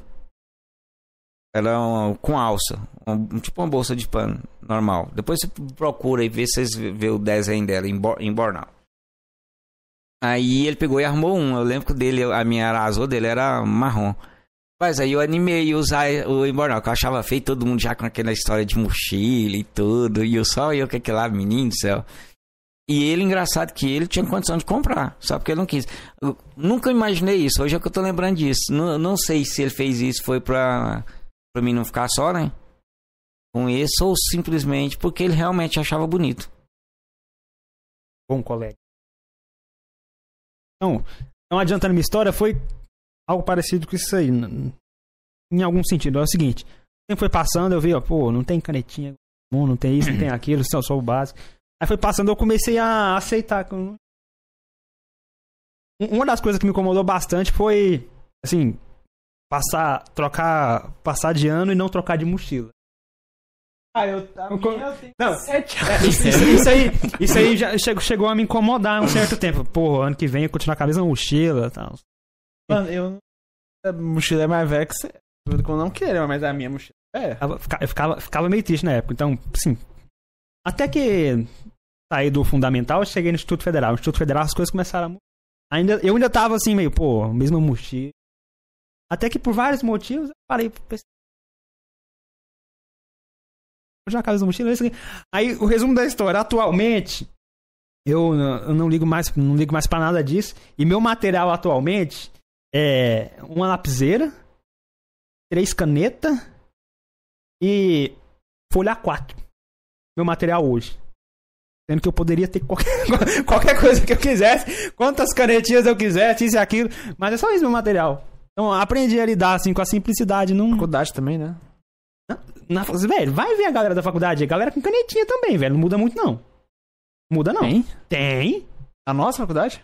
Era uma- com alça. um- tipo uma bolsa de pano normal. Depois você procura e vê se vocês vê o desenho dela em em bornal. Aí ele pegou e armou um. Eu lembro que dele, a minha era azul, dele era marrom. Mas aí eu animei a usar o embornal, que eu achava feio, todo mundo já com aquela história de mochila e tudo. E eu só eu com aquele lá, menino do céu. E ele, engraçado que ele tinha condição de comprar, só porque ele não quis. Eu nunca imaginei isso, hoje é que eu tô lembrando disso. Não, não sei se ele fez isso foi pra, pra mim não ficar só, né? Com esse, ou simplesmente porque ele realmente achava bonito. Bom colega. Então, não adiantando minha história, foi algo parecido com isso aí. Em algum sentido. É o seguinte: o tempo foi passando, eu vi, ó, pô, não tem canetinha, não tem isso, não tem [clears throat] aquilo, só, só o básico. Aí foi passando, eu comecei a aceitar. eu Um- Uma das coisas que me incomodou bastante foi, assim, passar, trocar, passar de ano e não trocar de mochila. Ah, eu, Não, sete é, isso, isso- isso aí, isso aí já chegou, chegou a me incomodar um certo tempo. Pô, ano que vem eu continuar com a mesma mochila e tal. Mano, eu. A mochila é mais velha que você. Eu não queria, mas a minha mochila é. Ficava- fica- Eu ficava, ficava meio triste na época. Então, assim, até que saí do fundamental, cheguei no Instituto Federal. No Instituto Federal as coisas começaram a. Ainda, eu ainda tava assim, meio, pô, mesma mochila. Até que por vários motivos eu parei pra pensar. Eu já acabei mochila, isso. Aí o resumo da história, atualmente, eu, eu não ligo mais, não ligo mais para nada disso. E meu material atualmente é uma lapiseira, três canetas e folha A4. Meu material hoje. Sendo que eu poderia ter qualquer, [laughs] qualquer coisa que eu quisesse, quantas canetinhas eu quisesse, isso e aquilo, mas é só isso meu material. Então aprendi a lidar assim com a simplicidade. Não, Faculdade também, né? na, velho, vai ver a galera da faculdade, a galera com canetinha também, velho. Não muda muito, não. Muda não. Tem? Tem. A nossa faculdade?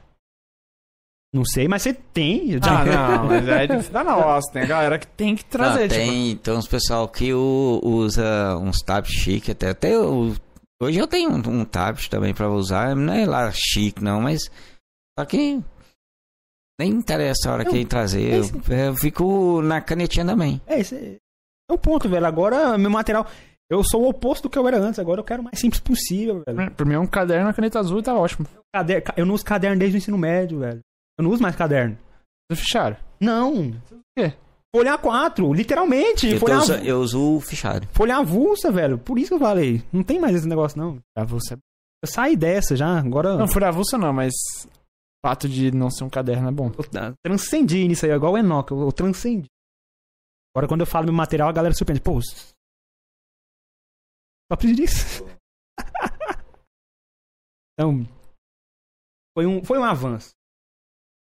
Não sei, mas você tem. Ah, não, mas é difícil da nossa. Tem a galera que tem que trazer, Ah, tipo. tem, tem uns pessoal que usa uns tabs chique até. Até eu, hoje eu tenho um, um tablet também pra usar. Não é lá chique, não, mas. Só que. Nem interessa a hora que ele trazer. Eu, eu fico na canetinha também. É, esse é é o ponto, velho. Agora, meu material. Eu sou o oposto do que eu era antes. Agora eu quero o mais simples possível, velho. Pra mim é um caderno, uma caneta azul e tá ótimo. Eu não uso caderno desde o ensino médio, velho. Eu não uso mais caderno. Vocês fecharam? Não. quê? Folha A4, literalmente. Eu, Folha, usa- eu uso o fichário. folha avulsa, velho. Por isso que eu falei. Não tem mais esse negócio, não. Avulsa. Eu saí dessa já. Agora. Não, fura avulsa não, mas o fato de não ser um caderno é bom. Eu transcendi nisso aí, igual o Enoch. Eu, eu transcendi. Agora, quando eu falo meu material, a galera surpreende. Pô, só preciso disso. [laughs] então, foi um, foi um avanço.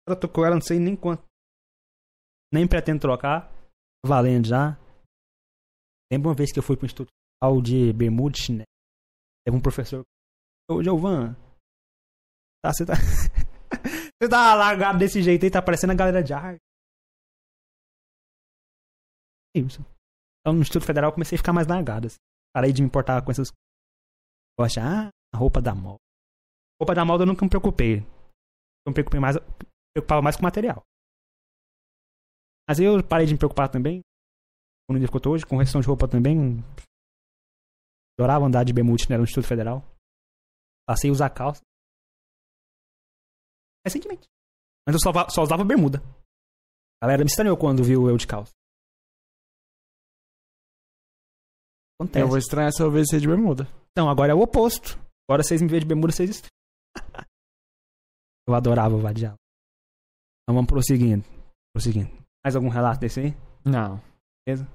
Eu tô com ela, não sei nem quanto. Nem pretendo trocar. Valendo já. Lembra uma vez que eu fui pro Instituto de Bermuda, né? Teve um professor. Ô, Giovan. Tá, você tá. [laughs] você tá largado desse jeito aí, tá parecendo a galera de arte. Isso. Então, no Instituto Federal, eu comecei a ficar mais largado. Assim. Parei de me importar com essas coisas. Eu achei, ah, a roupa da moda. Roupa da moda eu nunca me preocupei. Eu me preocupei mais, preocupava mais com material. Mas eu parei de me preocupar também. Que eu tô hoje, com questão de roupa também. Adorava andar de bermuda né, no Instituto Federal. Passei a usar calça. Recentemente. Mas eu só, só usava bermuda. A galera me estranhou quando viu eu de calça. Acontece. Eu vou estranhar se eu ver você de bermuda. Então, agora é o oposto. Agora vocês me veem de bermuda, vocês estranham. [laughs] eu adorava o vadial. Então vamos prosseguindo. Prosseguindo. Mais algum relato desse aí? Não. Beleza?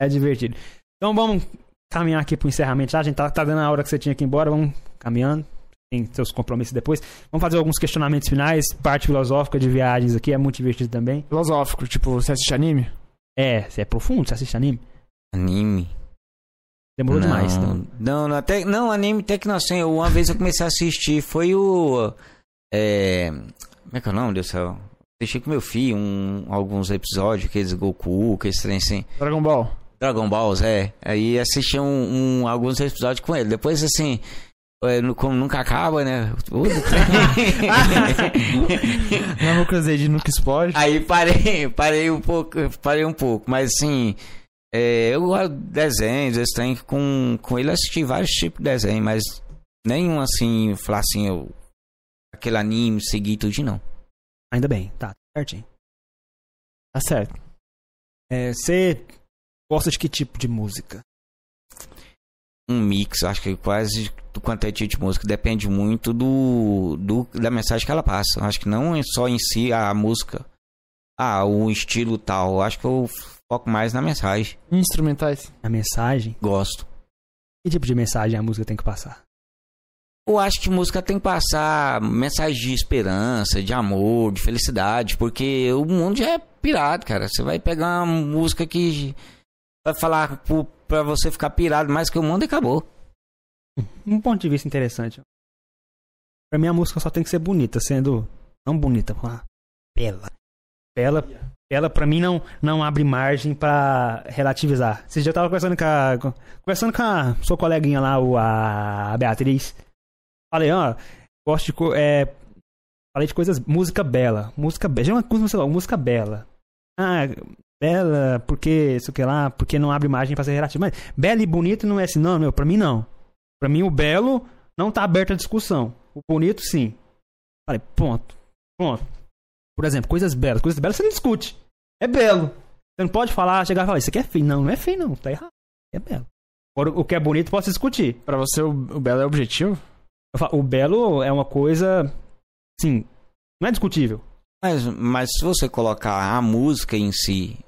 É divertido. Então vamos caminhar aqui pro encerramento já. A gente tá, tá dando a hora que você tinha que ir embora. Vamos caminhando. Tem seus compromissos depois. Vamos fazer alguns questionamentos finais. Parte filosófica de viagens aqui. É muito divertido também. Filosófico, tipo, você assiste anime? É, você é profundo? Você assiste anime? Anime. Demorou não, demais. Então. Não, não, até, não, anime até que não assim, Uma vez eu comecei a assistir, foi o. É, como é que é o nome, Deus do céu? Deixei com meu filho um, alguns episódios, aqueles Goku, aqueles trem assim. Dragon Ball. Dragon Balls, é. Aí assisti um, um, alguns episódios com ele. Depois, assim, é, como nunca acaba, né? [laughs] Não cruzei de nunca explode. Aí parei, parei um pouco, parei um pouco, mas assim, é, eu gosto de desenhos, esse trem com, com ele assisti vários tipos de desenho, mas nenhum assim, falar assim, eu, aquele anime, seguir tudo não. Ainda bem, tá, certinho. Tá certo. É, você gosta de que tipo de música? Um mix, acho que quase do quanto é tipo de música, depende muito do, do da mensagem que ela passa. Acho que não é só em si a música, ah, o estilo tal. Acho que eu foco mais na mensagem. Instrumentais. A mensagem? Gosto. Que tipo de mensagem a música tem que passar? Eu acho que música tem que passar mensagem de esperança, de amor, de felicidade, porque o mundo já é pirado, cara. Você vai pegar uma música que vai falar pra você ficar pirado mais que o mundo e acabou. Um ponto de vista interessante. Pra mim a música só tem que ser bonita, sendo não bonita, ah, bela. Bela, bela pra mim não, não abre margem pra relativizar. Dia eu tava conversando com a, conversando com a sua coleguinha lá, a Beatriz. Falei, ó, gosto de. É, falei de coisas. Música bela. Música bela. Já é uma sei lá, música bela. Ah, bela, porque, isso que lá, porque não abre margem pra ser relativo. Mas bela e bonito não é assim, não, meu, pra mim não. Pra mim o belo não tá aberto à discussão. O bonito, sim. Falei, ponto. Ponto. Por exemplo, coisas belas. Coisas belas você não discute. É belo. Você não pode falar, chegar e falar, isso aqui é feio. Não, não é feio, não. Tá errado. É belo. Agora, o que é bonito pode discutir. Pra você, o belo é objetivo? O belo é uma coisa. Sim, não é discutível. Mas, mas se você colocar a música em si,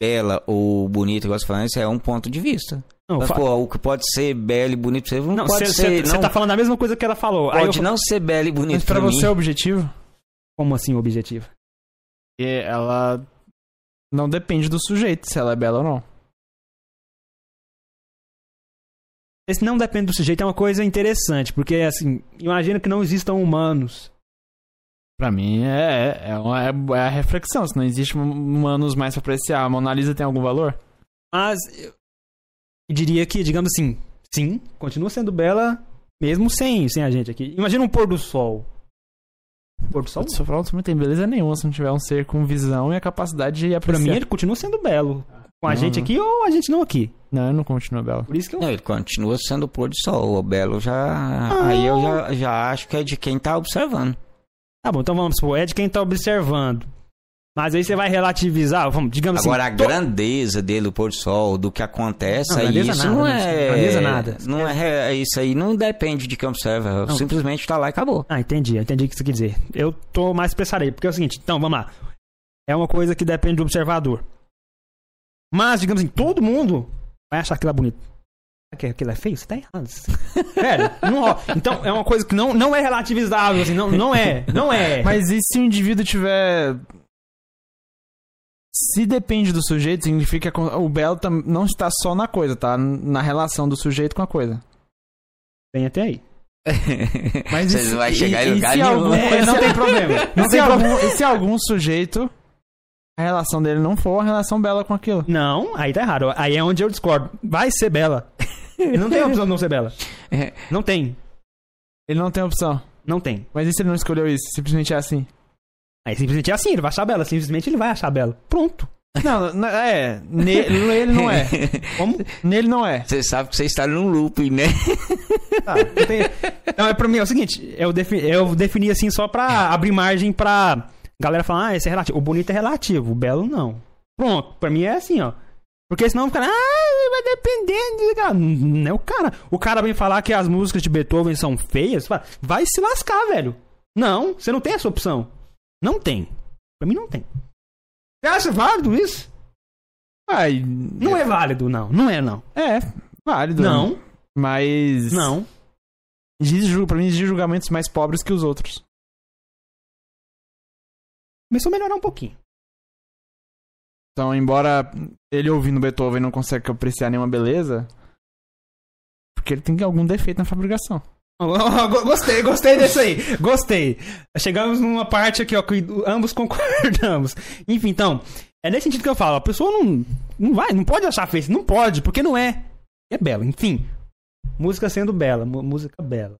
bela ou bonita, igual você falando, isso é um ponto de vista. Não, mas, fa... pô, o que pode ser belo e bonito você não, não pode cê, ser. Você tá falando a mesma coisa que ela falou. Pode eu... não ser belo e bonito. Mas pra, pra você é objetivo? Como assim objetivo? E ela não depende do sujeito se ela é bela ou não. Esse não depende do sujeito é uma coisa interessante, porque assim, imagina que não existam humanos. Pra mim é, é, uma, é, é a reflexão, se não existe humanos mais pra apreciar, a Mona Lisa tem algum valor? Mas eu diria que, digamos assim, sim, continua sendo bela mesmo sem, sem a gente aqui. Imagina um pôr do sol. Pôr do sol? O sol não tem beleza nenhuma se não tiver um ser com visão e a capacidade de apreciar. Pra mim ele continua sendo belo. Com a não, gente aqui ou a gente não aqui? Não, não continua belo. Por isso que eu... Não, ele continua sendo o pôr do sol. O belo já. Ah. Aí eu já, já acho que é de quem tá observando. Tá bom, então vamos supor, é de quem tá observando. Mas aí você vai relativizar, vamos, digamos Agora, assim. Agora, a grandeza dele, o pôr do sol, do que acontece, não, aí isso nada, não é. Grandeza nada. Não é, isso aí não depende de quem observa. Não. Simplesmente tá lá e acabou. Ah, entendi, entendi o que você quer dizer. Eu tô mais expressarei, porque é o seguinte, então, vamos lá. é uma coisa que depende do observador. Mas, digamos assim, todo mundo vai achar aquilo bonito. Que aquilo é feio? Você tá errado. [laughs] Sério, não rola. Então, é uma coisa que não, não é relativizável, assim, não, não é, não é. Mas e se o indivíduo tiver. Se depende do sujeito, significa que o belo não está só na coisa, tá? Na relação do sujeito com a coisa. Tem até aí. [laughs] Mas Você e se- não vai chegar e- em e lugar se nenhum. algum- É, não tem problema. Não tem algum, problema. e se algum sujeito, a relação dele não for uma relação bela com aquilo? Não, aí tá errado. Aí é onde eu discordo. Vai ser bela. [laughs] Não tem opção de não ser bela. É. Não tem. Ele não tem opção. Não tem. Mas e se ele não escolheu isso? Simplesmente é assim? Aí simplesmente é assim, ele vai achar bela. Simplesmente ele vai achar bela. Pronto. Não, não é. Ne- Nele não é. [laughs] Como? Nele não é. Você sabe que você está num looping, né? [laughs] Tá, não tem... Não, é pra mim é o seguinte, eu, defi... eu defini assim só pra abrir margem pra galera falar, ah, esse é relativo. O bonito é relativo, o belo não. Pronto, pra mim é assim, ó. Porque senão fica, ah, vai depender. Cara. Não é o cara. O cara vem falar que as músicas de Beethoven são feias, fala, vai se lascar, velho. Não, você não tem essa opção. Não tem. Pra mim não tem. Você acha válido isso? Ai, Não é válido, não. Não é, não. é válido. Não, Mas. não. Ju- pra mim, existem julgamentos mais pobres que os outros. Começou a melhorar um pouquinho. Então, embora ele ouvindo Beethoven não consiga apreciar nenhuma beleza, porque ele tem algum defeito na fabricação. Go- Gostei, gostei desse aí. Gostei. Chegamos numa parte aqui, ó, que ambos [laughs] concordamos. Enfim, então, é nesse sentido que eu falo. A pessoa não, não vai, não pode achar feio. Não pode, porque não é. É belo. Enfim, música sendo bela. Música bela.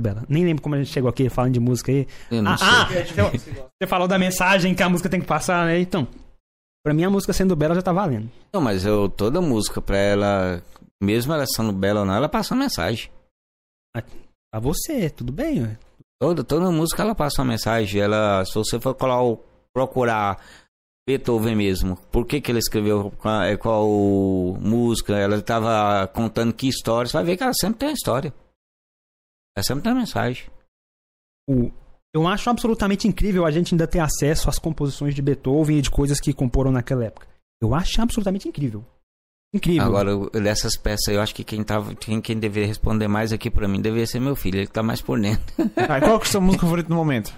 Bela. Nem lembro como a gente chegou aqui falando de música aí. Eu não Ah, sei. ah, você- você falou da mensagem que a música tem que passar, né? Então, pra mim a música sendo bela já tá valendo. Não, mas eu, toda música pra ela, mesmo ela sendo bela ou não, ela passa uma mensagem. Pra você, tudo bem, ué. Toda, toda música ela passa uma mensagem. Ela, se você for colar, procurar Beethoven mesmo, por que, que ele escreveu qual, é, qual música, ela estava contando que história, você vai ver que ela sempre tem uma história. Sempre tem uma mensagem. O- eu acho absolutamente incrível a gente ainda ter acesso às composições de Beethoven e de coisas que comporam naquela época. Eu acho absolutamente incrível. Incrível. Agora, dessas peças, eu acho que quem, tava, quem, quem deveria responder mais aqui pra mim deveria ser meu filho, ele que tá mais por dentro. [laughs] Ah, qual que é a sua música favorita no momento?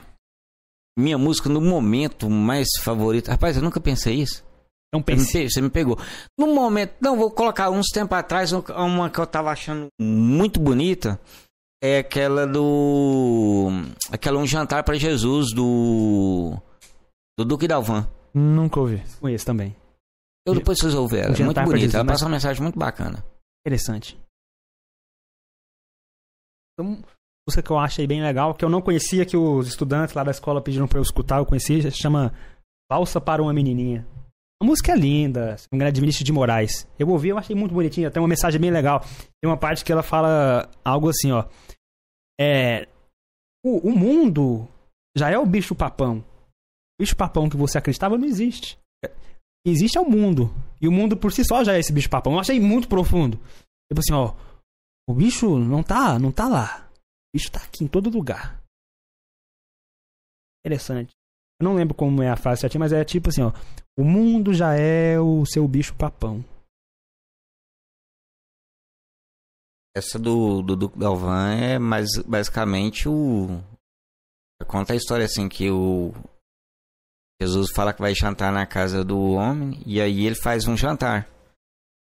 Minha música no momento mais favorita. Rapaz, eu nunca pensei isso. Então Você me, pense. pe- você me pegou. No momento, não, vou colocar uns tempos atrás um- uma que eu tava achando muito bonita. É aquela do. Aquela Um Jantar para Jesus do. Do Duque Dalvan. Nunca ouvi. Conheço também. Eu depois vocês ouvem ela. Um É muito Jantar pra bonita. Jesus, Ela mas- passa uma mensagem muito bacana. Interessante. Então, música que eu achei bem legal, que eu não conhecia, que os estudantes lá da escola pediram pra eu escutar, eu conheci, se chama Valsa para uma Menininha. A música é linda, se não me engano, é de Vinícius de Moraes. Eu ouvi, eu achei muito bonitinha, tem uma mensagem bem legal. Tem uma parte que ela fala algo assim, ó. É. O, o mundo já é o bicho papão. O bicho papão que você acreditava não existe. Existe é o mundo. E o mundo por si só já é esse bicho papão. Eu achei muito profundo. Tipo assim, ó. O bicho não tá, não tá lá. O bicho tá aqui em todo lugar. Interessante. Eu não lembro como é a frase certinha, mas é tipo assim, ó. O mundo já é o seu bicho papão. Essa do, do Duque é mais, basicamente o. Conta a história assim que o. Jesus fala que vai jantar na casa do homem e aí ele faz um jantar.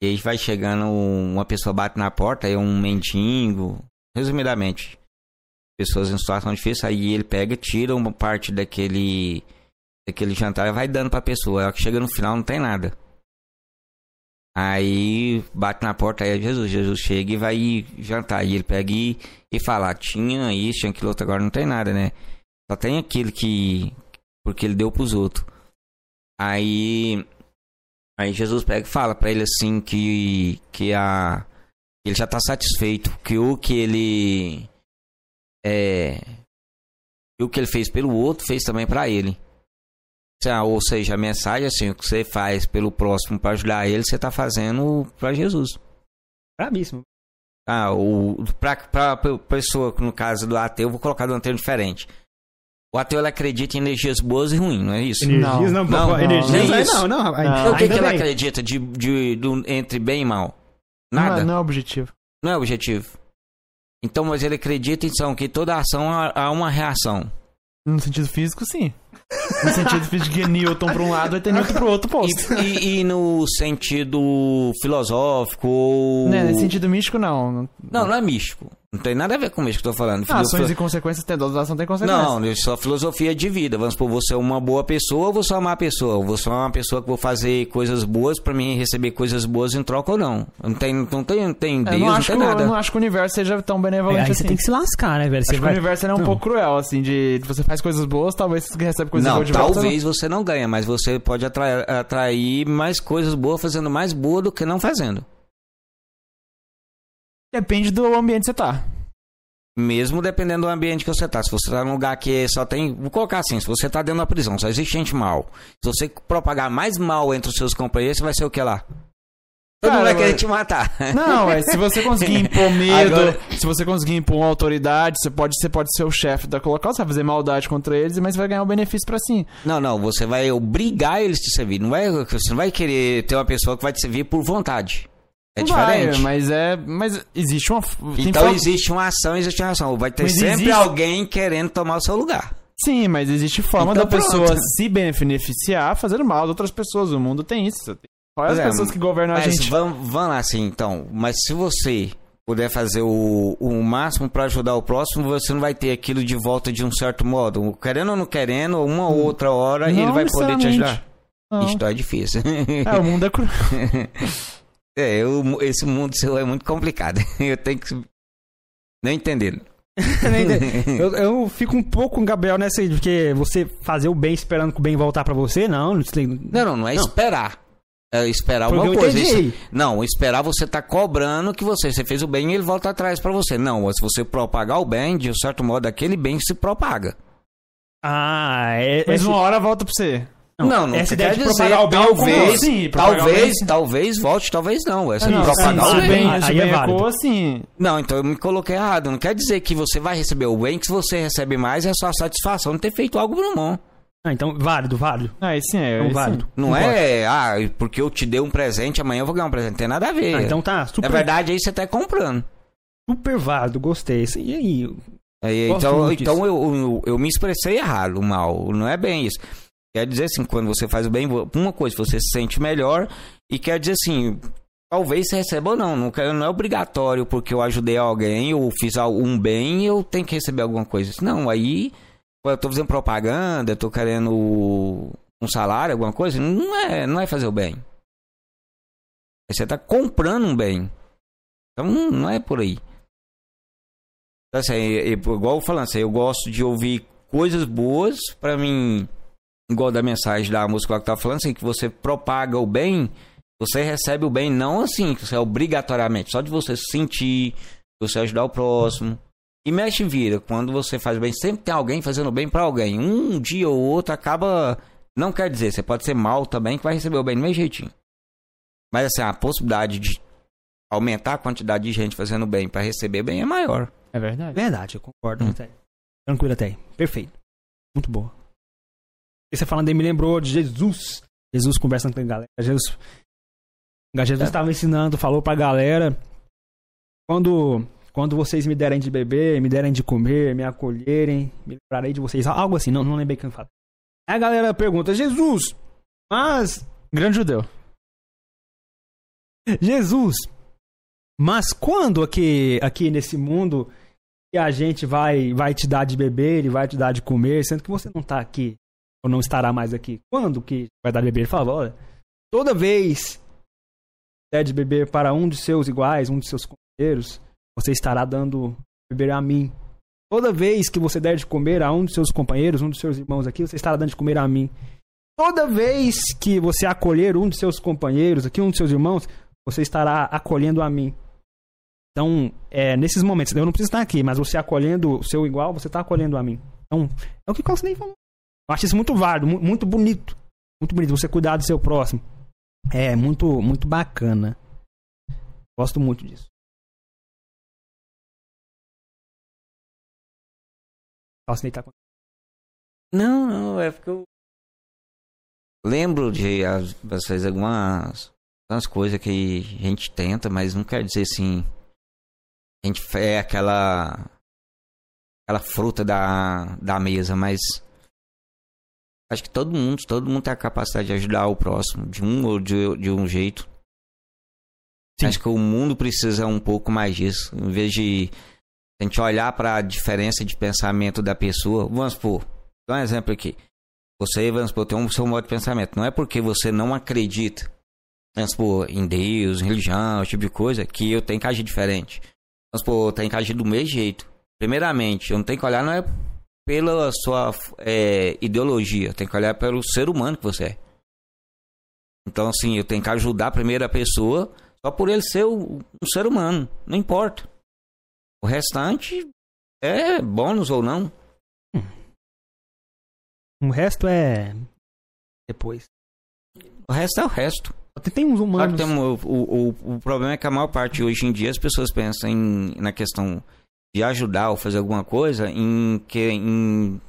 E aí vai chegando, uma pessoa bate na porta, aí um mendigo, resumidamente, pessoas em situação difícil, aí ele pega, tira uma parte daquele daquele jantar e vai dando pra pessoa. Aí que chega no final não tem nada. Aí bate na porta, aí é Jesus. Jesus chega e vai jantar. E ele pega e, e fala: tinha isso, tinha aquilo outro, agora não tem nada, né? Só tem aquilo que. Porque ele deu pros outros. Aí. Aí Jesus pega e fala pra ele assim que. Que a. Ele já tá satisfeito. Que o que ele. É. o que ele fez pelo outro, fez também pra ele. Ah, Ou seja, a mensagem assim, o que você faz pelo próximo para ajudar ele, você tá fazendo para Jesus. Brabíssimo. Ah, o pra pessoa, no caso do ateu, eu vou colocar de um termo diferente. O ateu ele acredita em energias boas e ruins, não é isso? Energias não, Não, não, energias nem aí isso. não, não. Não. Então, o que, que ele acredita de, de- do- entre bem e mal? Nada. Não, não é objetivo. Não é objetivo. Então, mas ele acredita, então, que toda ação há, há uma reação. No sentido físico, sim. No sentido físico que Newton pra um lado vai ter Newton pro outro E, posto. e- e no sentido filosófico ou... Né, nesse sentido místico, não. Não, não é místico. Não tem nada a ver com místico que eu tô falando. Ah, ações e consequências tem, todas as ações têm consequências. Não, isso é só filosofia de vida. Vamos supor, você é uma boa pessoa ou você é uma má pessoa? Ou Você é uma pessoa que vou fazer coisas boas pra mim receber coisas boas em troca ou não. Não tem, não tem, não tem Eu Deus, não, não, tem que, nada. eu não acho que o universo seja tão É, benevolente aí assim. você tem que se lascar, né, velho? Você Acho que vai... o universo é um Não. pouco cruel, assim, de você faz coisas boas, talvez você recebe coisas Não, boas de volta. talvez você não ganhe, mas você pode atrair, atrair mais coisas boas fazendo mais boa do que não fazendo. Depende do ambiente que você tá. Mesmo dependendo do ambiente que você tá. Se você tá num lugar que só tem. Vou colocar assim: se você tá dentro da prisão, só existe gente mal. Se você propagar mais mal entre os seus companheiros, você vai ser o que lá? Todo Cara, mundo vai querer te matar. Não, é, se você conseguir impor [laughs] medo, Agora- se você conseguir impor uma autoridade, você pode, você pode ser o chefe da local, você vai fazer maldade contra eles, mas vai ganhar um benefício pra sim. Não, não, você vai obrigar eles a te servir. Não vai, você não vai querer ter uma pessoa que vai te servir por vontade. É diferente. Vai, mas é. Mas existe uma. Então forma- existe uma ação, existe uma ação. Vai ter Mas sempre existe- alguém querendo tomar o seu lugar. Sim, mas existe forma Então da pessoa pronto. se beneficiar fazendo mal de outras pessoas. O mundo tem isso. Olha as é, pessoas que governam a gente. vamos, vamos lá assim, então. Mas se você puder fazer o, o máximo pra ajudar o próximo, você não vai ter aquilo de volta de um certo modo. Querendo ou não querendo, uma ou outra hora ele Não vai poder te ajudar. Não. Isto é difícil. É, o mundo é cruel. [laughs] é, eu- esse mundo seu é muito complicado. [laughs] Eu tenho que. Não entender. [laughs] [laughs] eu, eu fico um pouco com o Gabriel nessa aí, porque você fazer o bem esperando que o bem voltar pra você, não. Isso tem... Não, não, não é Não. esperar. É esperar alguma coisa. Isso- não, esperar você tá cobrando que você, você fez o bem e ele volta atrás pra você. Não, se você propagar o bem, de um certo modo, aquele bem se propaga. Ah, é. Mas esse- uma hora volta pra você. Não, não, essa quer ideia de dizer, propagar o bem talvez, Sim, talvez, o bem. talvez volte, talvez não. Essa não, propagar sim, o bem. bem, Aí se é válido. ecoa, sim. Não, então eu me coloquei errado. Não quer dizer que você vai receber o bem, que se você recebe mais é só satisfação de ter feito algo no bom. Ah, então, válido, válido. Ah, aí sim, é. Então, aí válido. sim. Não é, ah, porque eu te dei um presente, amanhã eu vou ganhar um presente. Não tem nada a ver. Ah, então tá, super, Na verdade, aí você tá comprando. super válido, gostei. E aí? Aí, então então eu, eu, eu me expressei errado, mal. Não é bem isso. Quer dizer assim, quando você faz o bem, uma coisa, você se sente melhor. E quer dizer assim, talvez você receba ou não. Não, não é obrigatório porque eu ajudei alguém ou fiz um bem, eu tenho que receber alguma coisa. Não, aí eu tô fazendo propaganda, eu tô querendo um salário, alguma coisa. Não é, não é fazer o bem. Você tá comprando um bem. Então não- é por aí. Então, assim, é- é- igual falando, assim, eu gosto de ouvir coisas boas pra mim, igual da mensagem da música lá que tava falando, assim, que você propaga o bem, você recebe o bem, não assim, que você é obrigatoriamente, só de você sentir, você ajudar o próximo. E mexe e vira, quando você faz bem, sempre tem alguém fazendo bem pra alguém. Um dia ou outro acaba. Não quer dizer, você pode ser mal também, que vai receber o bem do mesmo jeitinho. Mas assim, a possibilidade de aumentar a quantidade de gente fazendo bem pra receber bem é maior. É verdade. Verdade, eu concordo. Hum. até. Tranquilo até aí. Perfeito. Muito boa. E você falando aí me lembrou de Jesus. Jesus conversando com a galera. Jesus, Jesus estava ensinando, falou pra galera. Quando, quando vocês me derem de beber, me derem de comer, me acolherem, me lembrarei de vocês. Algo assim, não, não lembrei quem fala. Aí a galera pergunta, Jesus, mas. Grande judeu. Jesus, mas quando aqui, aqui nesse mundo que a gente vai, vai te dar de beber, ele vai te dar de comer, sendo que você não tá aqui, ou não estará mais aqui, quando que vai dar beber? Ele falava, olha, toda vez der de beber para um de seus iguais, um de seus companheiros, você estará dando beber a mim. Toda vez que você der de comer a um de seus companheiros, um dos seus irmãos aqui, você estará dando de comer a mim. Toda vez que você acolher um de seus companheiros aqui, um de seus irmãos, você estará acolhendo a mim. Então, é, nesses momentos, eu não preciso estar aqui, mas você acolhendo o seu igual, você está acolhendo a mim. Então, é o que o Claudinei falou. Eu acho isso muito válido, mu- muito bonito. Muito bonito, você cuidar do seu próximo. É muito, muito bacana. Gosto muito disso. Não, não, é porque eu lembro de, às vezes, algumas, algumas coisas que a gente tenta, mas não quer dizer assim. A gente é aquela. aquela fruta da, da mesa, mas. Acho que todo mundo, todo mundo tem a capacidade de ajudar o próximo, de um ou de, de um jeito. Sim. Acho que o mundo precisa um pouco mais disso. Em vez de a gente olhar para a diferença de pensamento da pessoa. Vamos supor, dá um exemplo aqui. Você, vamos supor, tem um seu modo de pensamento. Não é porque você não acredita, vamos supor, em Deus, em religião, esse tipo de coisa, que eu tenho que agir diferente. Vamos supor, eu tenho que agir do mesmo jeito. Primeiramente, eu não tenho que olhar, não é pela sua é, ideologia, tenho que olhar pelo ser humano que você é. Então, assim, eu tenho que ajudar a primeira pessoa só por ele ser o- um ser humano, não importa. O restante é bônus ou não. O resto é. Depois. O resto é o resto. Tem uns Claro humanos. que tem um- o, o, o problema é que a maior parte hoje em dia as pessoas pensam em, na questão de ajudar ou fazer alguma coisa em, que, em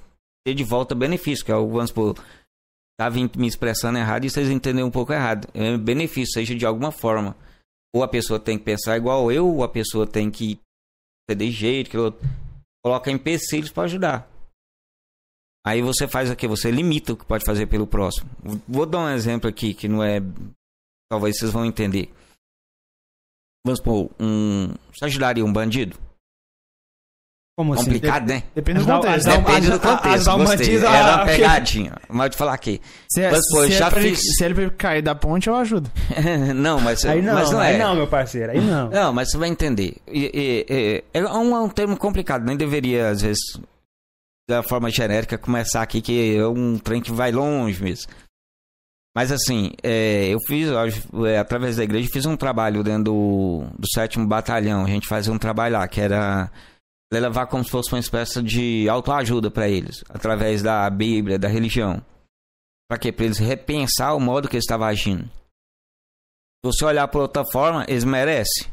ter de volta benefício, que é o, vamos supor, estava me expressando errado e vocês entenderam um pouco errado. É benefício, seja de alguma forma. Ou a pessoa tem que pensar igual eu, ou a pessoa tem que ser de jeito, que eu coloca empecilhos para ajudar. Aí você faz o quê? Você limita o que pode fazer pelo próximo. Vou dar um exemplo aqui que não é talvez vocês vão entender. Vamos supor, um. Você ajudaria um bandido? Como assim? Complicado, né? Depende do contexto. Depende do contexto. Gostei. Era uma a- pegadinha. Mas te falar aqui. Se, é- Mas, pô, se, já é ele, fiz- se ele cair da ponte, eu ajudo. [laughs] não, mas, Aí não, mas não é. aí não, meu parceiro, aí não. Não, mas você vai entender. E- e- e- é um, é um termo complicado, nem deveria, às vezes, da forma genérica, começar aqui, que é um trem que vai longe mesmo. Mas assim, é, eu fiz, é, através da igreja, fiz um trabalho dentro do, do sétimo batalhão. A gente fazia um trabalho lá, que era levar como se fosse uma espécie de autoajuda para eles, através da Bíblia, da religião. Para quê? Para eles repensar o modo que eles estavam agindo. Se você olhar por outra forma, eles merecem.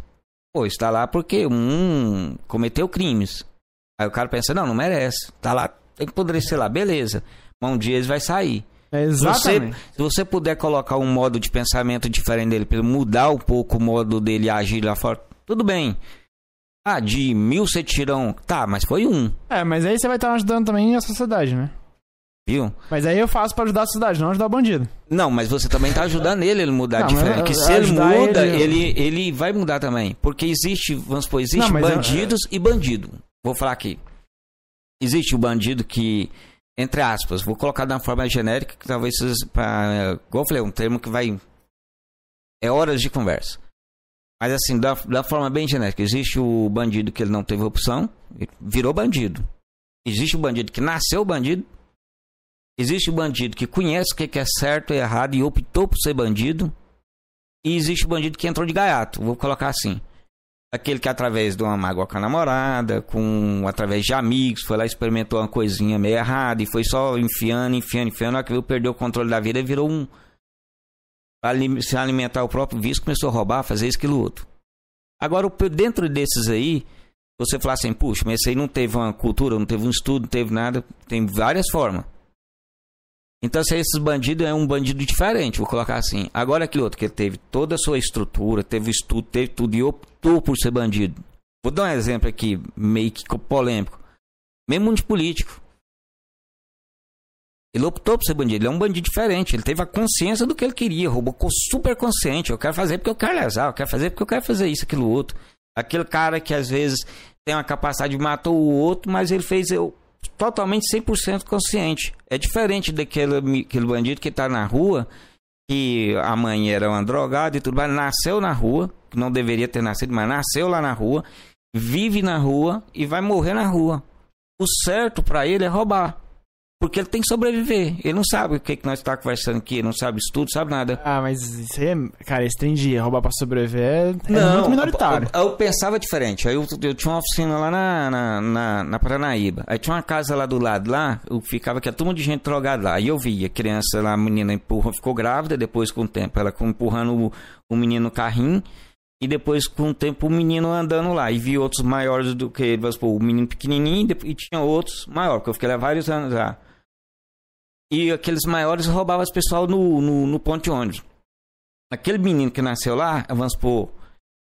Pô, está lá porque um cometeu crimes. Aí o cara pensa, não, não merece. Tá lá, tem que poder ser lá, beleza. Mas um dia eles vai sair. É Se você, exatamente. se você puder colocar um modo de pensamento diferente dele, mudar um pouco o modo dele agir lá fora, tudo bem. Ah, de mil você tira um. Tá, mas foi um, É, mas aí você vai estar ajudando também a sociedade, né? viu? Mas aí eu faço pra ajudar a sociedade, não ajudar o bandido. Não, mas você também tá ajudando ele a mudar Não, diferente. mas Que eu- se ele muda, ele- ele, ele vai mudar também. Porque existe, vamos supor, existe Não, mas eu- bandidos e bandido. Vou falar aqui. Existe o bandido que, entre aspas, vou colocar de uma forma genérica, que talvez vocês, pra, igual eu falei, um termo que vai. É horas de conversa. Mas assim, da, da forma bem genérica, existe o bandido que ele não teve opção, virou bandido. Existe o bandido que nasceu bandido. Existe o bandido que conhece o que é certo e errado e optou por ser bandido. E existe o bandido que entrou de gaiato, vou colocar assim. Aquele que através de uma mágoa com a namorada, com, através de amigos, foi lá experimentou uma coisinha meio errada e foi só enfiando, enfiando, enfiando. Viu, perdeu o controle da vida e virou um. Se alimentar o próprio vício, começou a roubar, fazer isso, aquilo, outro. Agora, dentro desses aí, você falar assim, puxa, mas esse aí não teve uma cultura, não teve um estudo, não teve nada, tem várias formas. Então, se esses bandidos é um bandido diferente, vou colocar assim. Agora aquele outro que teve toda a sua estrutura, teve estudo, teve tudo e optou por ser bandido. Vou dar um exemplo aqui, meio que polêmico. Mesmo de político. Ele optou por ser bandido, ele é um bandido diferente, ele teve a consciência do que ele queria, roubou super consciente. Eu quero fazer porque eu quero lesar, eu quero fazer porque eu quero fazer isso, aquilo, outro. Aquele cara que às vezes tem uma capacidade de matar o outro, mas ele fez eu totalmente 100% consciente. É diferente daquele aquele bandido que tá na rua, que a mãe era uma drogada e tudo mais, nasceu na rua, que não deveria ter nascido, mas nasceu lá na rua, vive na rua e vai morrer na rua. O certo pra ele é roubar. Porque ele tem que sobreviver. Ele não sabe o que, que nós estamos conversando aqui, ele não sabe estudo, sabe nada. Ah, mas isso aí é. Cara, esse trem de roubar pra sobreviver é, é muito minoritário. Eu, eu pensava diferente. Aí eu, eu tinha uma oficina lá na, na, na, na Paranaíba. Aí tinha uma casa lá do lado, lá, eu ficava que a turma de gente drogada lá. E eu via criança lá, a menina empurra, ficou grávida, depois com o tempo ela empurrando o, o menino no carrinho. E depois, com o tempo, o menino andando lá. E vi outros maiores do que ele. O menino pequenininho e tinha outros maiores, porque eu fiquei lá vários anos lá. E aqueles maiores roubavam as pessoal no, no, no ponto de ônibus. Aquele menino que nasceu lá, vamos supor,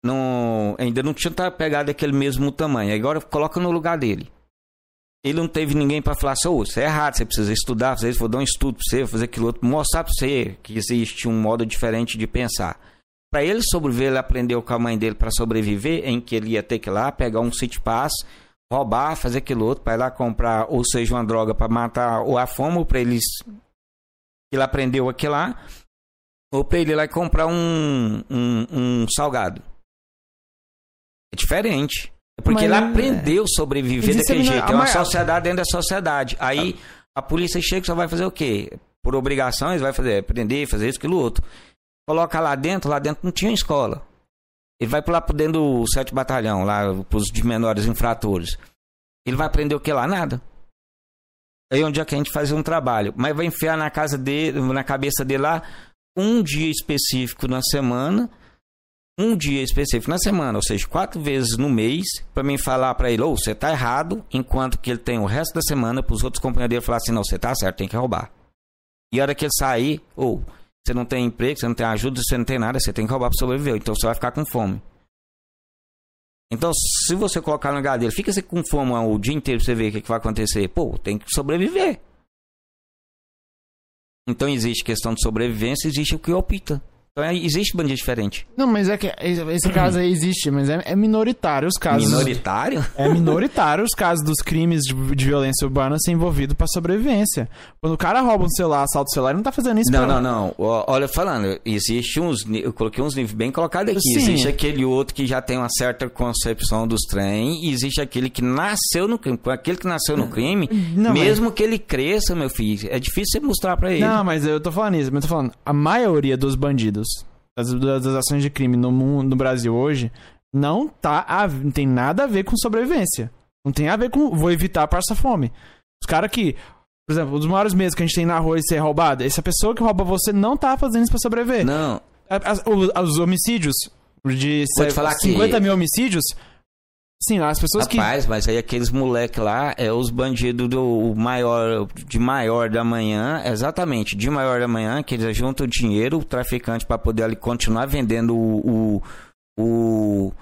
não, ainda não tinha pegado aquele mesmo tamanho. Agora coloca no lugar dele. Ele não teve ninguém para falar oh, isso é errado, você precisa estudar, isso, vou dar um estudo para você, fazer aquilo outro, mostrar para você que existe um modo diferente de pensar. Para ele sobreviver, ele aprendeu com a mãe dele para sobreviver, em que ele ia ter que ir lá pegar um city pass, roubar, fazer aquilo outro, para ir lá comprar, ou seja, uma droga para matar ou a fome, ou para eles ele aprendeu aquilo lá, ou para ele ir lá e comprar um, um, um salgado. É diferente. É porque Mas ele é- aprendeu a sobreviver daquele a jeito. É uma sociedade dentro da sociedade. Aí a polícia chega e só vai fazer o quê? Por obrigações, vai fazer, prender, fazer isso, aquilo outro. Coloca lá dentro, lá dentro não tinha escola. Ele vai lá pro dentro do 7 batalhão, lá pros de menores infratores. Ele vai aprender o que lá? Nada. Aí é que a gente faz um trabalho. Mas vai enfiar na casa dele, na cabeça dele lá, um dia específico na semana, um dia específico na semana, ou seja, quatro vezes no mês, para mim falar para ele, ou você tá errado, enquanto que ele tem o resto da semana para os outros companheiros dele falar assim, não, você tá certo, tem que roubar. E a hora que ele sair, ou você não tem emprego, você não tem ajuda, você não tem nada, você tem que roubar para sobreviver, então você vai ficar com fome. Então, se você colocar no lugar dele, fica assim com fome o dia inteiro pra você ver o que, que vai acontecer. Pô, tem que sobreviver. Então existe questão de sobrevivência, existe o que opta. Então é- existe bandido diferente. Não, mas é que esse caso aí existe, mas é, é minoritário os casos. Minoritário? É minoritário os casos dos crimes de, de violência urbana ser envolvido pra sobrevivência. Quando o cara rouba um celular, assalta o celular, ele não tá fazendo isso Não, pra... não, não. Olha, falando, existe uns. Eu coloquei uns níveis bem colocados aqui. Sim. Existe aquele outro que já tem uma certa concepção dos trem, e existe aquele que nasceu no crime. Aquele que nasceu no crime, Não, mas- mesmo que ele cresça, meu filho, é difícil você mostrar pra ele. Não, mas eu tô falando isso, mas eu tô falando, a maioria dos bandidos, das, das ações de crime no mundo, no Brasil hoje, não tá a- não tem nada a ver com sobrevivência. Não tem a ver com vou evitar passar fome. Os caras que, por exemplo, um dos maiores medos que a gente tem na rua de ser roubado, essa pessoa que rouba você não tá fazendo isso pra sobreviver. Não, As- os, os homicídios de falar 50 que- mil homicídios, sim, as pessoas que Rapaz, mas aí aqueles moleque lá é os bandidos do maior, de maior da manhã, exatamente, de maior da manhã, que eles juntam o dinheiro, o traficante, para poder ali continuar vendendo o, o-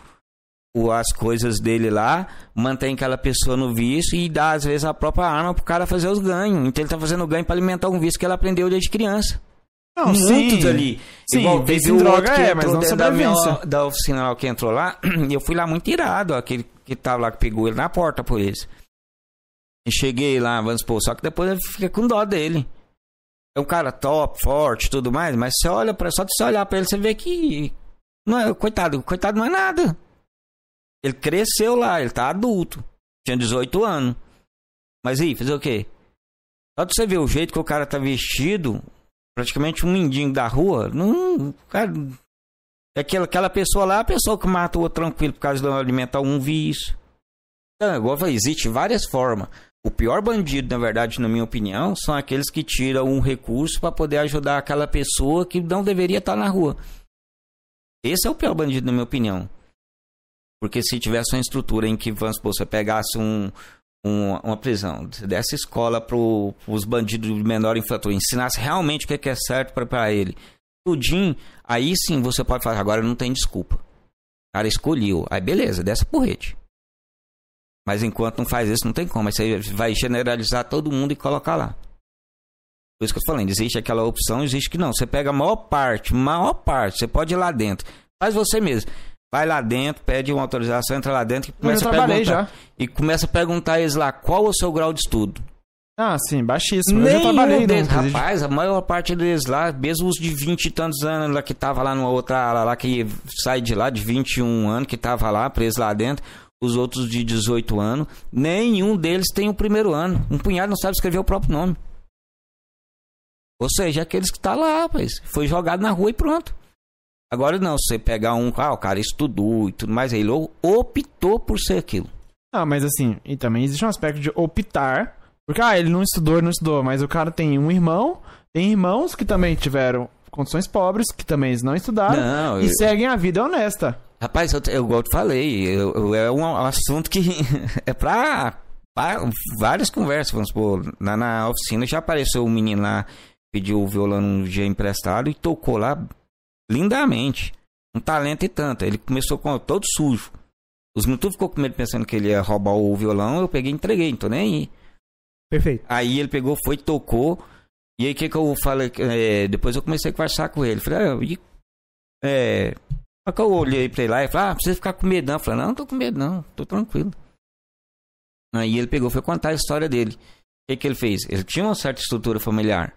o- as coisas dele lá, mantém aquela pessoa no vício e dá às vezes a própria arma pro cara fazer os ganhos. Então ele tá fazendo ganho para alimentar um vício que ele aprendeu desde criança. Não, Muitos sim. ali. Sim, Igual teve o droga que é, mas não da, minha, da oficina lá que entrou lá, e [clears throat] eu fui lá muito irado, aquele que tava lá que pegou ele na porta por eles. E cheguei lá, vamos supor, só que depois eu fiquei com dó dele. É um cara top, forte, tudo mais, mas você olha para só de você olhar para ele, você vê que não é, coitado, coitado não é nada. Ele cresceu lá, ele tá adulto. Tinha 18 anos. Mas aí, fazer o quê? Só de você ver o jeito que o cara tá vestido, praticamente um mendigo da rua, não, cara, é aquela, aquela pessoa lá, a pessoa que mata o outro tranquilo por causa de alimentar um vício. Então, falei, existe várias formas. O pior bandido, na verdade, na minha opinião, são aqueles que tiram um recurso para poder ajudar aquela pessoa que não deveria estar na rua. Esse é o pior bandido, na minha opinião. Porque se tivesse uma estrutura em que, vamos supor, você pegasse um, um- uma prisão, desse escola para os bandidos de menor infrator, ensinasse realmente o que é é certo para ele, tudinho, aí sim você pode falar, agora não tem desculpa. O cara escolheu, aí beleza, dessa porrete. Mas enquanto não faz isso, não tem como. Aí você vai generalizar todo mundo e colocar lá. Por isso que eu tô falando, existe aquela opção, existe que não. Você pega a maior parte, maior parte, você pode ir lá dentro. Faz você mesmo. Vai lá dentro, pede uma autorização, entra lá dentro e começa a perguntar. já. E começa a perguntar eles lá, qual é o seu grau de estudo? Ah, sim, baixíssimo. eu já trabalhei deles, presídio. rapaz, a maior parte deles lá, mesmo os de 20 e tantos anos lá que tava lá numa outra ala lá que sai de lá, de 21 anos, que tava lá, preso lá dentro, os outros de 18 anos, nenhum deles tem o primeiro ano. Um punhado não sabe escrever o próprio nome. Ou seja, aqueles que tá lá, rapaz, foi jogado na rua e pronto. Agora não, você pegar um, ah, o cara estudou e tudo mais, ele optou por ser aquilo. Ah, mas assim, e também existe um aspecto de optar. Porque, ah, ele não estudou, ele não estudou, mas o cara tem um irmão, tem irmãos que também tiveram condições pobres, que também não estudaram, Não, e eu- seguem a vida honesta. Rapaz, eu, eu igual te falei, eu- eu- é um assunto que [laughs] é pra va- várias conversas, vamos supor, na, na oficina já apareceu um menino lá, pediu o violão um dia emprestado e tocou lá lindamente. Um talento e tanto. Ele começou com todo sujo. Os tudo ficou com medo pensando que ele ia roubar o violão, eu peguei e entreguei, não tô nem aí. Perfeito. Aí ele pegou, foi, tocou. E aí o que que eu falei? é, depois eu comecei a conversar com ele. Falei, ah, e, é. Só que eu olhei pra ele lá e falei, ah, precisa ficar com medo não. Eu falei, não, não tô com medo não, tô tranquilo. Aí ele pegou, foi contar a história dele. O que que ele fez? Ele tinha uma certa estrutura familiar.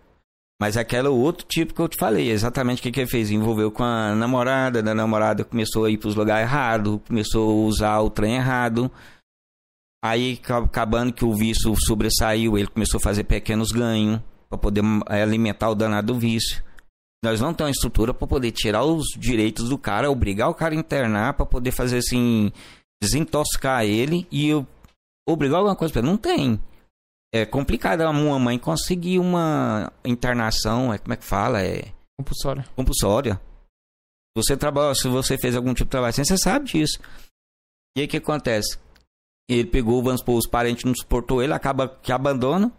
Mas aquela outro tipo que eu te falei, exatamente o que, que ele fez? Envolveu com a namorada, da namorada começou a ir pros lugares errados, começou a usar o trem errado. Aí, ca- acabando que o vício sobressaiu, ele começou a fazer pequenos ganhos para poder eh, alimentar o danado do vício. Nós não temos estrutura para poder tirar os direitos do cara, obrigar o cara a internar para poder fazer assim, desintoxicar ele e obrigar alguma coisa para ele. Não tem. É complicado uma mãe conseguir uma internação, é como é que fala? É Compulsório. compulsória. Você trabalha, se você fez algum tipo de trabalho assim, você sabe disso. E aí o que acontece? Ele pegou, vamos supor, os parentes não suportou ele, acaba que abandona.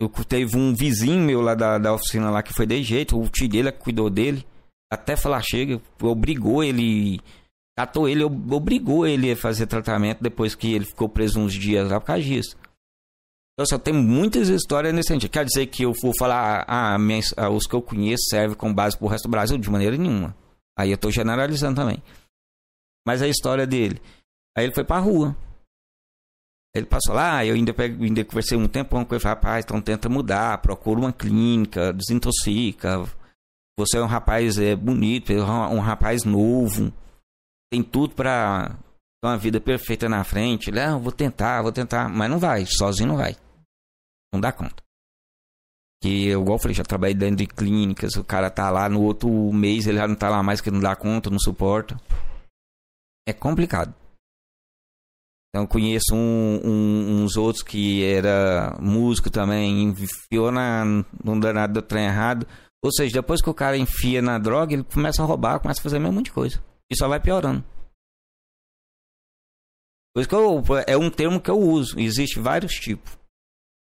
Eu, teve um vizinho meu lá da, da oficina lá que foi de jeito, o tio dele que cuidou dele. Até falar chega, obrigou ele, catou ele, ob- obrigou ele a fazer tratamento depois que ele ficou preso uns dias lá por causa disso. Então só tem muitas histórias nesse sentido. Quer dizer que eu vou falar, ah, minhas- ah, os que eu conheço servem como base pro resto do Brasil? De maneira nenhuma. Aí eu tô generalizando também. Mas a história dele. Aí ele foi pra rua. Ele passou lá, eu ainda, peguei- ainda conversei um tempão com ele, rapaz, então tenta mudar, procura uma clínica, desintoxica. Você é um rapaz é, bonito, é um rapaz novo, tem tudo ter uma vida perfeita na frente. Ele, ah, vou tentar, vou tentar, mas não vai, sozinho não vai. Não dá conta. Que eu, igual eu falei, já trabalhei dentro de clínicas, o cara tá lá no outro mês, ele já não tá lá mais que não dá conta, não suporta. É complicado. Então conheço um- um- uns outros que era músico também, enfiou na, num danado do trem errado. Ou seja, depois que o cara enfia na droga, ele começa a roubar, começa a fazer mesma monte de coisa. E só vai piorando. Por isso que eu, é um termo que eu uso. Existe vários tipos.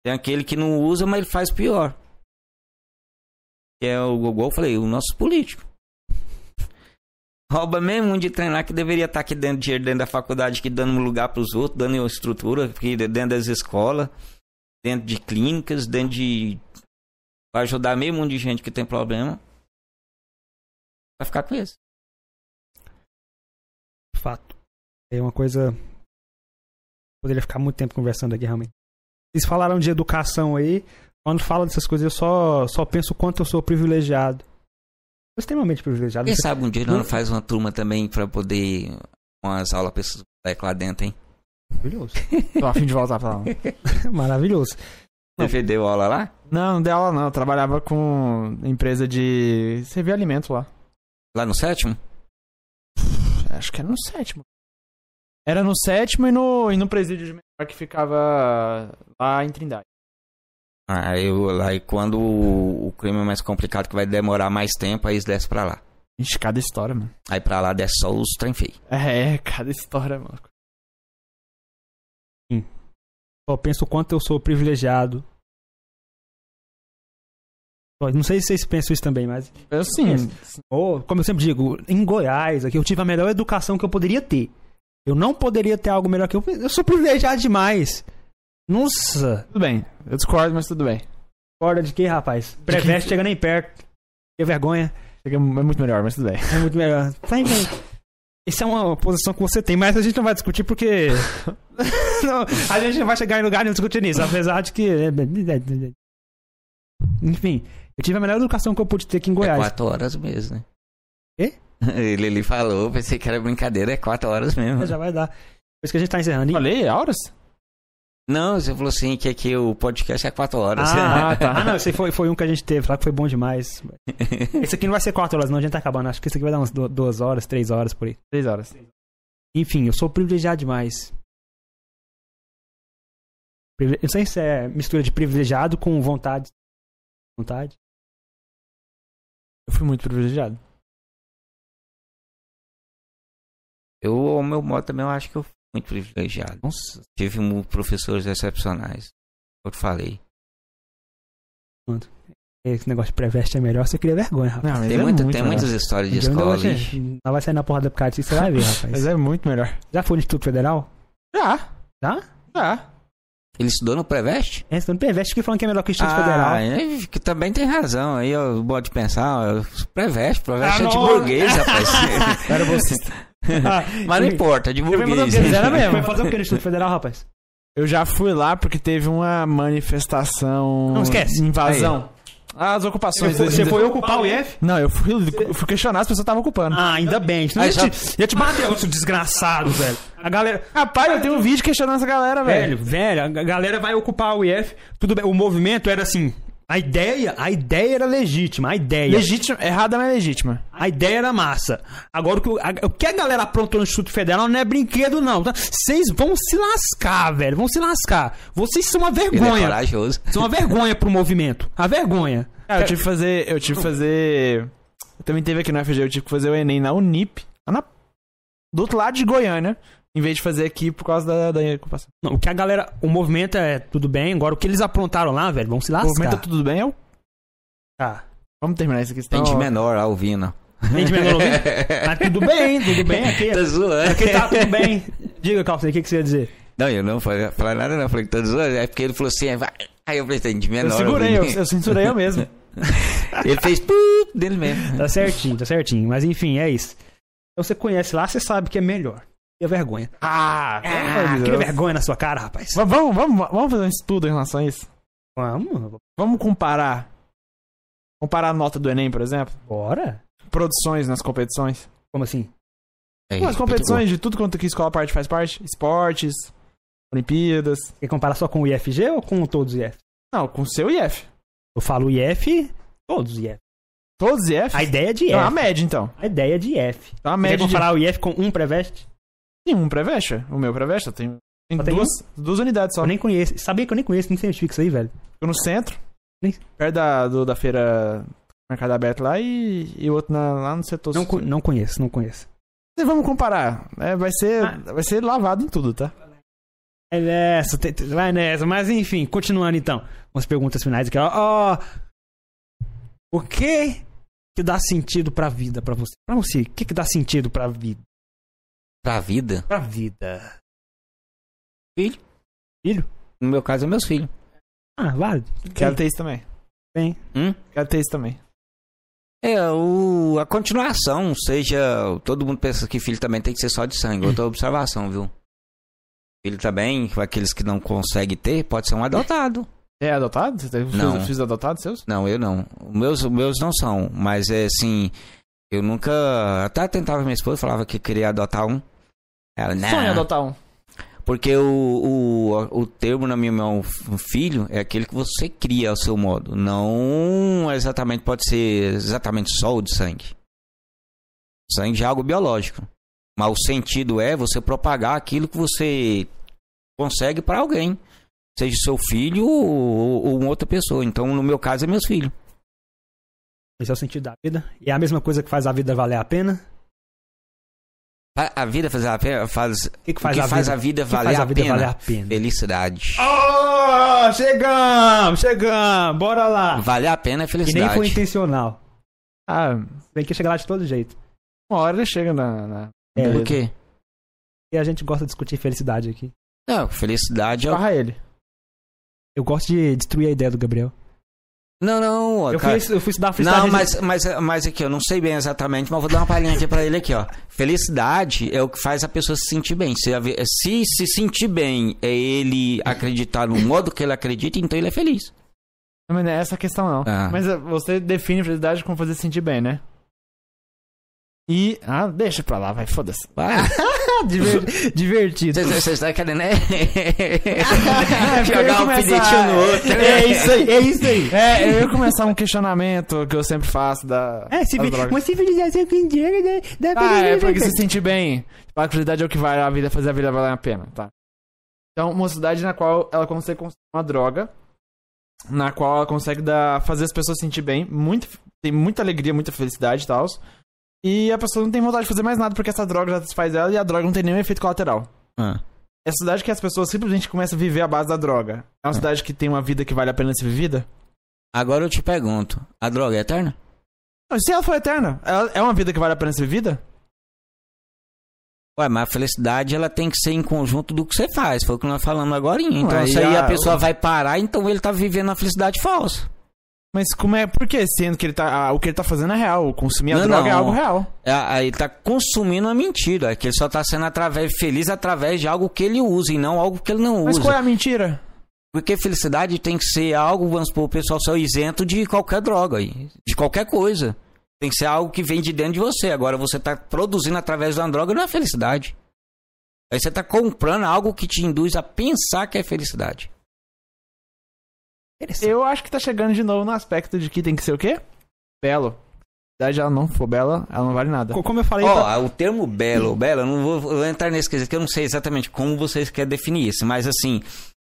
Tem aquele que não usa, mas ele faz pior. Que é o, igual eu falei, o nosso político. [laughs] Rouba mesmo um de lá que deveria estar aqui dentro, dinheiro dentro da faculdade, aqui dando lugar para os outros, dando estrutura, aqui dentro das escolas, dentro de clínicas, dentro de. Vai ajudar meio mundo de gente que tem problema. Vai ficar com isso. Fato. É uma coisa. Poderia ficar muito tempo conversando aqui, realmente. Vocês falaram de educação aí. Quando falo dessas coisas, eu só, só penso o quanto eu sou privilegiado. Eu extremamente privilegiado. Quem sabe um dia não faz uma turma também para poder. umas aulas pra esses moleques lá dentro, hein? Maravilhoso. [laughs] Tô a fim de voltar pra lá. [laughs] Maravilhoso. Você deu aula lá? Não, não dei aula não. Eu trabalhava com empresa de servir alimento lá. Lá no sétimo? Acho que era no sétimo. Era no sétimo e no, e no presídio de menor que ficava lá em Trindade. Ah, eu lá e quando o, o crime é mais complicado, que vai demorar mais tempo, aí eles descem pra lá. Ixi, cada história, mano. Aí pra lá desce só os trem feio. É, cada história, mano. Só penso o quanto eu sou privilegiado. Não sei se vocês pensam isso também, mas. Eu sim. Ou, como eu sempre digo, em Goiás, aqui eu tive a melhor educação que eu poderia ter. Eu não poderia ter algo melhor que eu. Eu sou privilegiado demais. Nossa! Tudo bem. Eu discordo, mas tudo bem. Corda de quê, rapaz? Preveste chega nem perto. Que vergonha. Chega- É muito melhor, mas tudo bem. É muito melhor. Vai. Essa é uma posição que você tem, mas a gente não vai discutir porque. [laughs] Não, a gente não vai chegar em lugar nenhum discutindo isso, apesar de que. Enfim, eu tive a melhor educação que eu pude ter aqui em É Goiás. quatro horas mesmo, né? Quê? [laughs] Ele, ele falou, pensei que era brincadeira, é quatro horas mesmo. Já vai dar. Por isso que a gente tá encerrando. Falei, auras? Não, você falou assim que aqui o podcast é quatro horas. [laughs] Ah, tá. Ah, não, esse foi, foi um que a gente teve lá que foi bom demais. [laughs] Esse aqui não vai ser quatro horas, não, a gente tá acabando. Acho que esse aqui vai dar umas du- duas horas, três horas por aí. Três horas. Enfim, eu sou privilegiado demais. Eu não sei se é mistura de privilegiado com vontade. Vontade? Eu fui muito privilegiado. Eu, ao meu modo também, eu acho que eu muito privilegiado. Nossa, Tive um, professores excepcionais. Eu te falei. esse negócio de pré-veste é melhor, você cria vergonha, rapaz. Não, Tem, é muita, muito tem melhor. muitas histórias de escola. É- ixi. Ela vai sair na porra da por você vai ver, [laughs] rapaz. Mas é muito melhor. Já foi no Instituto Federal? Já, Já? já. Ele estudou no Preveste? É, você não pré-veste que falando que é melhor que o Instituto ah, Federal. é, que também tem razão. Aí eu de pensar, ó, Preveste, Preveste Ah, é de burguês, [laughs] rapaz. Era bolsista. [laughs] Ah, Mas não importa, é de Você burguês. Era mesmo. Foi fazer o que no Instituto Federal, rapaz? Eu já fui lá porque teve uma manifestação. Não esquece. Invasão. As ocupações. Você foi, você das- foi ocupar o IF? Não, eu fui, eu fui questionar, as pessoas estavam ocupando. Ah, ainda bem. Aí ia, já- te, ia te bater, seu desgraçado, velho. A galera... Rapaz, eu tenho um vídeo questionando essa galera, velho. Velho, velho, a galera vai ocupar o IF. Tudo bem, o movimento era assim... A ideia, a ideia era legítima, a ideia. Legítima, errada, mas legítima. A ideia era massa. Agora, o que, a- o que a galera aprontou no Instituto Federal não é brinquedo, não. tá? Vocês vão se lascar, velho. Vão se lascar. Vocês são uma Ele é vergonha. corajoso. são uma vergonha pro movimento. A vergonha. Ah, eu tive que fazer. Eu tive que fazer. Eu também teve aqui no FG, eu tive que fazer o Enem na Unip, lá na- do outro lado de Goiânia, em vez de fazer aqui por causa da, da ocupação. Não, o que a galera. O movimento é tudo bem. Agora, o que eles aprontaram lá, velho, vão se O lascar. movimento tá tudo bem? Eu... Tá. Vamos terminar isso aqui. Tem de menor lá ouvindo. Tem de menor ouvido? Mas [laughs] tudo bem, tudo bem. Aqui, Tá zoando. aqui tá tudo bem. Diga, Calça, o que, que você ia dizer? Não, eu não falei, falei nada, não. Falei que tá zoando. É porque ele falou assim, vai. Aí eu falei, tem de Eu menor. segurei, eu, ouvindo. eu censurei eu mesmo. [laughs] Ele fez dele mesmo. Tá certinho, tá certinho. Mas enfim, é isso. Então você conhece lá, você sabe que é melhor. E a vergonha. Ah, Ah, de Deus. vergonha na sua cara, rapaz. Va- Vamos, vamos, vamos fazer um estudo em relação a isso. Vamos, Vamos comparar. Comparar a nota do Enem, por exemplo. bora. Produções nas competições. Como assim? Aí, As competições de tudo quanto que escola parte faz parte. Esportes, Olimpíadas. Quer comparar só com o IFG ou com todos os IF? Não, com o seu IF. Eu falo IF, todos os IF. Todos os IF? A ideia é de IF. Então, a média, então. A ideia é de IF. Então, a Quer média de... comparar o IF com um pré-veste? Tem um pré-veste. O meu tenho, tem tem duas, duas unidades só. Eu nem conheço. Sabia que eu nem conheço, nem cientifica isso aí, velho. Fico no centro, Nem- perto da, do- da feira Mercado Aberto lá e, e outro na- lá no setor Não, co- não conheço, não conheço. E Vamos comparar. É, vai, ser, Ah. vai ser lavado em tudo, tá? É nessa, vai nessa. Mas enfim, continuando então. Umas perguntas finais aqui. Ó, Ó, o que que dá sentido pra vida pra você? Pra você, o que que dá sentido pra vida? Pra vida. Pra vida. Filho. Filho? No meu caso, é meus filhos. Ah, válido. Quero ter isso também. Bem. Hum? Quero ter isso também. É, o, a continuação, seja. Todo mundo pensa que filho também tem que ser só de sangue. Outra observação, viu? Filho também, aqueles que não conseguem ter, pode ser um adotado. É adotado? Você tem Não. filhos, filhos adotados seus? Não, eu não. Meus, os meus não são, mas é assim. Eu nunca. Até tentava minha esposa, falava que queria adotar um. Ela, não. Sonho adotar um. Porque o, o, o termo, na minha mão, filho, é aquele que você cria ao seu modo. Não exatamente pode ser exatamente só o de sangue. Sangue é algo biológico. Mas o sentido é você propagar aquilo que você consegue para alguém. Seja seu filho ou, ou uma outra pessoa. Então, no meu caso, é meus filhos. Esse é o sentido da vida. E é a mesma coisa que faz a vida valer a pena. A, a vida faz a pena. Faz, O que, que o faz, que a, faz vida? a vida o que valer faz a a vida pena? valer a pena? Felicidade. Oh, chegamos, chegamos, bora lá. Valer a pena é E felicidade. nem foi intencional. Ah, Tem que chegar lá de todo jeito. uma hora ele chega na. na... É, Por quê? E a gente gosta de discutir felicidade aqui. Não, felicidade é o Barra ele. Eu gosto de destruir a ideia do Gabriel. Não, não, Eu cara. fui, eu fui estudar felicidade. Não, mas, mas, mas aqui, eu não sei bem exatamente, mas vou dar uma palhinha aqui pra ele aqui, ó. Felicidade é o que faz a pessoa se sentir bem. Se, se se sentir bem é ele acreditar no modo que ele acredita, então ele é feliz. Não, mas não é essa a questão, não. Ah. Mas eh, você define felicidade como fazer se sentir bem, né? E. Ah, deixa pra lá, vai, foda-se. Vai. [laughs] [laughs] Diver- divertido. Vocês vocês estão querendo, né? [laughs] Jogar um começar- pinitinho no outro. né? É isso aí, é isso aí. É, eu ia começar um questionamento que eu sempre faço da. É, civilização que indiana né? dá pra Ah, é porque bem. se sentir bem. A felicidade é o que vai a vida fazer a vida valer a pena, tá? Então, uma sociedade na qual ela consegue construir uma droga, na qual ela consegue dar, fazer as pessoas se sentir bem, muito, tem muita alegria, muita felicidade e tal. E a pessoa não tem vontade de fazer mais nada porque essa droga já satisfaz ela e a droga não tem nenhum efeito colateral. Ah. É a cidade que as pessoas simplesmente começam a viver à base da droga. É uma cidade que tem uma vida que vale a pena ser vivida? Agora eu te pergunto: a droga é eterna? Se ela for eterna, ela é uma vida que vale a pena ser vivida? Ué, mas a felicidade ela tem que ser em conjunto do que você faz. Foi o que nós falamos agora. Então, Ué, se e aí a- a pessoa vai parar, então ele tá vivendo a felicidade falsa. Mas como é? Por que? Sendo que ele tá, ah, o que ele tá fazendo é real. Consumir a Não, droga é não. algo real. É, Aí ele tá consumindo a mentira. Que ele só tá sendo através, feliz através de algo que ele usa e não algo que ele não Mas usa. qual é a mentira? Porque felicidade tem que ser algo, vamos supor, o pessoal ser isento de qualquer droga, de qualquer coisa. Tem que ser algo que vem de dentro de você. Agora você tá produzindo através de uma droga, não é felicidade. Aí você tá comprando algo que te induz a pensar que é felicidade. Eu acho que tá chegando de novo no aspecto de que tem que ser o quê? Belo. Se a cidade ela não for bela, ela não vale nada. Co- Como eu falei, Ó, tá- o termo belo, belo, eu não vou, eu vou entrar nesse quesito, que eu não sei exatamente como vocês querem definir isso, mas assim,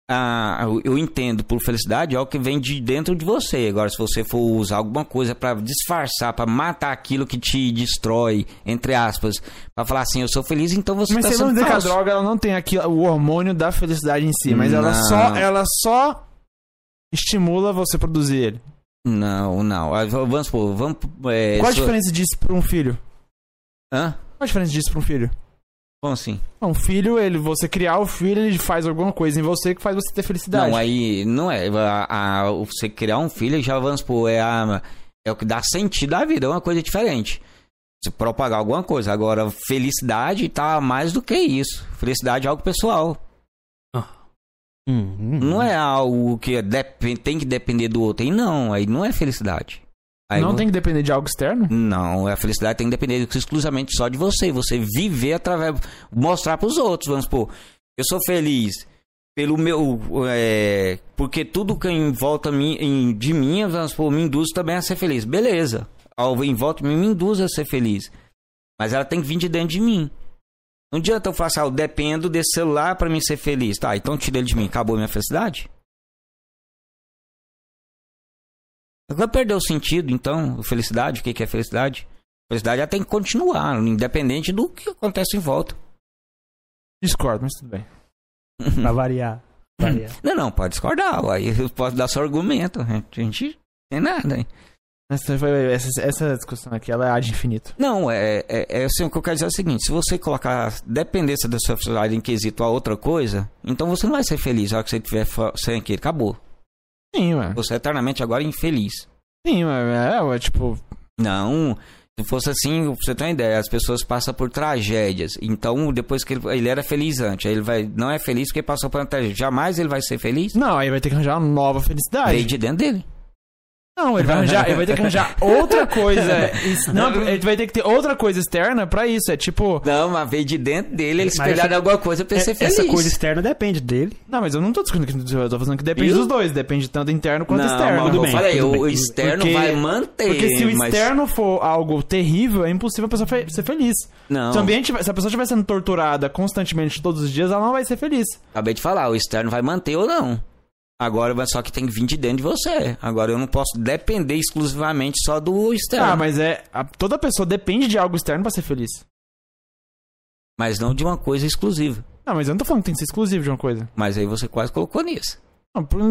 ah, eu, entendo por felicidade é algo que vem de dentro de você. Agora, se você for usar alguma coisa pra disfarçar, pra matar aquilo que te destrói, entre aspas, pra falar assim, eu sou feliz, então você Mas tá você sendo não dizer que a droga ela não tem aqui o hormônio da felicidade em si, mas ela Não. só, ela só estimula você produzir ele. Não, não. Ah, Vamos supor, vamos. É, Qual a sou- diferença disso pra um filho? Hã? Qual a diferença disso pra um filho? Como assim? Um filho, ele, você criar o filho, ele faz alguma coisa em você que faz você ter felicidade. Não, aí não é. A, a- você criar um filho, já vamos supor, é, a, é o que dá sentido à vida, é uma coisa diferente. Você propagar alguma coisa. Agora, felicidade tá mais do que isso. Felicidade é algo pessoal. Hum, hum. Não é algo que dep- tem que depender do outro. Aí não, aí não é felicidade. Aí não vo- tem que depender de algo externo? Não, a felicidade tem que depender exclusivamente só de você. Você viver através. Mostrar pros outros, vamos supor. Eu sou feliz pelo meu. é, porque tudo que em volta de mim, vamos supor, me induz também a ser feliz. Beleza. Ao em volta de mim me induz a ser feliz. Mas ela tem que vir de dentro de mim. Não adianta eu falar assim, ah, eu dependo desse celular pra mim ser feliz. Tá, então tira ele de mim. Acabou a minha felicidade? Agora perdeu o sentido, então, felicidade, o que é felicidade? Felicidade ela tem que continuar, independente do que acontece em volta. Discordo, mas tudo bem. Pra variar. variar. [laughs] Não, não, pode discordar, aí eu posso dar seu argumento, a gente tem nada. hein? Essa, essa, essa discussão aqui, ela é ad infinito. Não, é, é, é assim, o que eu quero dizer é o seguinte, se você colocar dependência da sua felicidade em quesito a outra coisa, então você não vai ser feliz na hora que você estiver fo- sem aquilo, acabou. Sim, ué. Você é eternamente agora infeliz. Sim, ué. É, ué, tipo... Não, se fosse assim, pra você ter uma ideia, as pessoas passam por tragédias. Então, depois que ele, ele era feliz antes, aí ele vai, não é feliz porque passou por uma tragédia. Jamais ele vai ser feliz. Não, aí vai ter que arranjar uma nova felicidade. Veio de dentro dele. Não, ele vai arranjar, ele vai ter que arranjar [laughs] outra coisa. Não, ele vai ter que ter outra coisa externa pra isso. É tipo. Não, mas veio de dentro dele, ele Mas espelhar essa- de alguma coisa pra ele ser feliz. Essa coisa externa depende dele. Não, mas eu não tô discutindo que eu tô falando que depende dos dois. Depende tanto interno quanto não, externo. mas Tudo bem, falei, tudo o bem. externo Porque- vai manter. Porque se o mas- externo for algo terrível, é impossível a pessoa fe- ser feliz. Não, Se, o ambiente, se a pessoa estiver sendo torturada constantemente todos os dias, ela não vai ser feliz. acabei de falar, o externo vai manter ou não. Agora, só que tem que vir de dentro de você. Agora, eu não posso depender exclusivamente só do externo. Ah, mas é. a- toda pessoa depende de algo externo pra ser feliz. mas não de uma coisa exclusiva. Não, mas eu não tô falando que tem que ser exclusivo de uma coisa. Mas aí você quase colocou nisso. Por-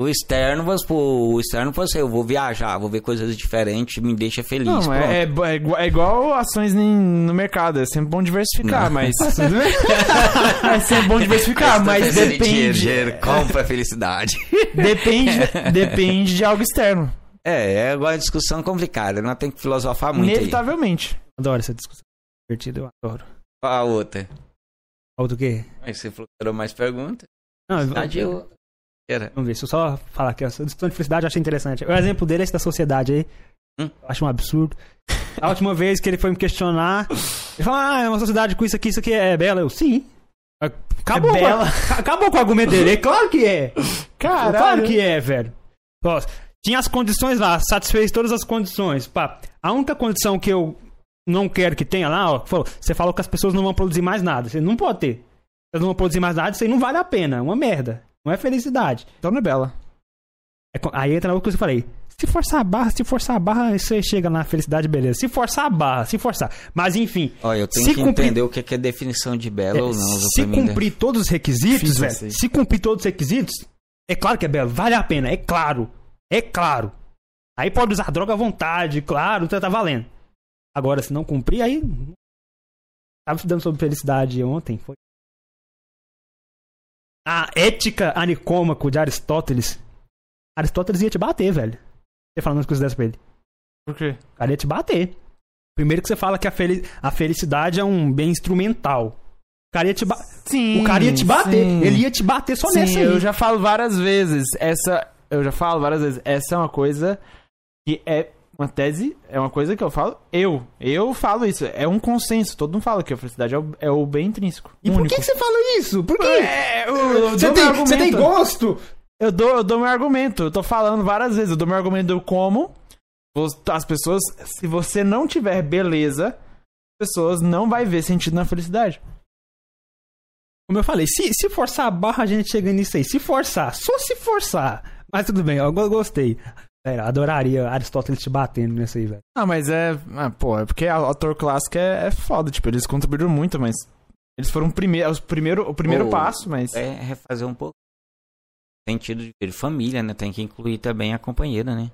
O externo, vamos supor, o externo pode ser, eu vou viajar, vou ver coisas diferentes, me deixa feliz. Não, é, é, é igual- é igual ações em- no mercado. É sempre bom diversificar, Não. mas. [laughs] é sempre bom diversificar, Tá mas depende. dinheiro, compra a felicidade. Depende, depende de algo externo. É, é agora uma discussão complicada, não tem que filosofar muito aí. Inevitavelmente. Adoro essa discussão. Divertida, eu adoro. Qual a outra? Qual do quê? Aí você falou mais perguntas. Não, eu- é outra. Era. Vamos ver, deixa eu só falar aqui. Essa discussão de felicidade eu achei interessante. O exemplo dele é esse da sociedade aí. Hum. Acho um absurdo. A última [laughs] vez que ele foi me questionar, ele falou: Ah, é uma sociedade com isso aqui, isso aqui é bela. Eu, sim. Acabou, É com, a- bela. [laughs] acabou com o argumento dele. É claro que é. Caralho. Claro que é, velho. Ó, tinha as condições lá, satisfez todas as condições. Pá, a única condição que eu não quero que tenha lá, ó, falou, você falou que as pessoas não vão produzir mais nada. Você não pode ter. Elas não vão produzir mais nada, isso aí não vale a pena. É uma merda. Não é felicidade. Então não é bela. É Aí entra na outra coisa que eu falei. Se forçar a barra, se forçar a barra, você chega na felicidade, beleza. Se forçar a barra, se forçar. Mas enfim, Olha, eu tenho Se que cumprir- entender o que que é definição de belo é, ou não. se né? cumprir todos os requisitos, velho. aí. Se cumprir todos os requisitos, é claro que é belo. Vale a pena, é claro. É claro. Aí pode usar droga à vontade, claro, tá, tá valendo. Agora, se não cumprir, aí. Tava estudando sobre felicidade ontem. Foi. A ética anicômaco de Aristóteles. Aristóteles ia te bater, velho. Você falando as coisas dessas pra ele. Por quê? O cara ia te bater. Primeiro que você fala que a, fel- a felicidade é um bem instrumental. O cara ia te, ba- Sim. o cara ia te bater. sim. Ele ia te bater só Sim, nessa aí. eu já falo várias vezes. Essa. Eu já falo várias vezes. Essa é uma coisa que é uma tese, é uma coisa que eu falo. Eu. Eu falo isso. É um consenso. Todo mundo fala que a felicidade é o, é o bem intrínseco. E por único. que, que você fala isso? Por quê? É, eu, eu você, tem, você tem gosto? Eu dou, eu dou meu argumento. Eu tô falando várias vezes. Eu dou meu argumento do como as pessoas, se você não tiver beleza, as pessoas não vai ver sentido na felicidade. Como eu falei, se, se forçar a barra, a gente chega nisso aí. Se forçar, só se forçar. Mas tudo bem, eu go- gostei. Velho, adoraria Aristóteles te batendo nessa aí, velho. Ah, mas é. Ah, pô, é porque a autor clássico é, é foda. Tipo, eles contribuíram muito, mas. Eles foram o primeiro, os primeiro, o primeiro Ô, passo, mas. É refazer um pouco. Sentido de ver família, né? Tem que incluir também a companheira, né?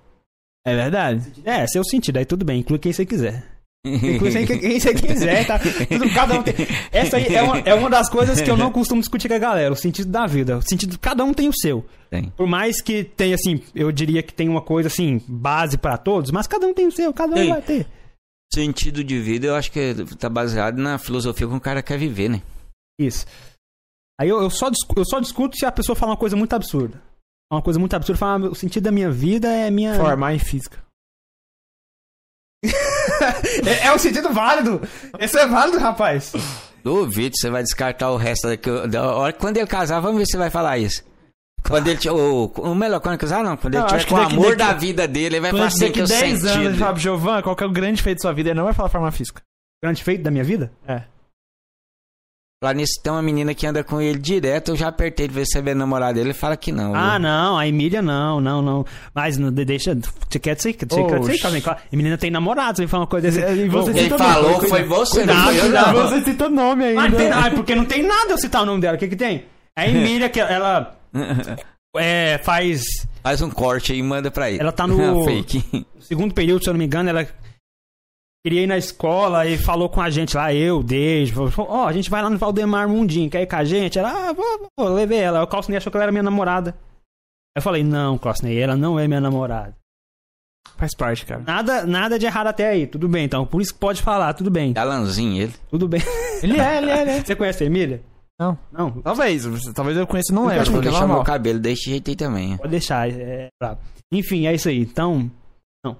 É verdade. É, seu sentido, aí tudo bem, inclui quem você quiser. Inclui quem, quem você quiser, tá? Tudo- Cada um tem... Essa aí é uma, é uma das coisas que eu não costumo discutir com a galera, o sentido da vida. O sentido, cada um tem o seu. Tem. Por mais que tenha, assim, eu diria que tem uma coisa, assim, base pra todos, mas cada um tem o seu, cada um Ei. vai ter. Sentido de vida, eu acho que tá baseado na filosofia que o cara quer viver, né? Isso. Aí eu, eu só, discu- eu só discuto se a pessoa fala uma coisa muito absurda. Uma coisa muito absurda, fala, "Ah, o sentido da minha vida é minha... Formar em física. [laughs] é, é um sentido válido. Esse é válido, rapaz. Duvido, você vai descartar o resto daqui. Da hora, quando ele casar, vamos ver se você vai falar isso. Quando ele tiver. O, o melhor, quando ele casar, não. Quando ele Não, tiver com o amor daqui- da vida dele, ele vai falar assim que o 10 anos fala, Giovan, qual que é o grande feito da sua vida? Ele não vai falar formar física. Grande feito da minha vida? É. Lá nisso tem uma menina que anda com ele direto, eu já apertei de ver se é bem namorado dele, ele fala que não. Ah, viu? não, a Emília não, não, não. Mas não, de- deixa. Você quer dizer que você quer dizer também, claro. A menina tem namorado, você me fala uma coisa desse. E você Quem citou falou nome, foi você, não Cuidado, foi eu, cuidado. não. Você citou nome ainda. Ah, não tem, ah, porque não tem nada eu citar o nome dela. O que que tem? É a Emília, que ela [laughs] é, faz Faz um corte aí e manda pra ele. Ela tá no- [laughs] Fake. no segundo período, se eu não me engano, ela queria ir na escola e falou com a gente lá, eu, falou, ó, a gente vai lá no Valdemar Mundinho, quer ir com a gente? Ela, ah, vou, vou, levei ela. O Clausney achou que ela era minha namorada. Eu falei, não, Clausney, ela não é minha namorada. Faz parte, cara. Nada, nada de errado até aí, tudo bem, então, por isso que pode falar, tudo bem, Galanzinho ele. tudo bem. [laughs] Ele é, ele é, ele é. Você conhece a Emília? Não. Não, Talvez, talvez eu conheça não lembro, Vou porque é deixar meu normal. cabelo desse jeito aí também. pode deixar, é brabo. Enfim, é isso aí, então, não.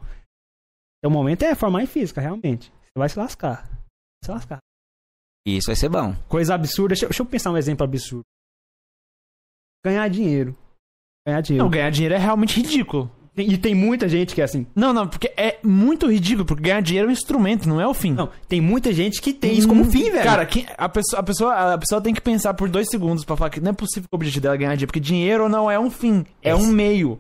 O momento é formar em física, realmente. Você vai se lascar. Vai se lascar. Isso vai ser bom. Coisa absurda. Deixa, deixa eu pensar um exemplo absurdo. Ganhar dinheiro. Ganhar dinheiro. Não, ganhar dinheiro é realmente ridículo. E tem muita gente que é assim. Não, não, porque é muito ridículo, porque ganhar dinheiro é um instrumento, não é o fim. Não, tem muita gente que tem isso como Hum, fim, velho. Cara, quem- a, pessoa, a, pessoa, a pessoa tem que pensar por dois segundos pra falar que não é possível que o objetivo dela é ganhar dinheiro, porque dinheiro não é um fim, é Esse. um meio.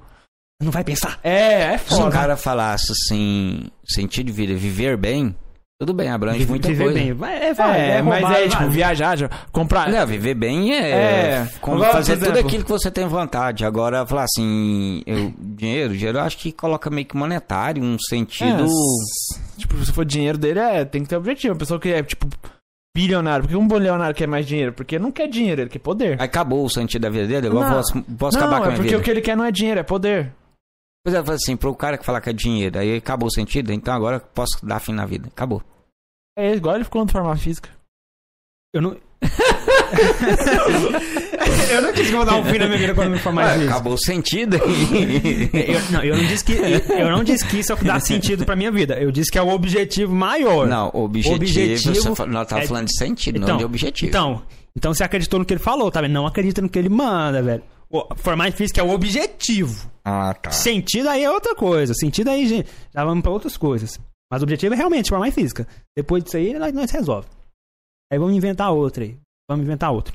Não vai pensar. É, é Se o foda. cara falasse assim, sentido de vida, viver bem, tudo bem, abrange muita Viver coisa. bem. Vai, é, vai, É, é mas roubar, é tipo vai. viajar, já- comprar. Não, viver bem é, É. fazer tudo aquilo que você tem vontade. Agora, falar assim, eu, dinheiro, dinheiro eu acho que coloca meio que monetário, um sentido. É, tipo, se for dinheiro dele, é, tem que ter objetivo. A pessoa que é, tipo, bilionário. Por que um bilionário quer mais dinheiro? Porque não quer dinheiro, ele quer poder. Acabou o sentido da vida dele, Não. posso, posso não, acabar com a é minha porque vida. o que ele quer não é dinheiro, é poder. Pois é, assim, pro cara que falar que é dinheiro, aí acabou o sentido, então agora eu posso dar fim na vida. Acabou. É igual ele ficou no forma física. Eu não. [laughs] eu não disse que eu vou dar um fim na minha vida quando me formar Ué, nisso. acabou o sentido. Eu, não, eu não disse que eu não disse que isso dá sentido pra minha vida. Eu disse que é o objetivo maior. não, o objetivo, Objetivo você nós tava é- falando de sentido, não de objetivo. Então, então você acreditou no que ele falou, tá vendo? Não acredita no que ele manda, velho. O, formar em física é o objetivo. ah, tá. Sentido aí é outra coisa. Sentido aí, gente, já vamos pra outras coisas. Mas o objetivo é realmente formar em física. Depois disso aí, nós, nós resolve. Aí vamos inventar outra aí. Vamos inventar outra.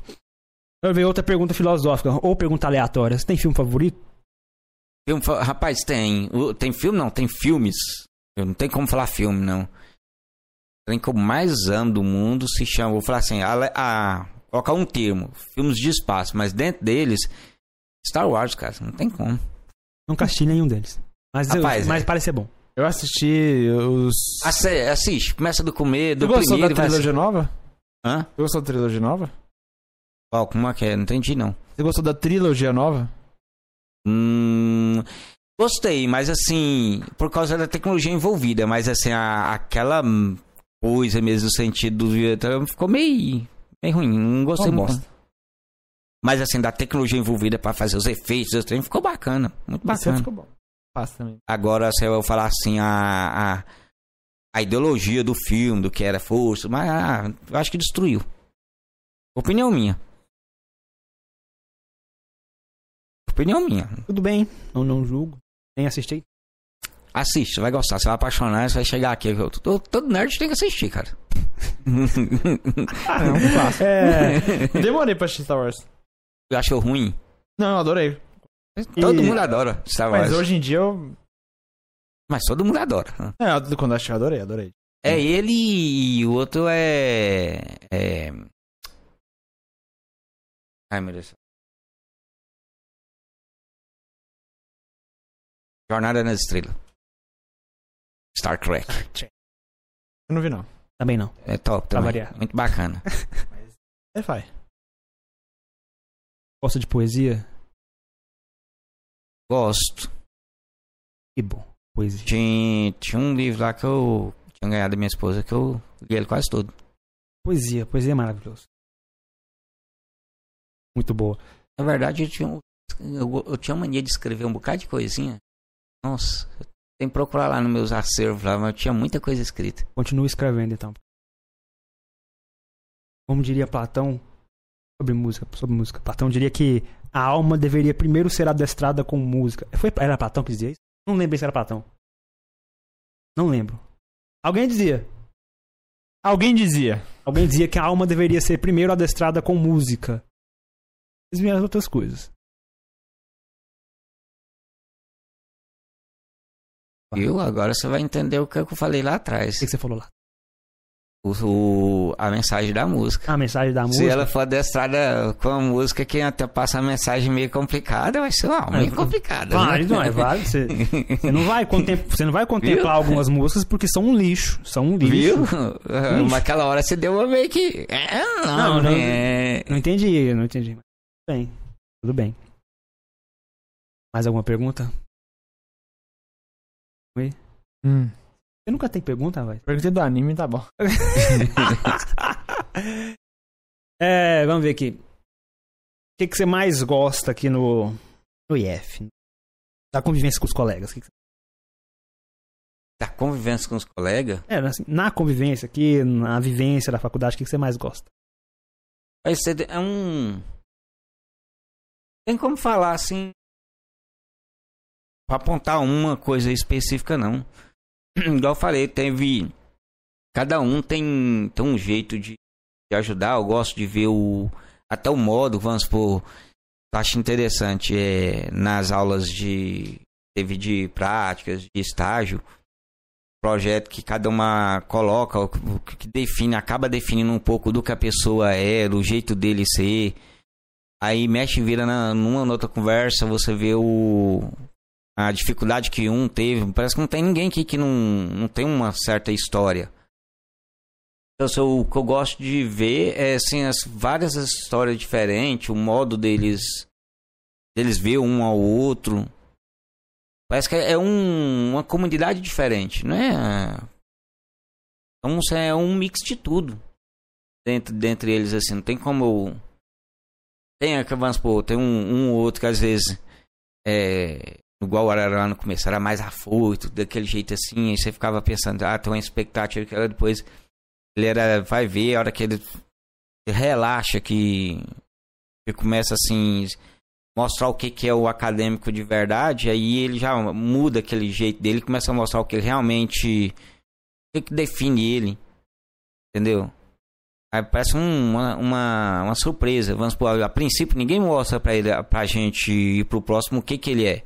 Eu ver outra pergunta filosófica ou pergunta aleatória. Você tem filme favorito? Filme, fa- rapaz, tem. O- Tem filme? Não, tem filmes. Eu não tem como falar filme, não. Tem que eu mais amo do mundo se chama. Vou falar assim, a, a- colocar um termo, filmes de espaço, mas dentro deles, Star Wars, cara, não tem como. Nunca assisti nenhum deles. Mas, eu- Rapaz, mas é. parece ser bom. Eu assisti os. Assi- Assiste, começa do começo, do Você gostou da primeiro. e vai- trilogia nova? Hã? Você gostou da trilogia nova? Qual, como é que é? Não entendi, não. Você gostou da trilogia nova? Hum, gostei, mas assim, por causa da tecnologia envolvida, mas assim, a- aquela coisa mesmo, o sentido do Vietnã ficou meio, meio ruim, não gostei muito. Mas assim, da tecnologia envolvida pra fazer os efeitos, os ficou bacana, muito bacana. ficou bom. Passa também. Agora, se eu falar assim, a, a, a ideologia do filme, do que era força, mas ah, eu acho que destruiu. Opinião minha. Opinião minha. Tudo bem, não, não julgo. Nem assisti. Assiste, você vai gostar, você vai apaixonar, você vai chegar aqui. Eu- Todo, todo nerd tem que assistir, cara. [laughs] Ah, é um clássico. É. Demorei pra assistir Star Wars. Achou ruim? Não, eu adorei. Todo E- mundo adora Star Wars. Mas Mas, hoje em dia eu. todo mundo adora. É, quando eu assisti, eu adorei, adorei. É ele e o outro é. é... Ai, meu Deus. Jornada nas Estrelas. Star Trek. Eu não vi, não. Também não. É top Pra também. variar. Muito bacana. [laughs] É, vai. Gosta de poesia? Gosto. Que bom. Poesia. Tinha, tinha um livro lá que eu tinha ganhado da minha esposa que eu li ele quase todo. Poesia. Poesia é maravilhoso. Muito boa. Na verdade, eu tinha, eu, eu tinha mania de escrever um bocado de coisinha. Nossa, tem que procurar lá nos meus acervos lá, mas eu tinha muita coisa escrita. Continue escrevendo, então. Como diria Platão sobre música, sobre música. Platão diria que a alma deveria primeiro ser adestrada com música. Foi, era Platão que dizia isso? Não lembro se era Platão. Não lembro. Alguém dizia. Alguém dizia. Alguém dizia que a alma deveria ser primeiro adestrada com música. Eles vieram outras coisas. Viu? Agora você vai entender o que eu falei lá atrás. O que você falou lá? O, o- a mensagem da música. A mensagem da Se música. ela for adestrada com a música que até passa a mensagem meio complicada, vai ser uma alma meio É, complicada. Né? não é válido. Você, você não vai contem- você não vai contemplar algumas músicas porque são um lixo. São um lixo. Viu? Ixi. Naquela hora você deu uma meio que. É, não, Não, não. né? Não entendi, não entendi. Tudo bem. Tudo bem. Mais alguma pergunta? Hum. Você nunca tem pergunta, vai? Perguntei do anime, tá bom. [laughs] é, vamos ver aqui. O que, que você mais gosta aqui no, no IF? Da convivência com os colegas. Que que Da convivência com os colegas, É, assim, na convivência aqui, na vivência da faculdade, o que, que você mais gosta? ser. É um. Tem como falar assim. Pra apontar uma coisa específica, não. [clears throat] Igual eu falei, teve. Cada um tem, tem um jeito de, de ajudar. Eu gosto de ver o. Até o modo, vamos supor. Acho interessante. É, nas aulas de. Teve de práticas, de estágio. Projeto que cada uma coloca, o que- define, acaba definindo um pouco do que a pessoa é, do jeito dele ser. Aí mexe e vira na, numa ou outra conversa, você vê o, a dificuldade que um teve. Parece que não tem ninguém aqui que não, não tem uma certa história. Então, assim, o que eu gosto de ver é assim, as várias histórias diferentes, o modo deles deles ver um ao outro. Parece que é um, uma comunidade diferente, não é? Então é um mix de tudo dentro dentre eles assim, não tem como tem, a- vamos supor, tem um, um ou outro que às vezes é, igual Arará no começo, era mais afoito, daquele jeito assim, aí você ficava pensando, ah, tem uma expectativa que ela depois ele era, vai ver, a hora que ele relaxa, que, que começa assim, mostrar o que, que é o acadêmico de verdade, aí ele já muda aquele jeito dele, começa a mostrar o que realmente, o que, que define ele, entendeu? Aí parece um- uma, uma, uma surpresa. Vamos supor, a princípio ninguém mostra pra, ele, pra gente ir pro próximo o que que ele é.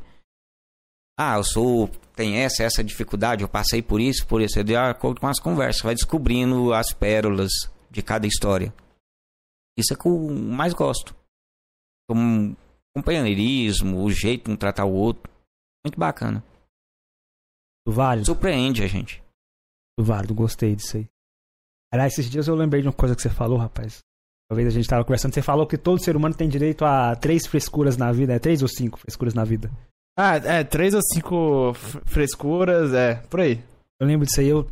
Ah, eu sou. Tem essa, essa dificuldade, eu passei por isso, por isso. É de acordo com as conversas, vai descobrindo as pérolas de cada história. Isso é que eu mais gosto. Como companheirismo, o jeito de um tratar o outro. Muito bacana. Válido. Surpreende a gente. Válido, gostei disso aí. Aliás, esses dias eu lembrei de uma coisa que você falou, rapaz. Talvez a gente tava conversando, você falou que todo ser humano tem direito a três frescuras na vida. É três ou cinco frescuras na vida? Ah, é, três ou cinco frescuras, é, por aí. Eu lembro disso aí, eu,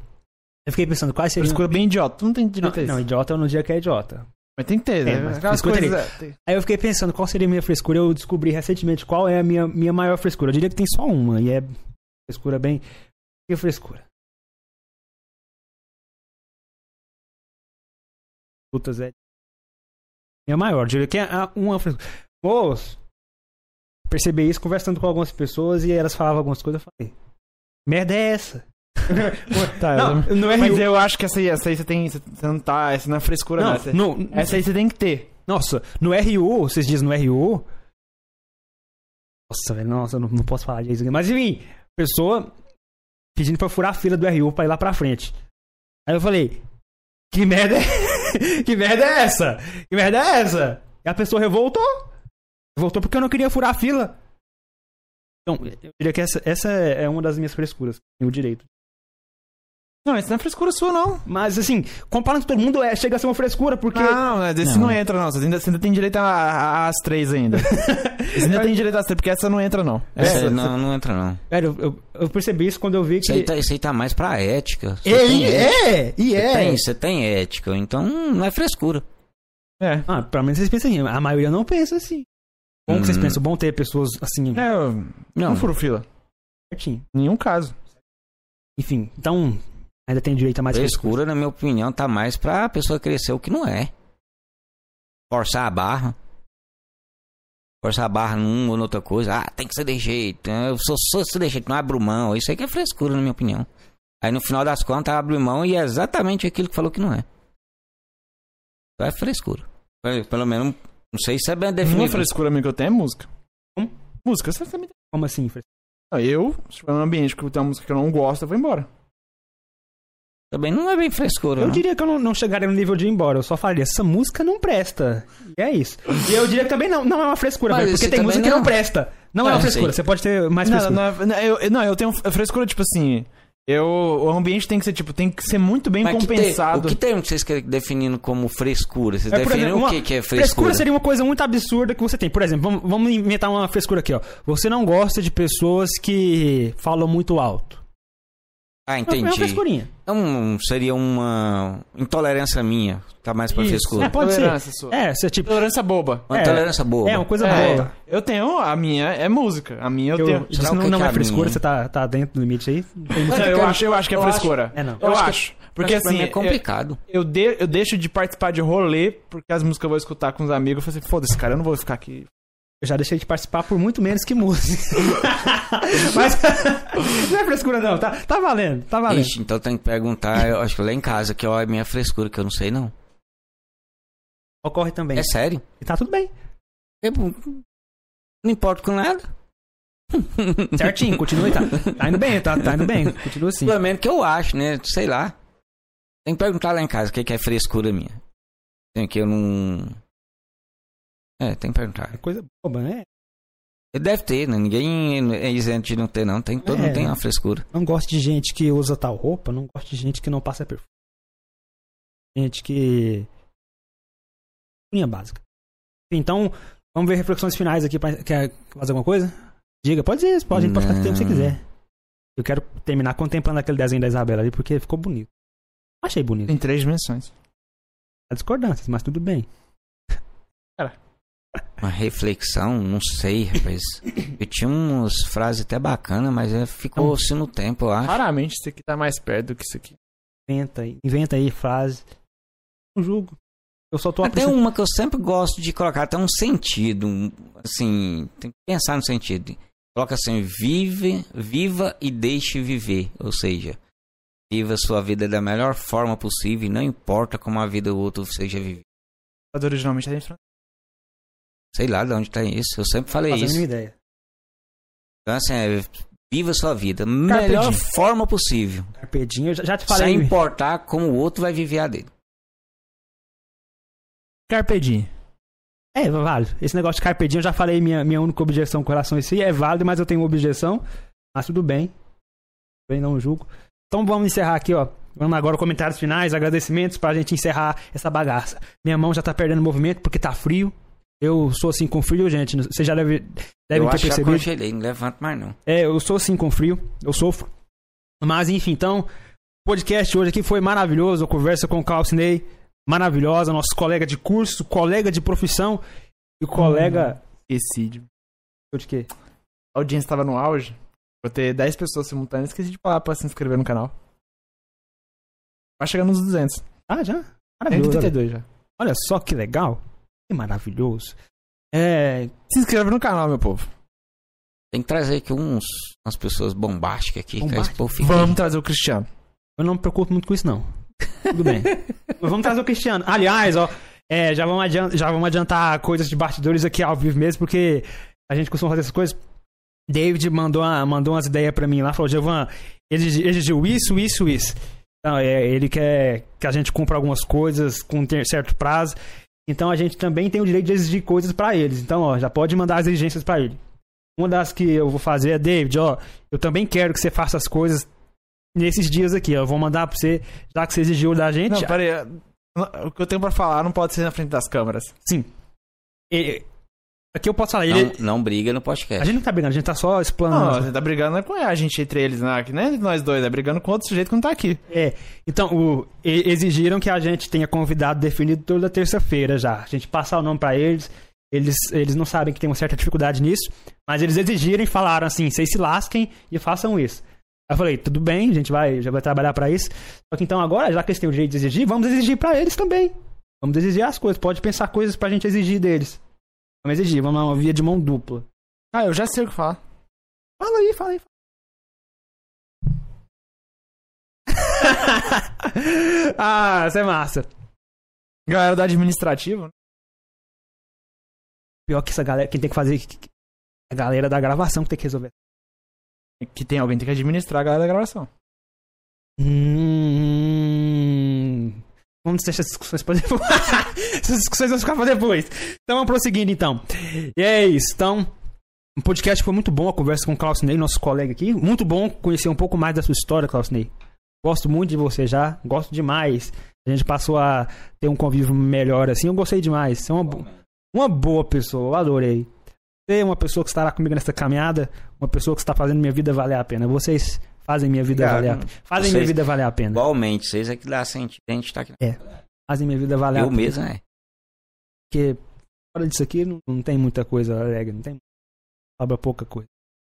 eu fiquei pensando, quais seriam... Frescura bem idiota, tu não tem Não, direito a isso. não, idiota é no dia que é idiota. Mas tem que ter, É, né? mas Aquelas frescura coisas... é, Aí eu fiquei pensando, qual seria a minha frescura? Eu descobri recentemente qual é a minha, minha maior frescura. Eu diria que tem só uma, e é frescura bem... Que frescura? Putas, é... Minha maior, eu diria que é uma frescura. Moço, percebi isso conversando com algumas pessoas e elas falavam algumas coisas, eu falei, merda é essa? [laughs] Tá, não, eu- não é Mas eu acho que essa aí, essa aí você tem. Você não tá. Essa não é frescura, não. Não, Essa, no, essa aí você tem que ter. Nossa, no RU, vocês dizem no RU. Nossa, velho, nossa, eu não, não posso falar disso aqui. Mas enfim, pessoa pedindo pra eu furar a fila do RU pra ir lá pra frente. Aí eu falei, que merda é... [laughs] que merda é essa? Que merda é essa? E a pessoa revoltou. Revoltou porque eu não queria furar a fila. Então, eu diria que essa, essa é uma das minhas frescuras. Tenho o direito. Não, isso não é frescura sua, não. Mas assim, comparando com todo mundo, é, chega a ser uma frescura, porque. Não, desse Não. não. entra, não. Você ainda, você ainda tem direito às três ainda. [laughs] Você ainda tem direito às três, porque essa não entra, não. Essa Essa, não, não entra, não. Velho, eu, eu- eu percebi isso quando eu vi que. Isso aí tá, isso aí tá mais pra ética. Você É, tem e ética. é, e Você é. tem, você tem ética, então não é frescura. É. Ah, pelo menos vocês pensam assim. A maioria não pensa assim. Bom que vocês Hum. pensam, bom ter pessoas assim, É, eu Não, não furo fila. certinho. Nenhum caso. Enfim, então, ainda tem direito a mais frescura, na minha opinião, tá mais pra pessoa crescer o que não é. Forçar a barra. Forçar a barra numa ou noutra coisa. Ah, tem que ser de jeito. Eu sou, sou ser de jeito, não abro mão. Isso aí que é frescura, na minha opinião. Aí no final das contas, abre mão e é exatamente aquilo que falou que não é. Então é frescura. Pelo menos, não sei se é bem Uma definido. frescura minha que eu tenho é música. Como? Música, você também tem. Como assim? frescura? Ah, Eu, se tiver num ambiente que eu tenho uma música que eu não gosto, eu vou embora. Também não é bem frescura. Eu não. diria que eu não, não chegaria no nível de ir embora. Eu só falaria, essa música não presta. E é isso. E eu diria que também não, não é uma frescura, Mas velho, porque tem música que não. não presta. Não é Ah, uma frescura. sei. Você pode ter mais Não, frescura. não, não, eu- não, eu tenho frescura, tipo assim. Eu, o ambiente tem que ser, tipo, tem que ser muito bem Mas que compensado. o que termo que vocês querem definindo como frescura? Vocês É, definem exemplo, o uma que, que é Frescura frescura? seria uma coisa muito absurda que você tem. Por exemplo, vamos, vamos inventar uma frescura aqui, ó. Você não gosta de pessoas que falam muito alto. Ah, É uma entendi. frescurinha. Então seria uma intolerância minha. Tá mais pra Isso. frescura. É, pode ser. Tolerância sua. É, você tipo. Tolerância boba. Uma é, intolerância boa. É, uma coisa É, boa. eu tenho, a minha é música. A minha eu, Eu, tenho. isso não, que não que é é frescura, minha? você tá, tá dentro do limite aí. Não eu, acho, eu acho que é frescura. É, não. Eu, Eu acho acho. que- Porque Mas pra assim, mim é complicado. eu, eu, de- eu deixo de participar de rolê porque as músicas eu vou escutar com os amigos. Eu falei assim, foda-se, cara, eu não vou ficar aqui. Eu já deixei de participar por muito menos que música. [laughs] Mas não é frescura, não. Tá, tá valendo, tá valendo. Ixi, então tem que perguntar, eu acho que lá em casa, que ó, é minha frescura, que eu não sei não. Ocorre também. É sério? E tá tudo bem. Eu não importo com nada. [laughs] Certinho, continue, tá. Tá indo bem, tá, tá indo bem. Continua assim. Pelo menos que eu acho, né? Sei lá. Tem que perguntar lá em casa o que, que é frescura minha. Tem que eu não. É, tem que perguntar. É coisa boba, né? Deve ter, né? Ninguém é isento de não ter, não. Tem, todo É. mundo tem uma frescura. Não gosto de gente que usa tal roupa, não gosto de gente que não passa perfume. Gente que. Linha básica. Então, vamos ver reflexões finais aqui. Pra... Quer fazer alguma coisa? Diga, pode dizer, pode, a gente pode ficar o tempo que você quiser. Eu quero terminar contemplando aquele desenho da Isabela ali, porque ficou bonito. Achei bonito. Em três dimensões. Há discordâncias, mas tudo bem. Uma reflexão, não sei, rapaz. Eu tinha umas frases até bacanas, mas é, ficou assim no tempo, eu acho. Raramente isso aqui tá mais perto do que isso aqui. Inventa aí, inventa aí frase. Não julgo. Eu só tô Até apreciando- uma que eu sempre gosto de colocar até um sentido, um, assim, tem que pensar no sentido. Coloca assim, vive, viva e deixe viver, ou seja, viva a sua vida da melhor forma possível, e não importa como a vida do outro seja vivida. Originalmente era em francês. Sei lá de onde tá isso, eu sempre falei fazendo isso. uma ideia. Então assim, é, Viva sua vida. Melhor forma possível. Carpedinho, eu já, te Sem falei. importar como o outro vai viver a dele. Carpe diem. É, válido. Esse negócio de carpedinho, eu já falei minha, minha única objeção com relação a isso. É válido, mas eu tenho uma objeção. Mas tudo bem. Bem, não julgo. Então vamos encerrar aqui, ó. Vamos agora comentários finais, agradecimentos pra gente encerrar essa bagaça. Minha mão já tá perdendo movimento porque tá frio. Eu sou assim com frio, gente. Você já deve, deve eu ter acho percebido. congelei, não levanto mais não. É, eu sou assim com frio, eu sofro. Mas enfim, então, o podcast hoje aqui foi maravilhoso, a conversa com o Calcinei, maravilhosa, nosso colega de curso, colega de profissão e colega Esqueci. de- de quê? A audiência estava no auge. Vou ter 10 pessoas simultâneas. Esqueci de falar pra se inscrever no canal. Vai chegar nos 200. Ah, já? Tem Maravilhoso. Olha, 32 já. olha só que legal. Que maravilhoso. É, Se inscreve no canal, meu povo. Tem que trazer aqui uns, umas pessoas bombásticas aqui. Que Bombástica? Vamos trazer o Cristiano. eu não me preocupo muito com isso, não. Tudo bem. Mas [laughs] vamos trazer o Cristiano. Aliás, ó, é, já, vamos adiantar, já vamos adiantar coisas de bastidores aqui ao vivo mesmo, porque a gente costuma fazer essas coisas. David mandou, uma- mandou umas ideias pra mim lá, falou, Giovanni, exigi- exigiu isso, isso, isso. Então, é, ele quer que a gente cumpra algumas coisas com um certo prazo. Então a gente também tem o direito de exigir coisas pra eles. Então, ó, já pode mandar as exigências pra ele. Uma das que eu vou fazer é, David, ó, eu também quero que você faça as coisas nesses dias aqui. ó. Eu vou mandar pra você, já que você exigiu da gente. Não, pera aí. O que eu tenho pra falar não pode ser na frente das câmeras. Sim. E- aqui eu posso falar, Não, ele, não briga no a podcast. gente não tá brigando, a gente tá só Não, explanando. você tá brigando com a gente entre eles, né? Que nem nós dois, é brigando com outro sujeito que não tá aqui. É, então, o- exigiram que a gente tenha convidado definido toda terça-feira já. A gente passar o nome pra eles. Eles, eles não sabem que tem uma certa dificuldade nisso, mas eles exigiram e falaram assim: vocês se lasquem e façam isso. Aí eu falei: tudo bem, a gente vai, já vai trabalhar pra isso. Só que então agora, já que eles têm o direito de exigir, vamos exigir pra eles também. Vamos exigir as coisas, pode pensar coisas pra gente exigir deles. Vamos exigir, vamos uma via de mão dupla. Ah, eu já sei o que falar. Fala aí, fala aí. [laughs] ah, isso é massa. Galera do administrativo, né? Pior que essa galera, quem tem que fazer. A galera da gravação que tem que resolver. que tem alguém que tem que administrar a galera da gravação. Hum... Vamos deixar essas discussões pra depois. [laughs] essas discussões vão ficar pra depois. Então vamos prosseguindo então. E é isso. Então, o podcast foi muito bom a conversa com o Klaus Ney, nosso colega aqui. Muito bom conhecer um pouco mais da sua história, Klaus Ney. Gosto muito de você já. Gosto demais. A gente passou a ter um convívio melhor assim. Eu gostei demais. Você é uma, uma boa pessoa. Eu adorei. Você é uma pessoa que estará comigo nessa caminhada. Uma pessoa que está fazendo minha vida valer a pena. Vocês fazem minha vida Obrigado. valer a pena. Fazem minha Vocês- vida valer a pena. Igualmente, vocês é que dá sentido. A gente tá aqui. Fazem minha vida valer a Eu pena. mesmo, é. Porque fora disso aqui não, não tem muita coisa alegre, não tem. Sobra pouca coisa.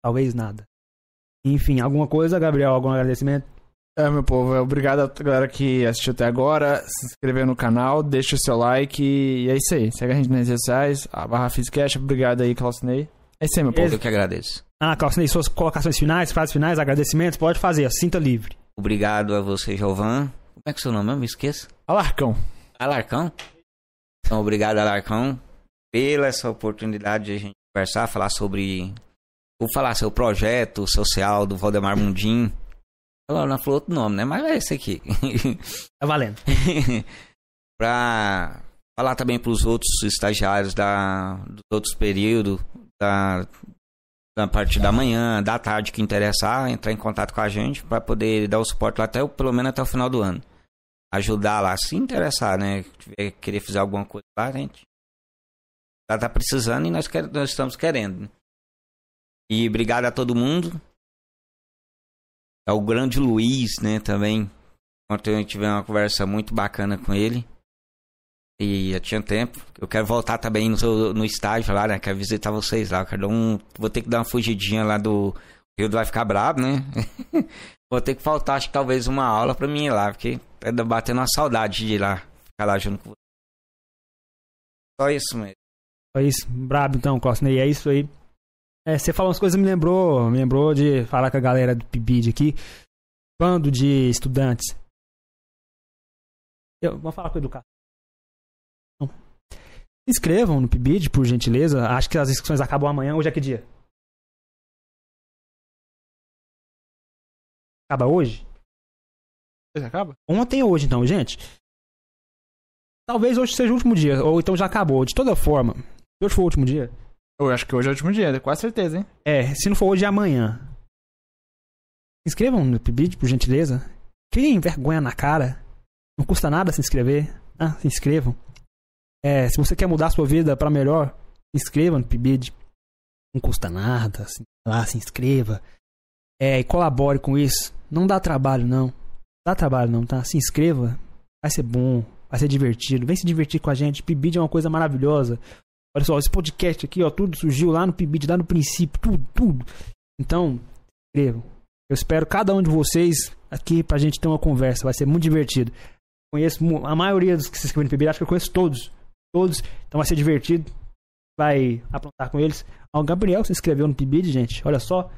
Talvez nada. Enfim, alguma coisa, Gabriel? Algum agradecimento? É, meu povo, é, obrigado a galera que assistiu até agora. Se inscrever no canal, deixa o seu like e é isso aí. Segue a gente nas redes sociais, a barra Fizcast. Obrigado aí, Clausinei. É isso aí, meu povo. Eu que agradeço. Ah, Calcinei, suas colocações finais, frases finais, agradecimentos, pode fazer, sinta livre. Obrigado a você, Jovan. Como é que é o seu nome? Eu me esqueço. Alarcão. Alarcão? Então, obrigado, Alarcão, pela essa oportunidade de a gente conversar, falar sobre. Vou falar seu projeto social do Valdemar Mundim. Ela não falou outro nome, né? Mas é esse aqui. [laughs] Tá valendo. [laughs] pra falar também pros outros estagiários da, dos outros períodos, da, da parte da manhã, da tarde que interessar, entrar em contato com a gente para poder dar o suporte lá até pelo menos até o final do ano. Ajudar lá, se interessar, né? Querer fazer alguma coisa lá, a gente já tá precisando e nós, quer, nós estamos querendo. né? E obrigado a todo mundo. Ao grande Luiz, né, também. Ontem eu tive uma conversa muito bacana com ele. E eu tinha tempo. Eu quero voltar também no, no estágio lá, né? Quero visitar vocês lá. Quero um, vou ter que dar uma fugidinha lá do. Rio vai ficar brabo, né? [laughs] vou ter que faltar, acho que talvez uma aula pra mim ir lá, porque tá batendo uma saudade de ir lá, ficar lá junto com você. Só isso mesmo. Foi isso. Brabo então, Cosney. É isso aí. É, você falou umas coisas me lembrou, me lembrou de falar com a galera do PIBID aqui. Bando de estudantes. Eu, vamos falar com o educação. Se inscrevam no PIBID, por gentileza. Acho que as inscrições acabam amanhã. Hoje é que dia? Acaba hoje? Você acaba? Ontem ou hoje, então, gente. Talvez hoje seja o último dia, ou então já acabou. De toda forma, se hoje for o último dia, Eu acho que hoje é o último dia, com certeza, hein? é, se não for hoje, é amanhã. Se inscrevam no PIBID, por gentileza. Criem vergonha na cara. Não custa nada se inscrever. Ah, se inscrevam. É, se você quer mudar a sua vida pra melhor, se inscreva no PIBID. Não custa nada. Se, lá, se inscreva. É, e colabore com isso. Não dá trabalho, não. Dá trabalho, não, tá? Se inscreva. Vai ser bom. Vai ser divertido. Vem se divertir com a gente. PIBID é uma coisa maravilhosa. Olha só, esse podcast aqui, ó, tudo surgiu lá no PIBID, lá no princípio, tudo, tudo. Então, se inscrevam. Eu espero cada um de vocês aqui pra gente ter uma conversa. Vai ser muito divertido. Conheço a maioria dos que se inscreveram no PIBID, acho que eu conheço todos. Todos. Então vai ser divertido. Vai aprontar com eles. Ó, o Gabriel se inscreveu no PIBID, gente. Olha só.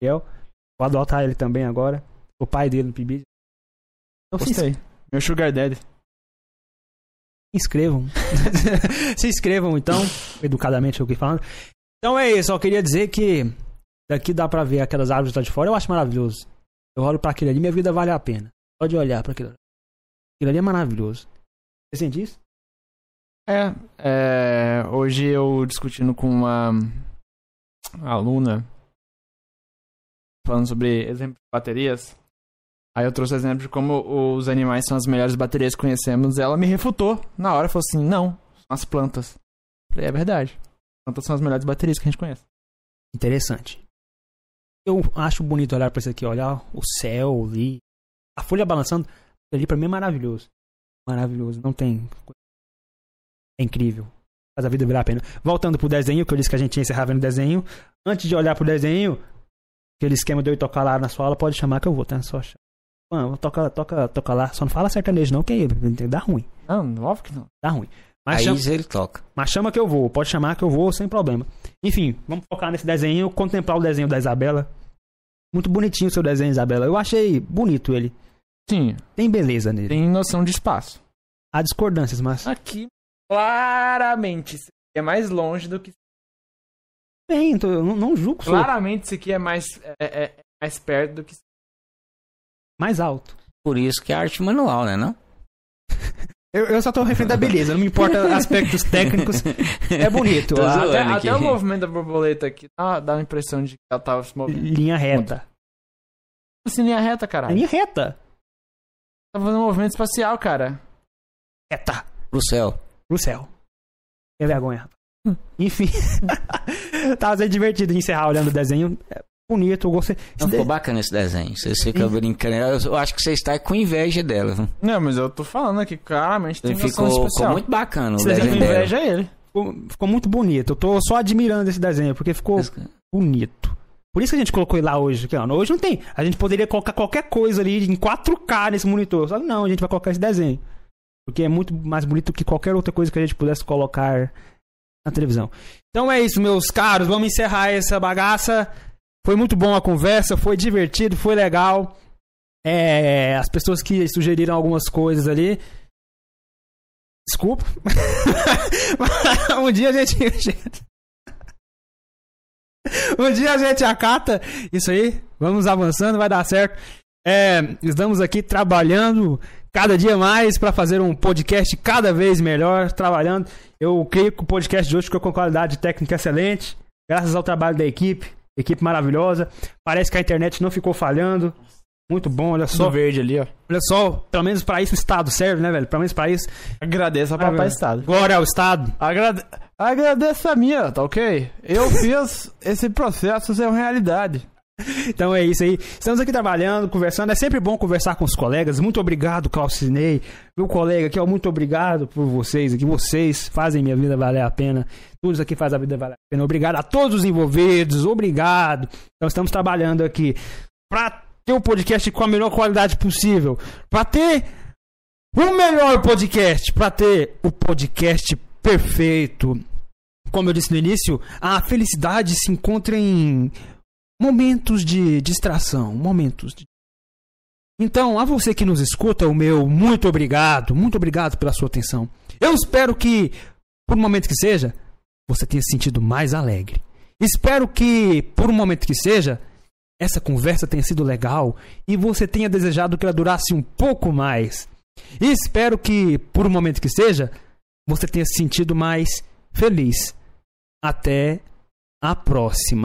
Gabriel. Vou adotar ele também agora. O pai dele no PIBID. Então se Gostei. Meu Sugar Daddy. inscrevam. [laughs] [laughs] se inscrevam, então. Educadamente, eu aqui falando. Então é isso. Eu queria dizer que daqui dá pra ver aquelas árvores lá de fora. Eu acho maravilhoso. Eu olho pra aquilo ali, minha vida vale a pena. Pode olhar pra aquilo ali. Aquilo ali é maravilhoso. Você sente isso? É, é, hoje eu discutindo com uma aluna falando sobre exemplo de baterias. Aí eu trouxe exemplo de como os animais são as melhores baterias que conhecemos. Ela me refutou na hora, falou assim: não, são as plantas. Falei, é verdade. As plantas são as melhores baterias que a gente conhece. Interessante. Eu acho bonito olhar pra isso aqui, olhar o céu ali, a folha balançando. Ali pra mim é maravilhoso. Maravilhoso. Não tem. É incrível. Faz a vida virar a pena. Voltando pro desenho, que eu disse que a gente ia encerrar vendo desenho. Antes de olhar pro desenho, aquele esquema de eu ir tocar lá na sua aula, pode chamar que eu vou, tá? Só chama. Mano, toca, toca, toca lá. Só não fala sertanejo, não, que aí dá ruim. Não, óbvio que não. Dá ruim. Mas Aí chama, ele toca. mas chama que eu vou. Pode chamar que eu vou sem problema. Enfim, vamos focar nesse desenho, contemplar o desenho da Isabela. Muito bonitinho o seu desenho, Isabela. Eu achei bonito ele. Sim, Tem beleza nele. tem noção de espaço. Há discordâncias, mas. Aqui, claramente, isso aqui é mais longe do que. Bem, então eu não, não julgo Claramente, isso aqui é mais, é, é- é mais perto do que. mais alto. Por isso que é arte manual, né, não? [laughs] Eu, eu só tô referindo a beleza, não me importa [laughs] aspectos técnicos. É bonito. Até, até o movimento da borboleta aqui dá, dá a impressão de que ela tava se movendo. linha reta. Assim, linha reta, caralho. linha reta. Tá fazendo um movimento espacial, cara. Reta. Pro céu. Pro céu. Que vergonha, rapaz. Enfim. [laughs] Tava sendo divertido encerrar olhando o desenho. É bonito, eu gostei. Não, Esse ficou de- bacana esse desenho. Vocês ficam brincando. Eu, acho que você está com inveja dela. viu? Não, mas eu tô falando aqui, claramente tem Ficou, de ficou muito bacana o Você Você tem desenho dela. inveja ele. ficou, ficou muito bonito. Eu tô só admirando esse desenho, porque ficou bonito. Por isso que a gente colocou ele lá hoje. aqui, ó. Hoje não tem. A gente poderia colocar qualquer coisa ali em 4K nesse monitor. Só que não, a gente vai colocar esse desenho. Porque é muito mais bonito que qualquer outra coisa que a gente pudesse colocar na televisão. Então é isso, meus caros. Vamos encerrar essa bagaça. Foi muito bom a conversa, foi divertido, foi legal. É, as pessoas que sugeriram algumas coisas ali. Desculpa. [laughs] um dia a gente. [laughs] um dia a gente acata isso aí. Vamos avançando, vai dar certo. É, estamos aqui trabalhando cada dia mais para fazer um podcast cada vez melhor. Trabalhando. Eu creio que o podcast de hoje ficou com qualidade técnica excelente. Graças ao trabalho da equipe. Equipe maravilhosa. Parece que a internet não ficou falhando. Muito bom, olha Só só. verde ali, ó. Olha só, pelo menos pra isso o Estado serve, né, velho? Pelo menos pra isso. Agradeço a Ah, papai. Estado. Glória ao Estado. Agrade... Agradeço a minha, tá ok? Eu fiz esse processo ser uma realidade. [laughs] Então é isso aí. Estamos aqui trabalhando, conversando. É sempre bom conversar com os colegas. Muito obrigado, Claucinei. Meu colega aqui, ó, muito obrigado por vocês aqui. Vocês fazem minha vida valer a pena. Tudo isso aqui faz a vida valer a pena. Obrigado a todos os envolvidos. Obrigado. Então estamos trabalhando aqui pra ter um podcast com a melhor qualidade possível. Pra ter o melhor podcast. Pra ter o podcast perfeito. Como eu disse no início, a felicidade se encontra em momentos de distração, momentos de... Então, a você que nos escuta, o meu muito obrigado, muito obrigado pela sua atenção. Eu espero que, por um momento que seja, você tenha se sentido mais alegre. Espero que, por um momento que seja, essa conversa tenha sido legal e você tenha desejado que ela durasse um pouco mais. Espero que, por um momento que seja, você tenha se sentido mais feliz. Até a próxima.